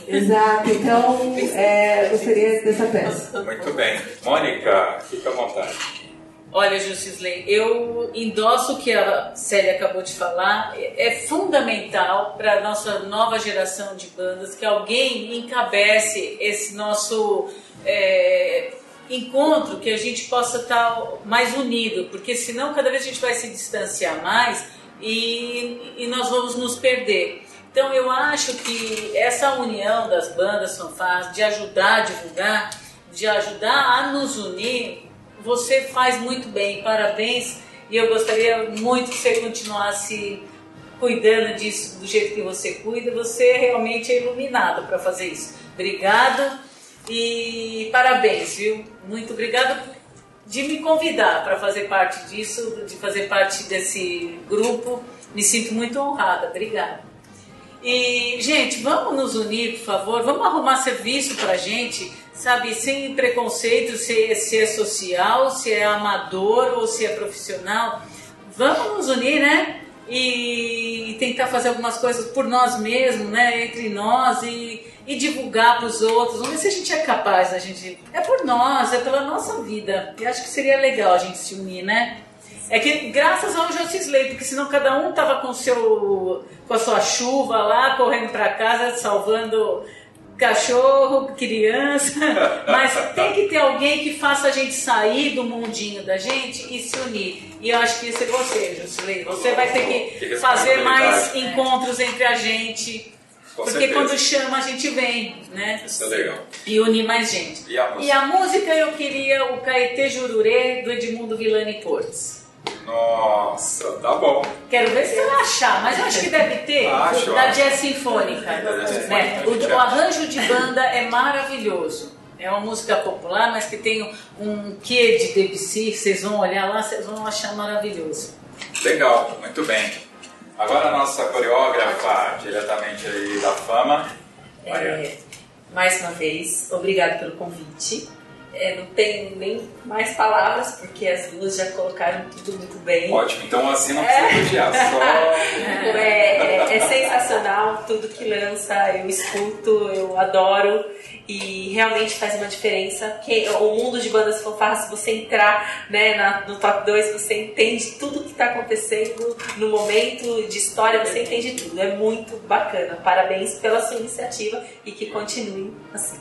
Speaker 3: Exato, então é, gostaria dessa peça.
Speaker 1: Muito bem. Mônica, fica à vontade.
Speaker 5: Olha, Justisley, eu endosso o que a Célia acabou de falar. É fundamental para a nossa nova geração de bandas que alguém encabece esse nosso é, encontro, que a gente possa estar mais unido, porque senão cada vez a gente vai se distanciar mais e, e nós vamos nos perder. Então eu acho que essa união das bandas fanfarras, de ajudar a divulgar, de ajudar a nos unir, você faz muito bem, parabéns. E eu gostaria muito que você continuasse cuidando disso do jeito que você cuida. Você realmente é iluminado para fazer isso. Obrigada e parabéns, viu? Muito obrigada de me convidar para fazer parte disso, de fazer parte desse grupo. Me sinto muito honrada. Obrigada. E, gente, vamos nos unir, por favor. Vamos arrumar serviço pra gente, sabe? Sem preconceito se, se é social, se é amador ou se é profissional. Vamos nos unir, né? E, e tentar fazer algumas coisas por nós mesmos, né? Entre nós e, e divulgar para os outros. Vamos ver se a gente é capaz, a gente. É por nós, é pela nossa vida. E acho que seria legal a gente se unir, né? É que graças ao Justice Lei, porque senão cada um tava com seu com a sua chuva lá, correndo para casa, salvando cachorro, criança, mas tem que ter alguém que faça a gente sair do mundinho da gente e se unir. E eu acho que isso é você, Jusilei. Você vai ter
Speaker 1: Que
Speaker 5: fazer mais encontros entre a gente.
Speaker 1: Com
Speaker 5: porque
Speaker 1: certeza.
Speaker 5: quando chama a gente vem, né?
Speaker 1: Isso é legal.
Speaker 5: E unir mais gente.
Speaker 1: E a música?
Speaker 5: E a música eu queria o Caetê Jururê do Edmundo Villani Portes.
Speaker 1: Nossa, tá bom.
Speaker 5: Quero ver se você vai achar, mas eu acho que deve ter
Speaker 1: Acho,
Speaker 5: da
Speaker 1: acho.
Speaker 5: Jazz Sinfônica. Né? O, o
Speaker 1: acha.
Speaker 5: arranjo de banda é maravilhoso. É uma música popular, mas que tem um quê de Debussy. Vocês vão olhar lá, vocês vão achar maravilhoso.
Speaker 1: Legal, muito bem. Agora a nossa coreógrafa, diretamente aí da fama.
Speaker 2: É, mais uma vez, obrigado pelo convite. É, não tenho nem mais palavras, porque as duas já colocaram tudo muito bem.
Speaker 1: Ótimo, então assim não precisa elogiar, só.
Speaker 2: É, é- é sensacional tudo que lança, eu escuto, eu adoro e realmente faz uma diferença. O mundo de bandas fanfarras, se você entrar né, na- no top 2, você entende tudo que está acontecendo no momento de história, você entende tudo. É muito bacana. Parabéns pela sua iniciativa e que continue assim.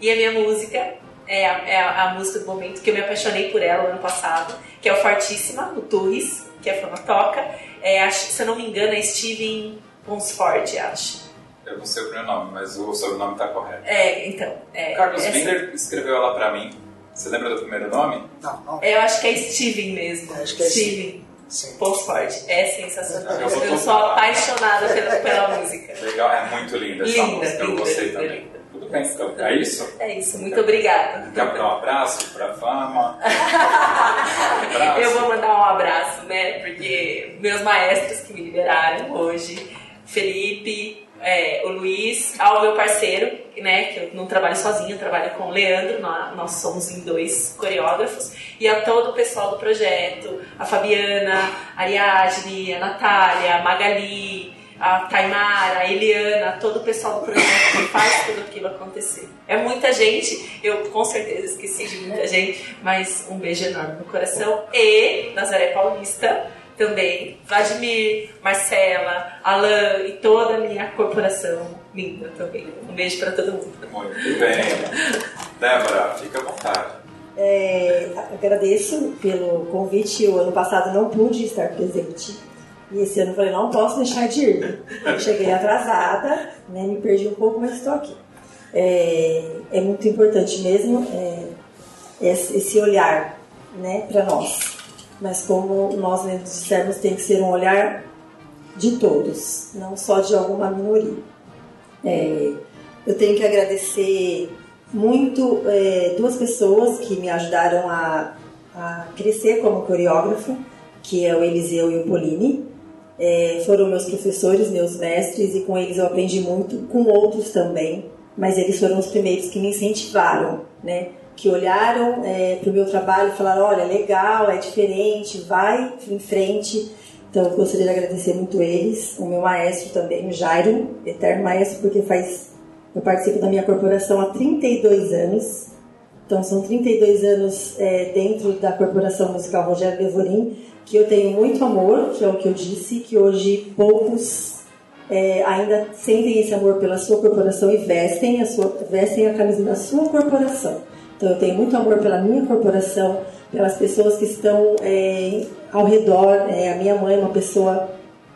Speaker 2: E a minha música é a, é a- música do momento que eu me apaixonei por ela no ano passado, que é o Fortíssima, do Torres, que a Fama toca. É, acho- se eu não me engano, é Steven Ponsford, acho.
Speaker 1: Eu não sei o primeiro nome, mas o sobrenome está correto.
Speaker 2: É, então. É,
Speaker 1: O Carlos
Speaker 2: é,
Speaker 1: Binder escreveu ela pra mim. Você lembra do primeiro nome?
Speaker 7: Não, não.
Speaker 2: Eu acho que é Steven mesmo.
Speaker 7: Acho que é
Speaker 2: Steven
Speaker 7: Sim.
Speaker 2: Ponsford. É sensacional.
Speaker 1: Eu
Speaker 2: Eu sou apaixonada pela, pela música.
Speaker 1: Legal, é muito linda essa
Speaker 2: Linda,
Speaker 1: música, eu
Speaker 2: linda,
Speaker 1: gostei
Speaker 2: linda,
Speaker 1: também.
Speaker 2: linda.
Speaker 1: Bem, então. É isso?
Speaker 2: É isso, muito obrigada.
Speaker 1: Quer dar um abraço pra fama? Um.
Speaker 2: Eu vou mandar um abraço, né? Porque meus maestros que me liberaram hoje, Felipe, é, o Luiz, ao meu parceiro, né? Que eu não trabalho sozinho, eu trabalho com o Leandro, nós, nós somos em dois coreógrafos, e a todo o pessoal do projeto, a Fabiana, a Ariadne, a Natália, a Magali, a Taimara, a Eliana, todo o pessoal do projeto que faz tudo aquilo acontecer. É muita gente, eu com certeza esqueci de muita gente, mas um beijo enorme no coração. E Nazaré Paulista também, Vladimir, Marcela, Alan e toda a minha corporação linda também. Um beijo para todo mundo.
Speaker 1: Muito bem. Débora, fica à vontade.
Speaker 6: É, agradeço pelo convite. O ano passado não pude estar presente. E esse ano eu falei, não posso deixar de ir. Cheguei atrasada, né, me perdi um pouco, mas estou aqui. É, é muito importante mesmo é, esse olhar né, para nós. Mas como nós mesmos dissemos, tem que ser um olhar de todos, não só de alguma minoria. É, eu tenho que agradecer muito é, duas pessoas que me ajudaram a, a crescer como coreógrafa, que é o Eliseu e o Polini. É, foram meus professores, meus mestres, e com eles eu aprendi muito, com outros também, mas eles foram os primeiros que me incentivaram, né? Que olharam para o meu trabalho e falaram: olha, legal, é diferente, vai em frente. Então eu gostaria de agradecer muito eles, o meu maestro também, o Jairo, eterno maestro, porque faz eu participo da minha corporação há 32 anos. Então, são 32 anos é, dentro da Corporação Musical Rogério Levorim, que eu tenho muito amor, que é o que eu disse, que hoje poucos é, ainda sentem esse amor pela sua corporação e vestem a, sua, vestem a camisa da sua corporação. Então, eu tenho muito amor pela minha corporação, pelas pessoas que estão é, ao redor. É, a minha mãe é uma pessoa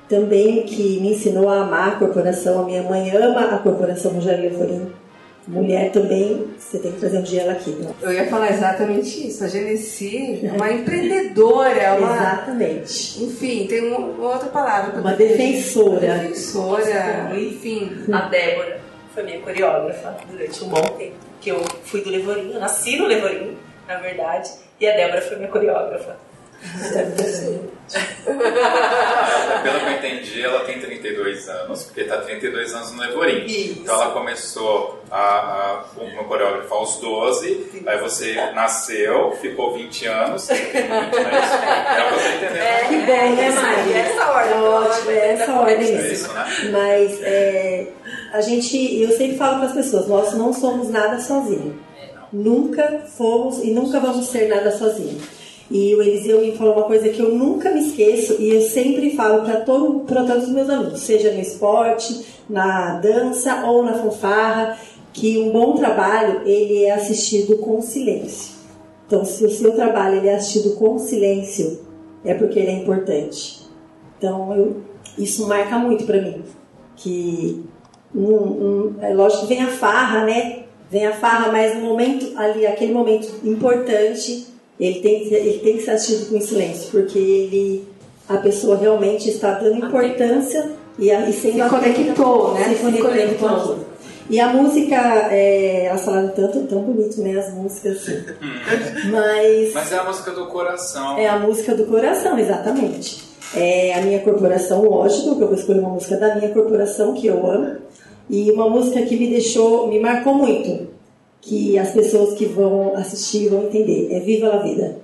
Speaker 6: também que me ensinou a amar a corporação. A minha mãe ama a corporação Rogério Levorim. Mulher também, você tem que trazer um dia ela aqui. Né?
Speaker 3: Eu ia falar exatamente isso. A Genesi é uma empreendedora, é uma.
Speaker 6: Exatamente.
Speaker 3: Enfim, tem uma, uma outra palavra.
Speaker 6: Uma defensora.
Speaker 3: Defensora, enfim.
Speaker 2: A Débora foi minha coreógrafa durante um bom tempo. Que eu fui do Levorinho, eu nasci no Levorinho, na verdade, e a Débora foi minha coreógrafa.
Speaker 1: Pelo que eu entendi, ela tem 32 anos, porque está 32 anos no Levorim.
Speaker 2: Isso.
Speaker 1: Então ela começou a, a, como coreógrafa aos 12, aí você nasceu, ficou 20 anos, 20, né? É você.
Speaker 6: Que bom, né, Mari?
Speaker 2: Essa ordem,
Speaker 6: É ótimo, é essa ordem
Speaker 1: É
Speaker 6: mesmo.
Speaker 1: isso, né?
Speaker 6: Mas é, a gente, eu sempre falo para as pessoas, nós não somos nada sozinhos. Nunca fomos e nunca vamos ser nada sozinhos. E o Eliseu me falou uma coisa que eu nunca me esqueço e eu sempre falo para todo, todos os meus alunos, seja no esporte, na dança ou na fanfarra, que um bom trabalho ele é assistido com silêncio. Então, se o seu trabalho ele é assistido com silêncio, é porque ele é importante. Então, eu, isso marca muito para mim. Que um, um, é lógico que vem a farra, né? Vem a farra, mas no momento ali, aquele momento importante, ele tem, que- ele tem que ser assistido com silêncio, porque ele, a pessoa realmente está dando importância e, a- e sendo
Speaker 3: Se
Speaker 6: atenta-
Speaker 3: conectou, né?
Speaker 6: Se
Speaker 3: Se
Speaker 6: conectando com
Speaker 3: conectou.
Speaker 6: E a música, é, elas falaram tanto, tão bonito, né? As músicas. Mas.
Speaker 1: Mas é a música do coração.
Speaker 6: É a música do coração, exatamente. É a minha corporação, lógico, que eu vou escolher uma música da minha corporação, que eu amo. E uma música que me deixou, me marcou muito. Que as pessoas que vão assistir vão entender. É Viva la Vida.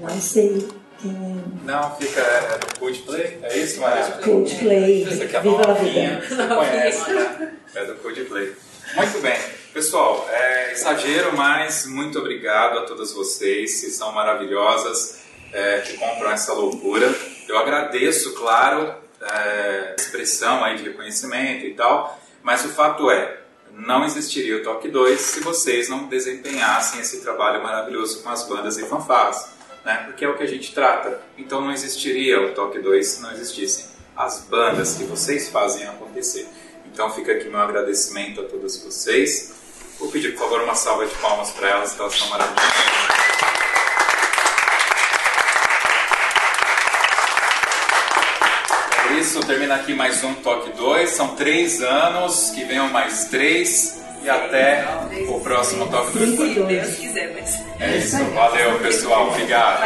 Speaker 6: Não sei quem é.
Speaker 1: Não, fica é do Coldplay, é isso, Maria?
Speaker 6: Coldplay,
Speaker 1: Essa aqui é
Speaker 6: Viva
Speaker 1: novinha,
Speaker 6: Vida.
Speaker 1: você conhece, né? É do Coldplay. Muito bem. Pessoal, é exagero, mas muito obrigado a todas vocês, vocês são maravilhosas, é, que compram essa loucura. Eu agradeço, claro, é, a expressão aí de reconhecimento e tal, mas o fato é, não existiria o Toque 2 se vocês não desempenhassem esse trabalho maravilhoso com as bandas e fanfarras, né? Porque é o que a gente trata. Então não existiria o Toque 2 se não existissem as bandas que vocês fazem acontecer. Então fica aqui meu agradecimento a todos vocês. Vou pedir, por favor, uma salva de palmas para elas, que elas são maravilhosas. Isso, termina aqui mais um Toque 2. São três anos, que venham mais três e até o próximo Toque 2.
Speaker 2: Se Deus quiser, mas.
Speaker 1: É isso, valeu pessoal, obrigado.